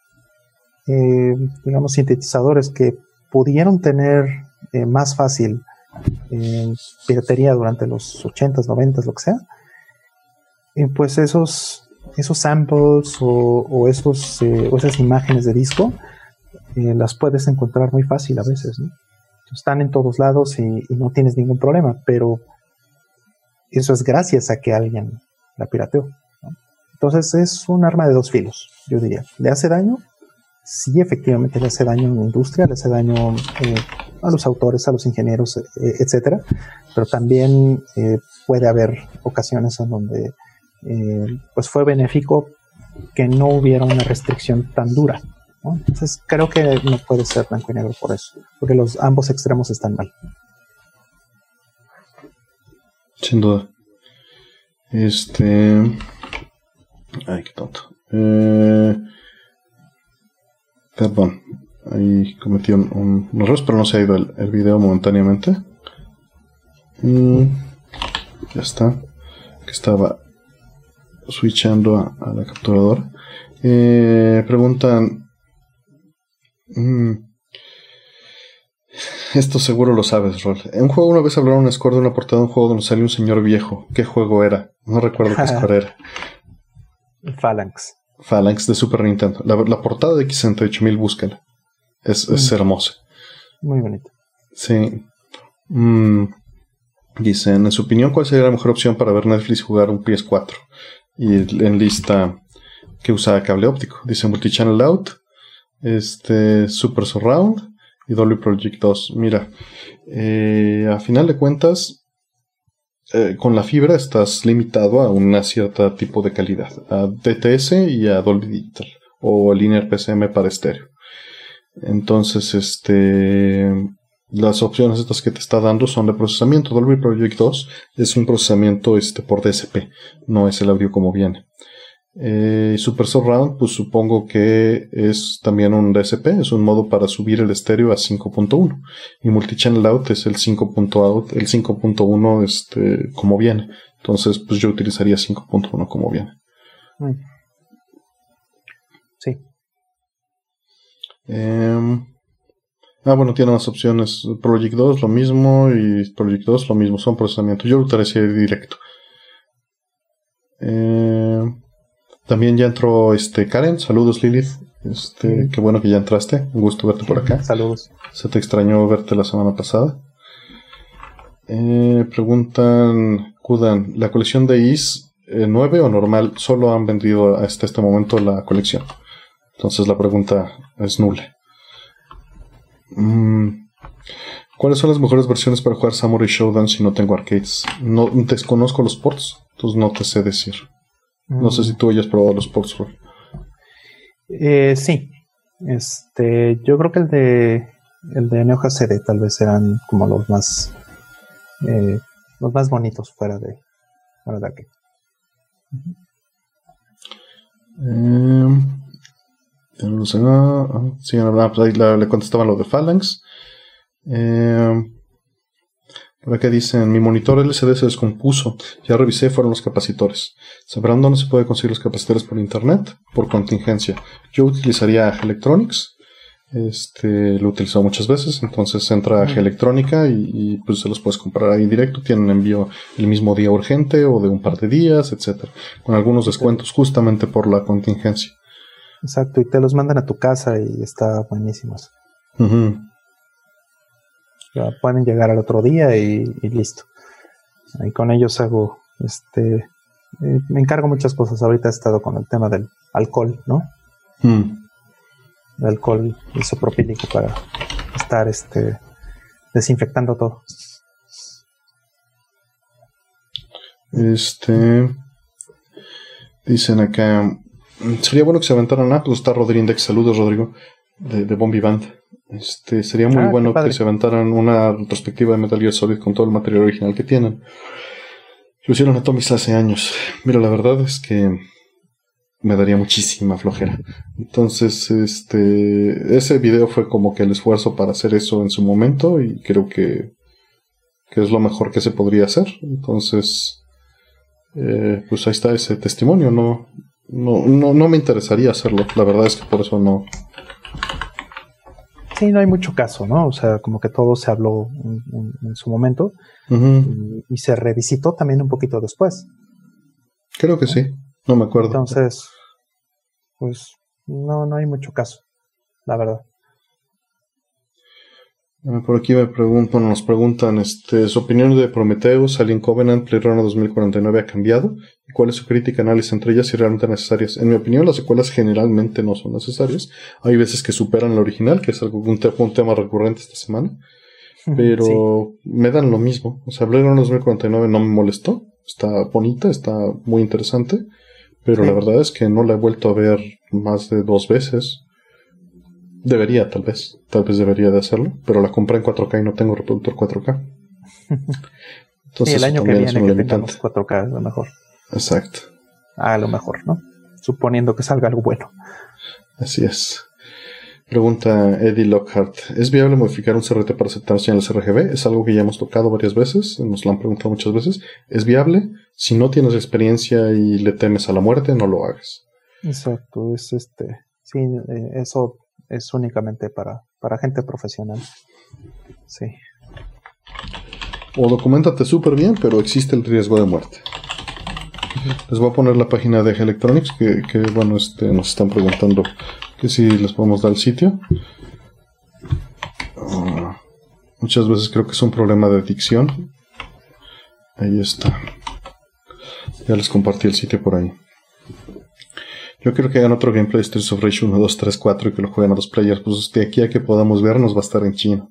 eh, digamos, sintetizadores que pudieron tener eh, más fácil eh, piratería durante los 80s, 90s, lo que sea, pues esos, esos samples o, esos, o esas imágenes de disco eh, las puedes encontrar muy fácil a veces, Están en todos lados y, no tienes ningún problema, pero eso es gracias a que alguien la pirateó. Entonces es un arma de dos filos, yo diría. ¿Le hace daño? Sí, efectivamente le hace daño a la industria, le hace daño eh, a los autores, a los ingenieros, eh, etcétera. Pero también puede haber ocasiones en donde pues fue benéfico que no hubiera una restricción tan dura. Entonces creo que no puede ser blanco y negro por eso, porque los ambos extremos están mal. Sin duda. Este. Ay, qué tonto. Eh... Perdón. Ahí cometí un, error, pero no se ha ido el, el video momentáneamente. Mm, ya está. Que estaba switchando a, la capturadora. Eh, preguntan Mm. Esto seguro lo sabes, Rol. En un juego una vez hablaron un score de una portada de un juego donde salió un señor viejo. ¿Qué juego era? No recuerdo qué score era. Phalanx. Phalanx de Super Nintendo. La, portada de X68000, búscala. Es, es mm. hermosa. Muy bonita. Sí. Mm. Dicen, en su opinión, ¿cuál sería la mejor opción para ver Netflix jugar un PS4? Y en lista que usaba cable óptico. Dice Multichannel Out, este Super Surround y Dolby Project 2. Mira, eh, a final de cuentas, eh, con la fibra estás limitado a un cierto tipo de calidad, a DTS y a Dolby Digital o Linear PCM para estéreo. Entonces, este, las opciones estas que te está dando son de procesamiento. Dolby Project 2 es un procesamiento este, por DSP, no es el audio como viene. Eh, Super Surround, pues supongo que es también un DSP, es un modo para subir el estéreo a 5.1. Y Multichannel Out es el 5.out, el 5.1 este, como viene. Entonces, pues yo utilizaría 5.1 como viene. Sí. Em, ah, bueno, tiene más opciones. Project 2 lo mismo y Project 2 lo mismo, son procesamientos. Yo lo utilizaría directo. Em, también ya entró este Karen. Saludos, Lilith. Este, qué bueno que ya entraste. Un gusto verte por acá. Saludos. Se te extrañó verte la semana pasada. Eh, preguntan, Kudan, ¿la colección de IS 9 o normal solo han vendido hasta este momento la colección? Entonces la pregunta es nula. Mm, ¿Cuáles son las mejores versiones para jugar Samurai Showdown si no tengo arcades? No desconozco los ports, entonces no te sé decir. No sé si tú hayas probado los ports, eh, sí. Este, yo creo que el de el de Neo tal vez eran como los más eh, los más bonitos fuera de fuera de arcade. Ah, sí, pues ahí le contestaban lo de Phalanx. Eh, por acá dicen, mi monitor LCD se descompuso. Ya revisé, fueron los capacitores. ¿Sabrán dónde se puede conseguir los capacitores por internet? Por contingencia. Yo utilizaría Electronics. Este, lo he utilizado muchas veces. Entonces entra a Electrónica y, y, pues se los puedes comprar ahí directo. Tienen envío el mismo día urgente o de un par de días, etcétera. Con algunos descuentos justamente por la contingencia. Exacto, y te los mandan a tu casa y está buenísimos. Pueden llegar al otro día y, listo. Y con ellos hago, este, eh, me encargo muchas cosas. Ahorita he estado con el tema del alcohol, ¿no? Mm. El alcohol isopropílico para estar, este, desinfectando todo. Este, dicen acá, Sería bueno que se aventaran. Ah, pues está Rodríguez. Saludos, Rodrigo, de, de Bombi Band. Este, sería muy ah, bueno que se aventaran una retrospectiva de Metal Gear Solid con todo el material original que tienen. Lo hicieron Atomics hace años. Mira, la verdad es que me daría muchísima flojera. Entonces, este, ese video fue como que el esfuerzo para hacer eso en su momento y creo que, que es lo mejor que se podría hacer. Entonces, eh, pues ahí está ese testimonio. No, no, no, no me interesaría hacerlo. La verdad es que por eso no. Sí, no hay mucho caso, ¿no? O sea, como que todo se habló en, su momento y, se revisitó también un poquito después. Creo que sí, no me acuerdo. Entonces, pues no, no hay mucho caso, la verdad. Por aquí me preguntan, nos preguntan, este, su opinión de Prometheus, Alien Covenant, Blade Runner 2049 ha cambiado. ¿Y cuál es su crítica, análisis entre ellas y realmente necesarias? En mi opinión, las secuelas generalmente no son necesarias. Hay veces que superan la original, que es algo, un, tema recurrente esta semana. Pero me dan lo mismo. O sea, Blade Runner 2049 no me molestó. Está bonita, está muy interesante. Pero la verdad es que no la he vuelto a ver más de dos veces. Debería, tal vez. Tal vez debería de hacerlo. Pero la compré en 4K y no tengo reproductor 4K. Entonces, el año que viene que tengamos 4K es lo mejor. Exacto. A lo mejor, ¿no? Suponiendo que salga algo bueno. Así es. Pregunta Eddie Lockhart. ¿Es viable modificar un CRT para aceptarse en el CRGB? Es algo que ya hemos tocado varias veces, nos lo han preguntado muchas veces. ¿Es viable? Si no tienes experiencia y le temes a la muerte, no lo hagas. Exacto, es este. Sí, eh, eso es únicamente para, para gente profesional. Sí. O documentate súper bien, pero existe el riesgo de muerte. Les voy a poner la página de Electronics, que, bueno, este, nos están preguntando que si les podemos dar el sitio. Ah, muchas veces creo que es un problema de dicción. Ahí está. Ya les compartí el sitio por ahí. Yo quiero que hagan otro gameplay de Streets of Rage 1, 2, 3, 4 y que lo jueguen a dos players. Pues de aquí a que podamos vernos va a estar en chino.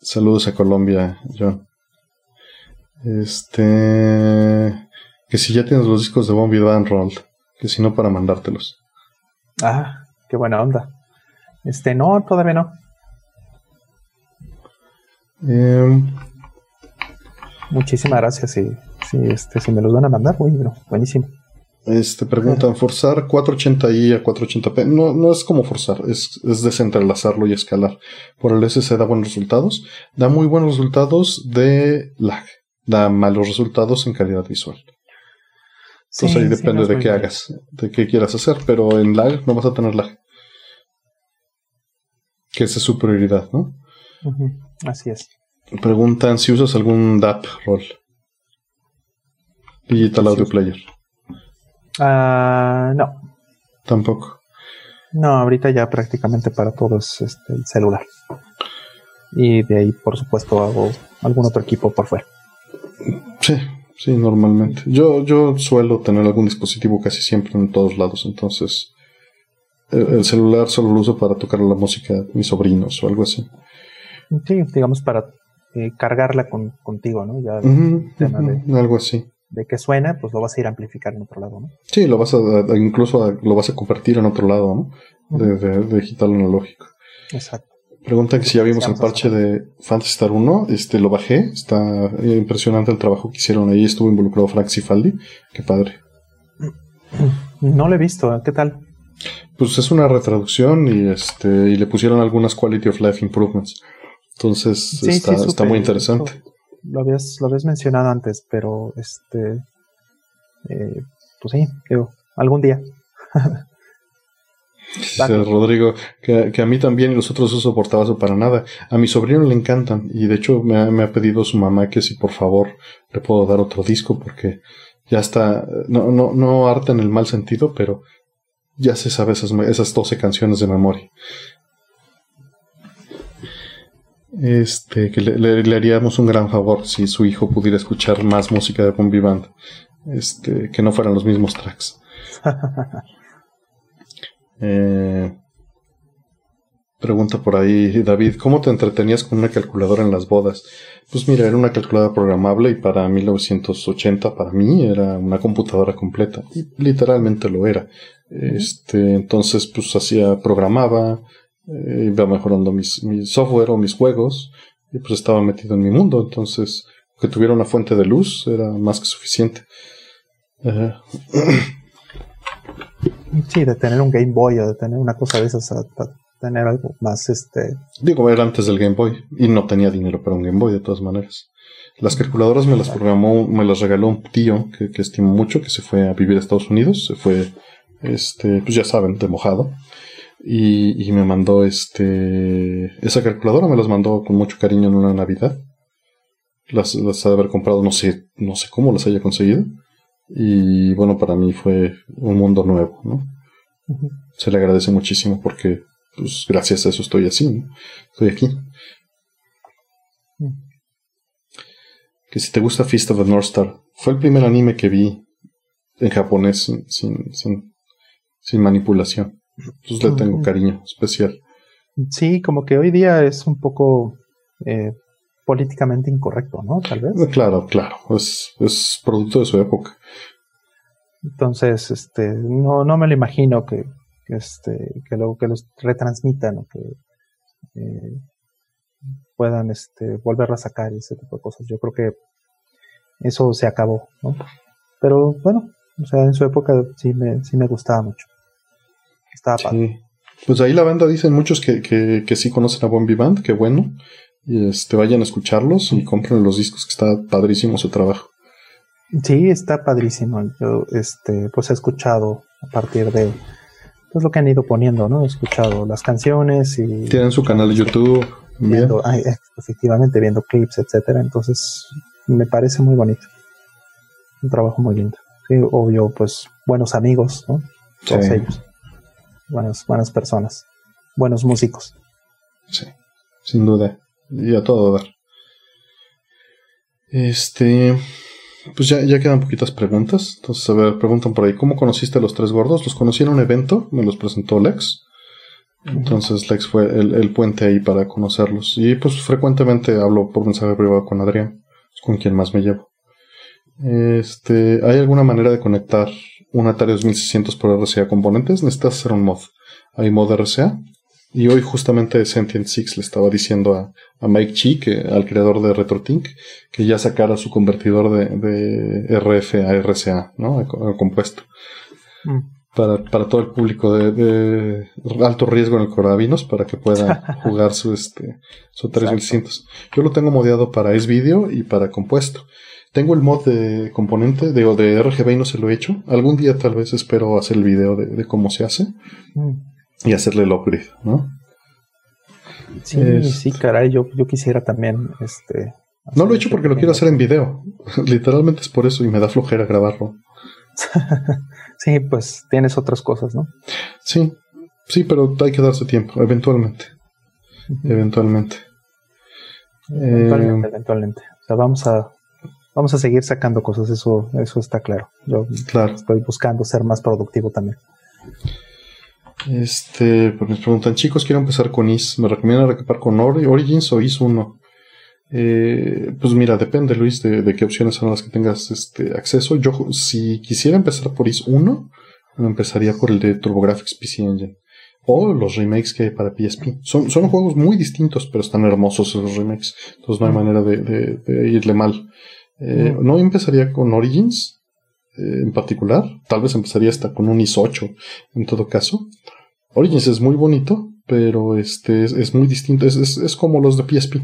Saludos a Colombia, John. Este. Que si ya tienes los discos de Bombi Dan Roll. Que si no, para mandártelos. Ah, qué buena onda. Este, no, todavía no. Em, Muchísimas gracias. Si, si, este, si me los van a mandar, bueno, buenísimo. Este, preguntan, ¿forzar 480i a 480p? No, no es como forzar, es, es desentrelazarlo y escalar. Por el SC da buenos resultados. Da muy buenos resultados de lag. Da malos resultados en calidad visual. Entonces ahí depende de qué hagas, de qué quieras hacer, pero en lag no vas a tener lag. Que esa es su prioridad, ¿no? Así es. Preguntan si usas algún DAP rol. Digital Audio Player. Ah, no. Tampoco. No, ahorita ya prácticamente para todo es este, el celular. Y de ahí, por supuesto, hago algún otro equipo por fuera. Sí, sí, normalmente. Yo, yo suelo tener algún dispositivo casi siempre en todos lados, entonces el, celular solo lo uso para tocar la música de mis sobrinos o algo así. Sí, digamos para eh, cargarla contigo, ¿no? Ya algo así. De que suena, pues lo vas a ir a amplificar en otro lado, ¿no? Sí, lo vas a, incluso lo vas a convertir en otro lado, ¿no? de, digital analógico. Exacto. Preguntan que si ya vimos el parche de Fantasy Star 1, este lo bajé, está impresionante el trabajo que hicieron ahí, estuvo involucrado Frank Cifaldi, qué padre. No lo he visto, ¿qué tal? Pues es una retraducción y este y le pusieron algunas quality of life improvements. Entonces está, muy interesante. Lo habías, lo habías mencionado antes, pero este eh, pues sí, algún día. Rodrigo, que, a mí también y los otros no soportaba eso para nada. A mi sobrino le encantan y de hecho me ha, me ha, pedido su mamá que si por favor le puedo dar otro disco porque ya está, no, no, no harta en el mal sentido, pero ya se sabe esas, esas 12 canciones de memoria. Este, que le, le, haríamos un gran favor si su hijo pudiera escuchar más música de Bombi Band. Este, que no fueran los mismos tracks. Eh, pregunta por ahí David, ¿cómo te entretenías con una calculadora en las bodas? Pues mira, era una calculadora programable y para 1980 para mí era una computadora completa. Y literalmente lo era. Este, entonces pues hacía, programaba, eh, iba mejorando mis, mi software o mis juegos y pues estaba metido en mi mundo. Entonces, que tuviera una fuente de luz era más que suficiente. Sí, de tener un Game Boy o de tener una cosa de esas, a, tener algo más, este... Digo, era antes del Game Boy y no tenía dinero para un Game Boy de todas maneras. Las calculadoras me las programó, me las regaló un tío que, que estimo mucho, que se fue a vivir a Estados Unidos, se fue, este, pues ya saben, de mojado. Y, y me mandó este, esa calculadora me las mandó con mucho cariño en una Navidad. Las, las ha de haber comprado, no sé, no sé cómo las haya conseguido. Y bueno, para mí fue un mundo nuevo, ¿no? Se le agradece muchísimo porque, pues, gracias a eso estoy así, ¿no? Estoy aquí. Que si te gusta Fist of the North Star, fue el primer anime que vi en japonés sin, sin, sin, manipulación. Entonces le tengo cariño especial. Sí, como que hoy día es un poco eh, políticamente incorrecto, ¿no? Tal vez. Claro, claro, es, es producto de su época. Entonces, este, no, no me lo imagino que, este, que luego que los retransmitan o que eh, puedan este, volverla a sacar y ese tipo de cosas. Yo creo que eso se acabó, ¿no? Pero bueno, o sea, en su época sí me, sí me gustaba mucho. Estaba sí. Pues ahí la banda dicen muchos que, que, que sí conocen a Bombi Band, que bueno y este, vayan a escucharlos y compren los discos, que está padrísimo su trabajo. Sí, está padrísimo. Yo, este, pues he escuchado a partir de pues lo que han ido poniendo, ¿no? He escuchado las canciones y tienen su canal de YouTube, viendo, efectivamente viendo clips, etcétera. Entonces me parece muy bonito, un trabajo muy lindo. Sí, obvio, pues buenos amigos, ¿no? Todos ellos, buenas, buenas personas, buenos músicos. Sí, sin duda y a todo dar. Este, pues ya, ya quedan poquitas preguntas. Entonces, a ver, preguntan por ahí, ¿cómo conociste a los tres gordos? Los conocí en un evento, me los presentó Lex. Entonces Lex fue el, puente ahí para conocerlos. Y pues frecuentemente hablo por mensaje privado con Adrián, con quien más me llevo. Este, ¿hay alguna manera de conectar un Atari 2600 por RCA componentes? Necesitas hacer un mod. Hay mod RCA y hoy justamente Sentient Six le estaba diciendo a, Mike Chi, que, al creador de RetroTink, que ya sacara su convertidor de, de RF a RCA, ¿no? A, compuesto. Mm. para, para todo el público de, de, alto riesgo en el coronavirus para que pueda jugar su este su 3600. Yo lo tengo modeado para S-Video y para compuesto. Tengo el mod de componente de, de RGB y no se lo he hecho. Algún día tal vez espero hacer el video de, cómo se hace mm. Y hacerle el upgrade, ¿no? Sí, sí, caray, yo, yo quisiera también este no lo he hecho porque lo quiero hacer en video. Literalmente es por eso y me da flojera grabarlo. sí, pues tienes otras cosas, ¿no? Sí, sí, pero hay que darse tiempo, eventualmente. Eventualmente. Eventualmente, eh, eventualmente. O sea, vamos a, vamos a seguir sacando cosas, eso, eso está claro. Yo claro. estoy buscando ser más productivo también. Este, pues me preguntan, chicos, quiero empezar con IS. ¿Me recomiendan recapar con Origins o IS 1? Eh, pues mira, depende, Luis, de, qué opciones son las que tengas este acceso. Yo, si quisiera empezar por IS 1, empezaría por el de TurboGrafx PC Engine. O los remakes que hay para PSP. Son, son juegos muy distintos, pero están hermosos esos remakes. Entonces no hay manera de, irle mal. Eh, no empezaría con Origins eh, en particular. Tal vez empezaría hasta con un IS 8 en todo caso. Origins es muy bonito, pero este es, muy distinto. Es, es, como los de PSP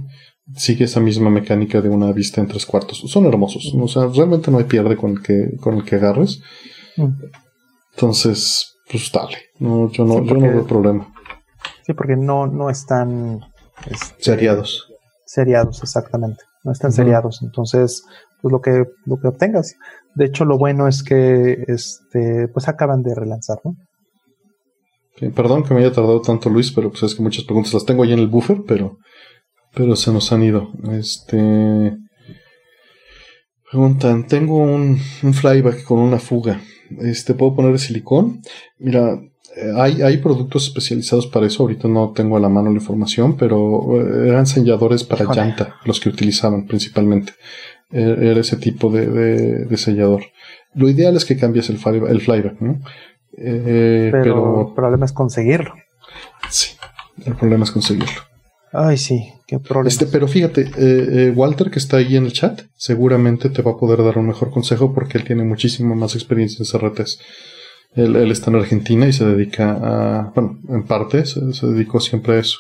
sigue esa misma mecánica de una vista en tres cuartos. Son hermosos. O sea, realmente no hay pierde con el que, con el que agarres. Mm. Entonces, pues dale. No, yo no, yo no veo problema. Sí, porque no, no están este, seriados. Seriados, exactamente. No están seriados. Entonces, pues lo que, lo que obtengas. De hecho, lo bueno es que este, pues acaban de relanzar, ¿no? Perdón que me haya tardado tanto Luis, pero pues es que muchas preguntas las tengo ahí en el buffer, pero pero se nos han ido. Este. Preguntan, tengo un, flyback con una fuga. Este, ¿puedo poner silicón? Mira, eh, hay, hay productos especializados para eso. Ahorita no tengo a la mano la información, pero eh, eran selladores para llanta los que utilizaban principalmente. E, era ese tipo de, sellador. Lo ideal es que cambies el, el flyback, ¿no? Eh, pero el problema es conseguirlo. Sí, el problema es conseguirlo. Ay, sí, qué problema. Este, pero fíjate, eh, eh, Walter, que está ahí en el chat, seguramente te va a poder dar un mejor consejo porque él tiene muchísima más experiencia en CRTs. Él, él está en Argentina y se dedica a, bueno, en parte se, dedicó siempre a eso.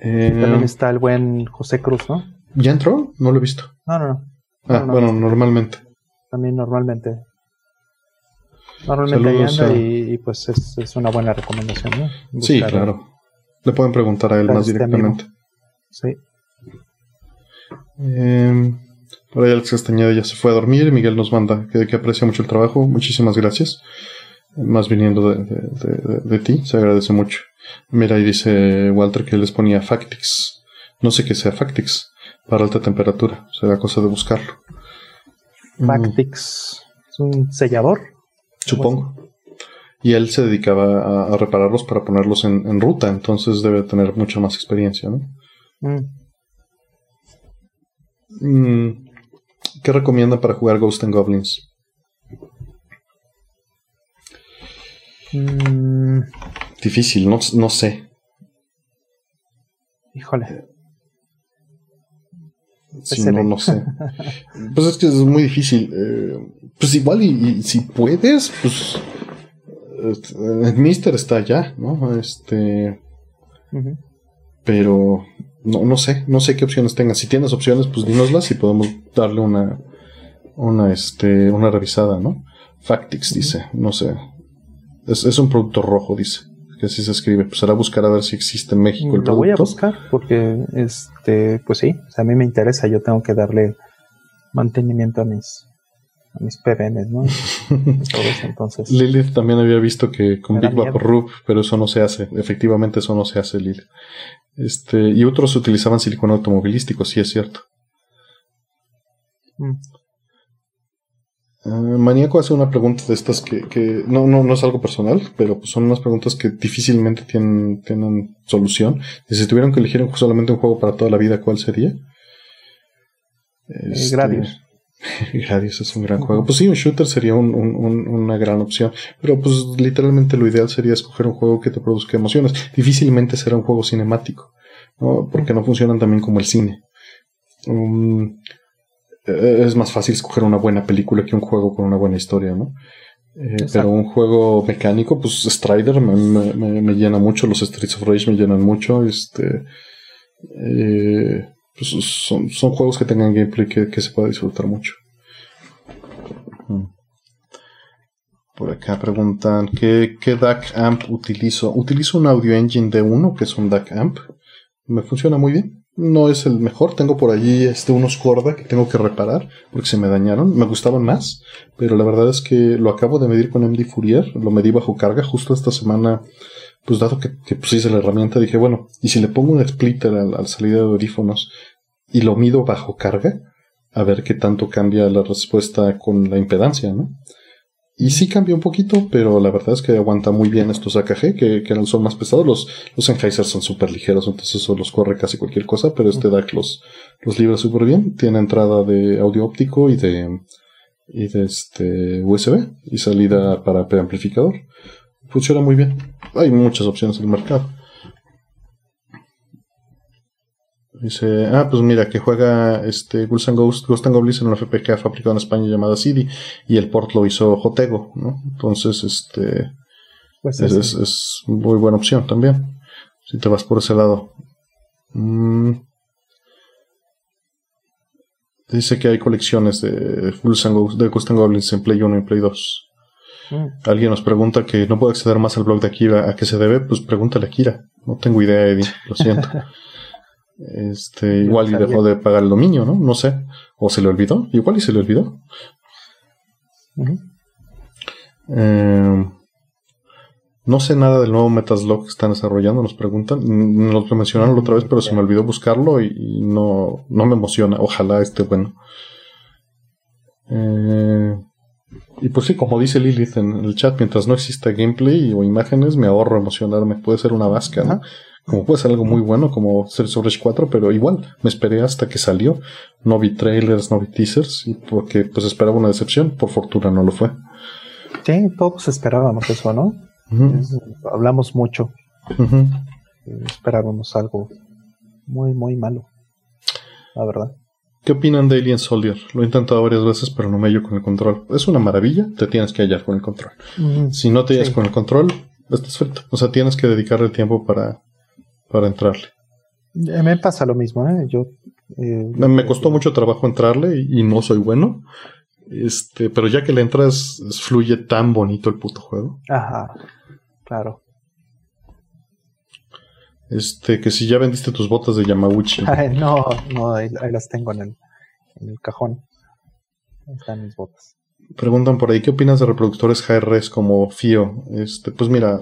Eh, también está el buen José Cruz, ¿no? ¿Ya entró? No lo he visto. No, no, no. Ah, bueno, normalmente. También normalmente. Normalmente ahí anda y, pues es, es, una buena recomendación, ¿no? sí, claro. Le pueden preguntar a él más directamente. Sí. Eh, por ahí Alex Castañeda ya se fue a dormir. Miguel nos manda que, que aprecia mucho el trabajo. Muchísimas gracias. Más viniendo de, ti, se agradece mucho. Mira, ahí dice Walter que les ponía Factix. No sé qué sea Factix para alta temperatura. Será cosa de buscarlo. Factix. ¿Es un sellador? Supongo y él se dedicaba a, repararlos para ponerlos en, ruta, entonces debe tener mucha más experiencia, ¿no? Mm. Mm, ¿Qué recomiendan para jugar Ghost and Goblins? Mm. Difícil, no, no sé. Híjole. Sí, no, no sé. pues es que es muy difícil. Eh, pues igual y, si puedes, pues el Mister está allá, ¿no? Este. Pero no, no sé, no sé qué opciones tengas. Si tienes opciones, pues dínoslas y podemos darle una, una, este, una revisada, ¿no? Factix dice, no sé. Es, es, un producto rojo, dice. Que así se escribe. Pues será buscar a ver si existe en México el producto. Lo voy a buscar porque, este, pues sí, a mí me interesa. Yo tengo que darle mantenimiento a mis, a mis PBNs, ¿no? entonces. Lilith también había visto que con Big Vapor pero eso no se hace. Efectivamente, eso no se hace, Lilith. Este, y otros utilizaban silicona automovilístico, sí es cierto. Mm. Ah, Maníaco hace una pregunta de estas que, que no, no, no es algo personal, pero pues son unas preguntas que difícilmente tienen, tienen solución. Y si tuvieran que elegir solamente un juego para toda la vida, ¿cuál sería? Eh, este, Gradius. Gradius es un gran juego. Pues sí, un shooter sería una gran opción. Pero pues literalmente lo ideal sería escoger un juego que te produzca emociones. Difícilmente será un juego cinemático. ¿no? Porque no funcionan también como el cine. Um, es más fácil escoger una buena película que un juego con una buena historia, ¿no? Eh, pero un juego mecánico, pues Strider me, llena mucho, los Streets of Rage me llenan mucho. Este, eh, pues son, son, juegos que tengan gameplay que, se pueda disfrutar mucho. Mm. Por acá preguntan, ¿qué, ¿qué DAC amp utilizo? Utilizo un Audio Engine D1, que es un DAC amp. Me funciona muy bien no es el mejor. Tengo por allí este, unos Corda que tengo que reparar porque se me dañaron. Me gustaban más, pero la verdad es que lo acabo de medir con MD Fourier. Lo medí bajo carga justo esta semana. Pues dado que, pues, hice la herramienta, dije, bueno, y si le pongo un splitter a la salida de audífonos y lo mido bajo carga, a ver qué tanto cambia la respuesta con la impedancia, ¿no? Y sí cambia un poquito, pero la verdad es que aguanta muy bien estos AKG, que, que son más pesados. Los, los Sennheiser son súper ligeros, entonces eso los corre casi cualquier cosa, pero este DAC los, los libra súper bien. Tiene entrada de audio óptico y de, y de este USB y salida para preamplificador. Funciona muy bien. Hay muchas opciones en el mercado. Dice, ah, pues mira, que juega este Ghost and Ghost, Ghost and Goblins en una FPK fabricada en España llamada CD y el port lo hizo Jotego, ¿no? Entonces, este pues es, es, muy buena opción también. Si te vas por ese lado. Mm. Dice que hay colecciones de Ghost and Ghost, de Ghost and Goblins en Play 1 y Play 2. Mm. Alguien nos pregunta que no puedo acceder más al blog de Akira. ¿A qué se debe? Pues pregúntale a Akira. No tengo idea, Eddie. Lo siento. Este, igual y dejó de pagar el dominio, ¿no? No sé. O se le olvidó. Igual y se le olvidó. Eh, no sé nada del nuevo Metaslog que están desarrollando, nos preguntan. Nos lo mencionaron la otra vez, pero se me olvidó buscarlo y, no, no me emociona. Ojalá esté bueno. Eh, y pues sí, como dice Lilith en el chat, mientras no exista gameplay o imágenes, me ahorro emocionarme. Puede ser una vasca, ¿no? Como puede ser algo muy bueno como Streets of 4, pero igual me esperé hasta que salió. No vi trailers, no vi teasers, y porque pues esperaba una decepción. Por fortuna no lo fue. Sí, todos esperábamos eso, ¿no? hablamos mucho. Esperábamos algo muy, muy malo. La verdad. ¿Qué opinan de Alien Soldier? Lo he intentado varias veces, pero no me hallo con el control. Es una maravilla, te tienes que hallar con el control. Si no te hallas con el control, estás frito. O sea, tienes que dedicarle tiempo para para entrarle. Eh, me pasa lo mismo, ¿eh? Yo, eh, me costó mucho trabajo entrarle y, no soy bueno. Este, pero ya que le entras, fluye tan bonito el puto juego. Ajá, claro. Este, que si ya vendiste tus botas de Yamauchi. no, no, ahí, las tengo en el, en el cajón. Ahí están mis botas. Preguntan por ahí, ¿qué opinas de reproductores HRS como FIO? Este, pues mira,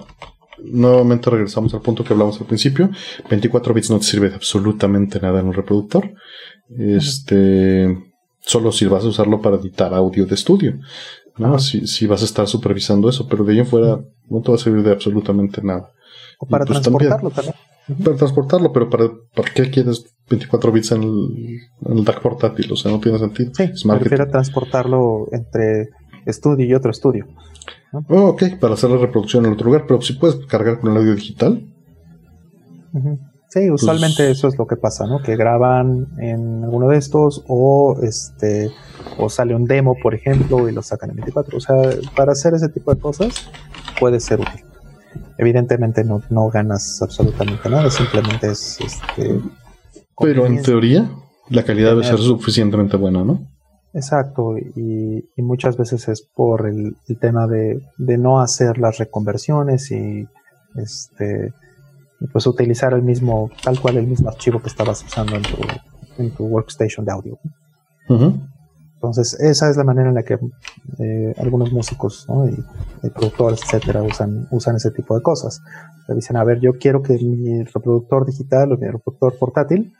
nuevamente regresamos al punto que hablamos al principio. 24 bits no te sirve de absolutamente nada en un reproductor. Este, solo si vas a usarlo para editar audio de estudio. ¿no? Si, si, vas a estar supervisando eso, pero de ahí en fuera no te va a servir de absolutamente nada. O para pues transportarlo también. Para transportarlo, pero para, ¿para qué quieres 24 bits en el, en el DAC portátil? O sea, no tiene sentido. Sí, me refiero a transportarlo entre estudio y otro estudio. Oh, ok, para hacer la reproducción en otro lugar, pero si puedes cargar con el audio digital. Sí, usualmente pues eso es lo que pasa, ¿no? Que graban en alguno de estos o este o sale un demo, por ejemplo, y lo sacan en 24. O sea, para hacer ese tipo de cosas puede ser útil. Evidentemente no, no ganas absolutamente nada, simplemente es este, Pero en teoría la calidad debe ser suficientemente buena, ¿no? Exacto, y, muchas veces es por el, tema de, no hacer las reconversiones y este pues utilizar el mismo, tal cual el mismo archivo que estabas usando en tu, en tu workstation de audio. Entonces, esa es la manera en la que eh, algunos músicos y, productores, etcétera, usan, usan ese tipo de cosas. Le dicen, a ver, yo quiero que mi reproductor digital o mi reproductor portátil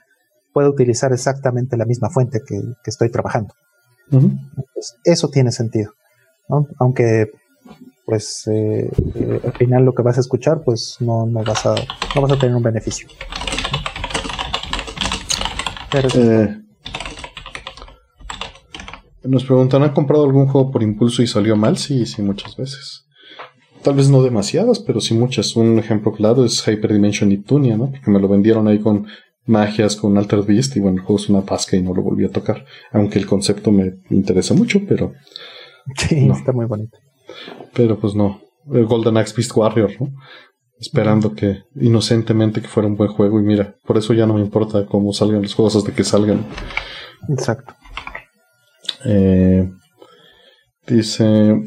pueda utilizar exactamente la misma fuente que estoy trabajando. Pues, eso tiene sentido. Aunque, pues, eh, eh, al final lo que vas a escuchar, pues no, no, vas, a, no vas a tener un beneficio. Eh, nos preguntan, ¿han comprado algún juego por impulso y salió mal? Sí, sí, muchas veces. Tal vez no demasiadas, pero sí muchas. Un ejemplo claro es Hyperdimension Neptunia, ¿no? Porque me lo vendieron ahí con magias con Altered Beast y bueno, el juego es una pasca y no lo volví a tocar. Aunque el concepto me interesa mucho, pero... Sí, está muy bonito. Pero pues no. El Golden Axe Beast Warrior, ¿no? Esperando que, inocentemente, que fuera un buen juego. Y mira, por eso ya no me importa cómo salgan los juegos hasta que salgan. Exacto. Eh, dice,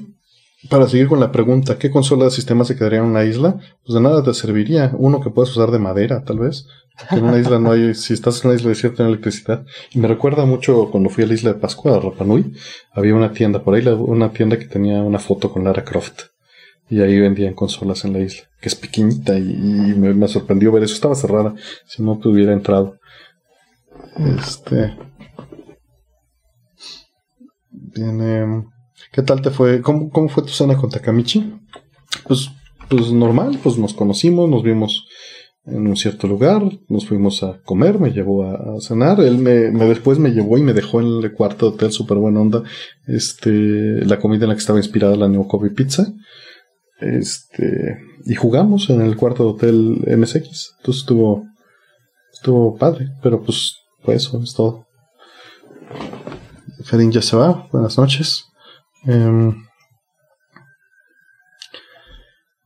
para seguir con la pregunta, ¿qué consola de sistema se quedaría en una isla? Pues de nada te serviría. Uno que puedes usar de madera, tal vez. En una isla no hay, si estás en una isla desierta no electricidad. Y me recuerda mucho cuando fui a la isla de Pascua, a Rapanui, había una tienda por ahí, una tienda que tenía una foto con Lara Croft. Y ahí vendían consolas en la isla, que es pequeñita y, me, me, sorprendió ver eso. Estaba cerrada, si no te hubiera entrado. Este. Viene. ¿Qué tal te fue? ¿Cómo, cómo fue tu cena con Takamichi? Pues, pues normal, pues nos conocimos, nos vimos en un cierto lugar, nos fuimos a comer, me llevó a, cenar, él me, después me llevó y me dejó en el cuarto de hotel, súper buena onda, este, la comida en la que estaba inspirada la Neo Kobe Pizza, este, y jugamos en el cuarto de hotel MSX, entonces estuvo, estuvo padre, pero pues fue eso, es todo. Ferin ya se va, buenas noches. Em,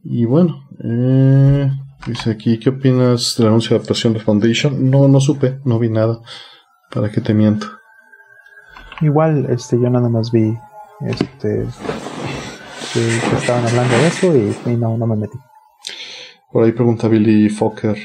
y bueno, eh, dice aquí, ¿qué opinas del anuncio de adaptación de Foundation? No, no supe, no vi nada. ¿Para qué te miento? Igual, este, yo nada más vi, este, que, estaban hablando de eso y, no, no me metí. Por ahí pregunta Billy Faulkner.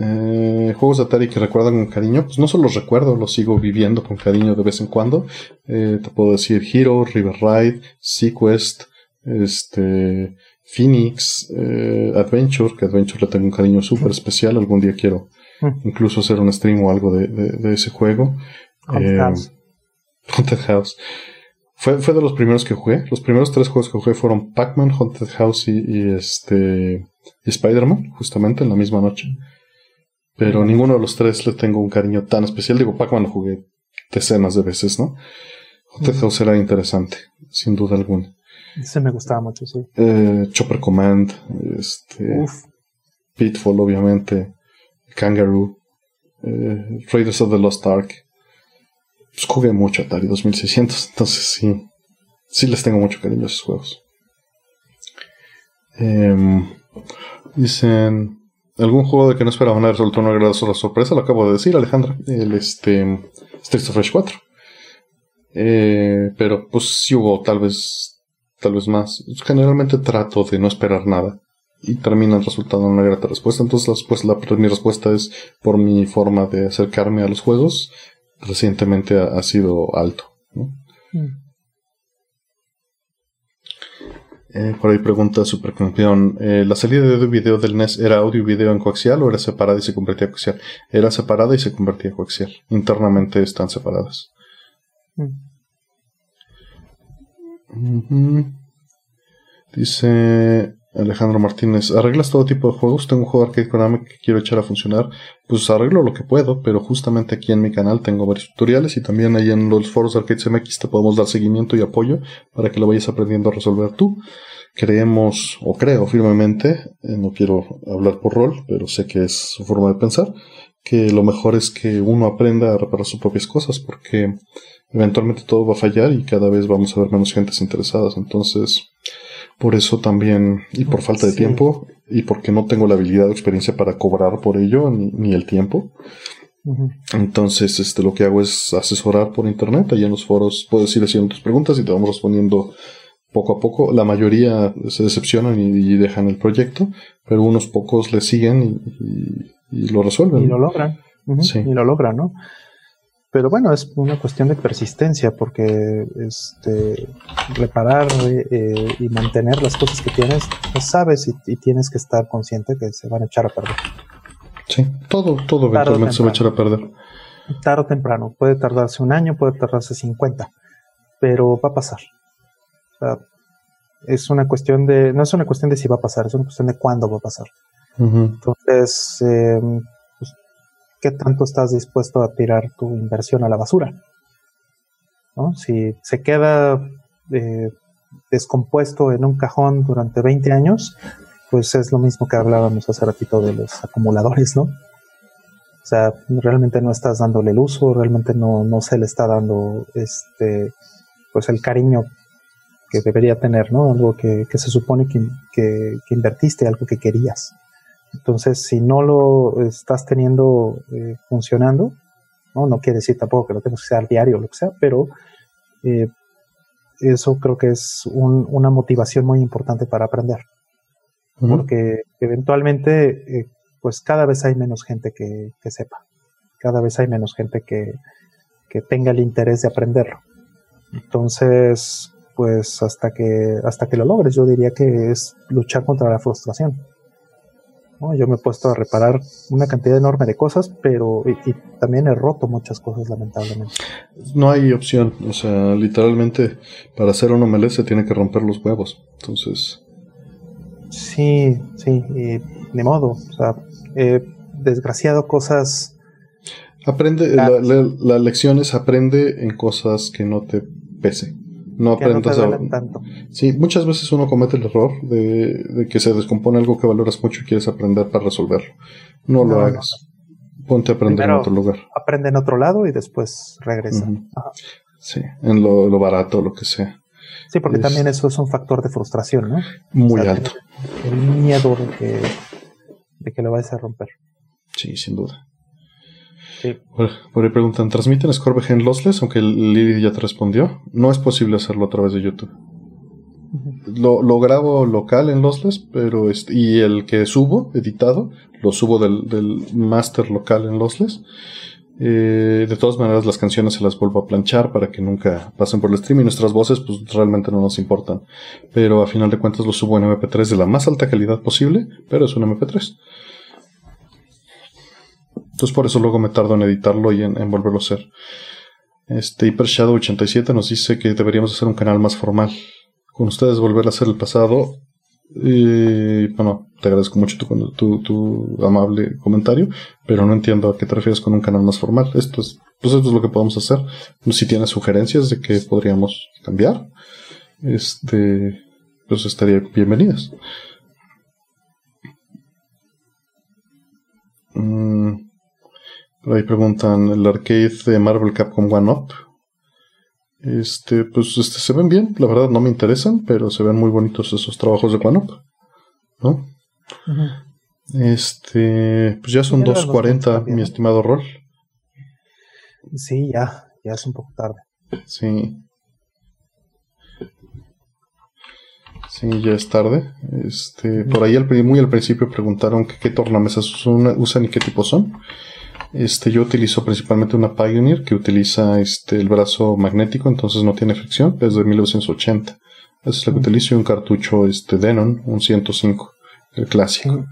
Eh, juegos de Atari que recuerdan con cariño. Pues no solo los recuerdo, los sigo viviendo con cariño de vez en cuando. Eh, te puedo decir Hero, River Ride, Sequest, este, Phoenix, eh, Adventure, que Adventure le tengo un cariño súper especial. Algún día quiero mm. incluso hacer un stream o algo de, de, ese juego. Haunted House. Fue, fue de los primeros que jugué. Los primeros tres juegos que jugué fueron Pac-Man, Haunted House y este y Spider-Man, justamente en la misma noche. Pero ninguno de los tres le tengo un cariño tan especial. Digo, Pac-Man lo jugué decenas de veces, ¿no? Haunted House era interesante, sin duda alguna. Ese me gustaba mucho, sí. Eh, Chopper Command, este, Pitfall, obviamente, Kangaroo, eh, Raiders of the Lost Ark. Pues jugué mucho Atari 2600, entonces sí, sí les tengo mucho cariño a esos juegos. Eh, Dicen. ¿Algún juego de que no esperaban haber resultó una gran sorpresa? Lo acabo de decir, Alejandra. El este. Streets of Rage 4. Eh, pero pues sí hubo tal vez. Tal vez más. Generalmente trato de no esperar nada. Y termina el resultado en una grata respuesta. Entonces pues, la, mi respuesta es por mi forma de acercarme a los juegos. Recientemente ha, sido alto. Mm. Eh, por ahí pregunta Supercampeón, eh, ¿la salida de audio video del NES era audio y video en coaxial o era separada y se convertía a coaxial? Era separada y se convertía a coaxial. Internamente están separadas. Mm. Dice Alejandro Martínez, ¿arreglas todo tipo de juegos? Tengo un juego arcade Konami que quiero echar a funcionar. Pues arreglo lo que puedo, pero justamente aquí en mi canal tengo varios tutoriales y también ahí en los foros Arcades MX te podemos dar seguimiento y apoyo para que lo vayas aprendiendo a resolver tú. Creemos, o creo firmemente, eh, no quiero hablar por rol, pero sé que es su forma de pensar, que lo mejor es que uno aprenda a reparar sus propias cosas, porque eventualmente todo va a fallar y cada vez vamos a ver menos gentes interesadas. Entonces, por eso también, y por falta de tiempo, y porque no tengo la habilidad o experiencia para cobrar por ello, ni, el tiempo. Entonces, este, lo que hago es asesorar por internet. Ahí en los foros puedes ir haciendo tus preguntas y te vamos respondiendo poco a poco. La mayoría se decepcionan y, dejan el proyecto, pero unos pocos le siguen y, lo resuelven. Y lo logran. sí. Y lo logran, ¿no? Pero bueno, es una cuestión de persistencia, porque este, reparar eh, y mantener las cosas que tienes, pues sabes y, tienes que estar consciente que se van a echar a perder. Sí, todo, todo eventualmente se va a echar a perder. Tarde o temprano, puede tardarse un año, puede tardarse 50, pero va a pasar. es una cuestión de, no es una cuestión de si va a pasar, es una cuestión de cuándo va a pasar. Entonces, eh, qué tanto estás dispuesto a tirar tu inversión a la basura. ¿no? Si se queda eh, descompuesto en un cajón durante 20 años, pues es lo mismo que hablábamos hace ratito de los acumuladores, ¿no? O sea, realmente no estás dándole el uso, realmente no, no se le está dando este, pues el cariño debería tener, ¿no? Algo que, se supone que, que, invertiste, algo que querías. Entonces, si no lo estás teniendo eh, funcionando, ¿no? no quiere decir tampoco que lo tengas que hacer diario o lo que sea, pero eh, eso creo que es una motivación muy importante para aprender. Porque eventualmente, eh, pues cada vez hay menos gente que, sepa. Cada vez hay menos gente que, que tenga el interés de aprenderlo. Entonces, pues hasta que, hasta que lo logres, yo diría que es luchar contra la frustración. Yo me he puesto a reparar una cantidad enorme de cosas, pero y, también he roto muchas cosas, lamentablemente. No hay opción, o sea, literalmente para hacer un omelette se tiene que romper los huevos, entonces... Sí, sí, y ni modo, o sea, he desgraciado cosas... Aprende, la, la lección es aprende en cosas que no te pese. No aprendas a... tanto. Sí, muchas veces uno comete el error de, que se descompone algo que valoras mucho y quieres aprender para resolverlo. No, lo hagas. Ponte a aprender en otro lugar. Aprende en otro lado y después regresa. Sí, en lo, barato, lo que sea. Sí, porque también eso es un factor de frustración, ¿no? Muy alto. El miedo de que, de que lo vayas a romper. Sí, sin duda. Por, ahí preguntan, ¿transmiten en lossless? Aunque Lili ya te respondió. No es posible hacerlo a través de YouTube. Lo, grabo local en lossless, pero este, y el que subo, editado, lo subo del, del master local en lossless. Eh, de todas maneras, las canciones se las vuelvo a planchar para que nunca pasen por el stream y nuestras voces, pues realmente no nos importan. Pero a final de cuentas lo subo en MP3 de la más alta calidad posible, pero es un MP3. Entonces por eso luego me tardo en editarlo y en, volverlo a hacer. Este Hyper Shadow 87 nos dice que deberíamos hacer un canal más formal. Con ustedes volver a hacer el pasado. Bueno, te agradezco mucho tu, tu, amable comentario, pero no entiendo a qué te refieres con un canal más formal. Esto es, pues esto es lo que podemos hacer. Si tienes sugerencias de que podríamos cambiar, este, pues estaría bienvenidas. Ahí preguntan el arcade de Marvel Capcom One Up. Este, pues este, se ven bien, la verdad no me interesan, pero se ven muy bonitos esos trabajos de One Up. ¿No? Este, pues ya son 2.40, mi estimado Rol. Sí, ya, ya es un poco tarde. Sí. Sí, ya es tarde. Este, por ahí al, muy al principio preguntaron que qué tornamesas usan y qué tipo son. Este, yo utilizo principalmente una Pioneer que utiliza este, el brazo magnético, entonces no tiene fricción, es de 1980. Esa es la que utilizo y un cartucho este, Denon, un 105, el clásico.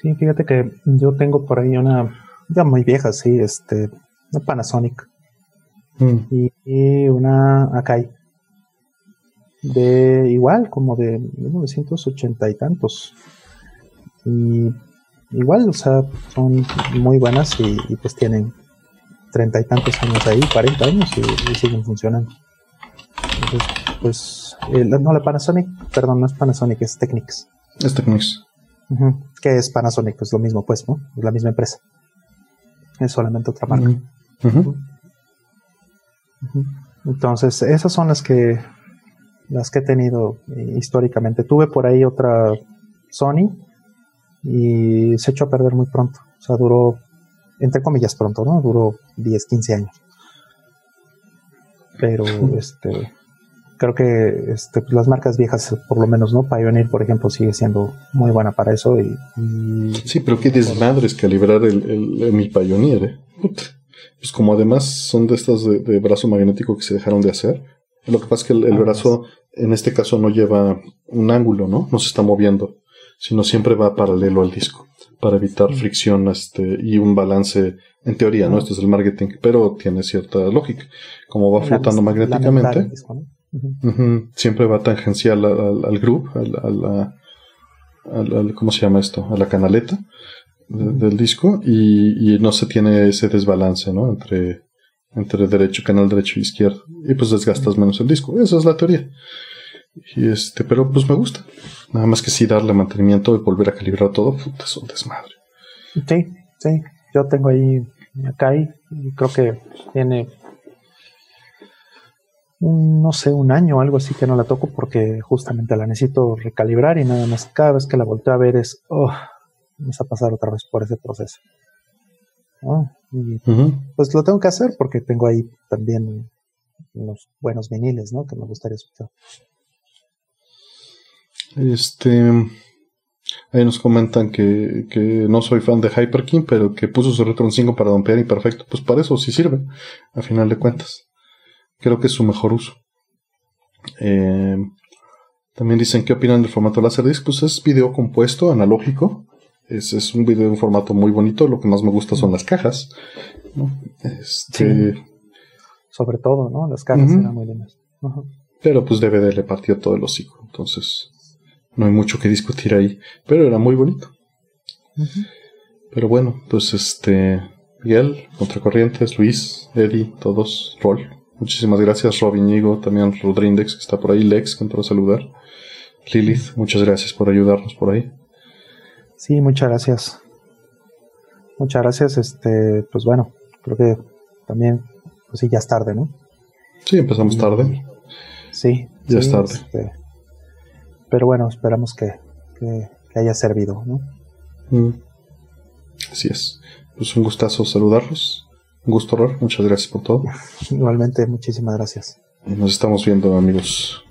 Sí, fíjate que yo tengo por ahí una, ya muy vieja, sí, este, una Panasonic mm. y, una Akai de igual, como de 1980 y tantos. Y igual, o sea, son muy buenas y, pues tienen treinta y tantos años ahí, cuarenta años y, siguen funcionando. Entonces, pues, eh, no, la Panasonic, perdón, no es Panasonic, es Technics. Es Technics. Que es Panasonic, pues lo mismo, pues, ¿no? Es la misma empresa. Es solamente otra marca. Entonces, esas son las que las que he tenido eh, históricamente. Tuve por ahí otra Sony, y se echó a perder muy pronto. O sea, duró, entre comillas, pronto, ¿no? Duró 10, 15 años. Pero, este, creo que este, pues, las marcas viejas, por lo menos, ¿no? Pioneer, por ejemplo, sigue siendo muy buena para eso. Y, sí, pero qué desmadre es calibrar el, mi Pioneer, ¿eh? Pues como además son de estas de, brazo magnético que se dejaron de hacer. Lo que pasa es que el, ah, brazo, en este caso, no lleva un ángulo, ¿no? No se está moviendo sino siempre va paralelo al disco para evitar fricción este, y un balance en teoría, ¿no? Esto es el marketing, pero tiene cierta lógica. Como va flotando magnéticamente, siempre va tangencial al, al, groove, al, ¿cómo se llama esto? A la canaleta del disco y, y, no se tiene ese desbalance, ¿no? Entre, entre derecho, canal derecho y izquierdo. Y pues desgastas menos el disco. Esa es la teoría. Y este, pero pues me gusta. Nada más que sí darle mantenimiento y volver a calibrar todo, puta, es un desmadre. Sí, sí. Yo tengo ahí acá y creo que tiene no sé, un año o algo así que no la toco porque justamente la necesito recalibrar y nada más cada vez que la volteo a ver es, oh, vamos a pasar otra vez por ese proceso. Y, Pues lo tengo que hacer porque tengo ahí también unos buenos viniles, ¿no? Que me gustaría escuchar. Este, ahí nos comentan que, que no soy fan de Hyperkin, pero que puso su Retron 5 para dompear y perfecto. Pues para eso sí sirve, a final de cuentas. Creo que es su mejor uso. Eh, también dicen, ¿qué opinan del formato Laserdisc? Pues es video compuesto, analógico. Es, es un video en formato muy bonito. Lo que más me gusta son las cajas. Este, Sobre todo, ¿no? Las cajas eran muy lindas. Pero pues DVD le partió todo el hocico. Entonces, no hay mucho que discutir ahí. Pero era muy bonito. Pero bueno, pues este. Miguel, Contracorrientes, Luis, Eddie, todos, Rol. Muchísimas gracias, Robin Igo, también Rodrindex, que está por ahí, Lex, que entró a saludar. Lilith, muchas gracias por ayudarnos por ahí. Sí, muchas gracias. Muchas gracias. Este, pues bueno, creo que también, pues sí, ya es tarde, ¿no? Sí, empezamos tarde. Sí. Ya es tarde. Este, pero bueno, esperamos que, que, haya servido, ¿no? Mm. Así es. Pues un gustazo saludarlos. Un gusto, Ror. Muchas gracias por todo. Igualmente, muchísimas gracias. Nos estamos viendo, amigos.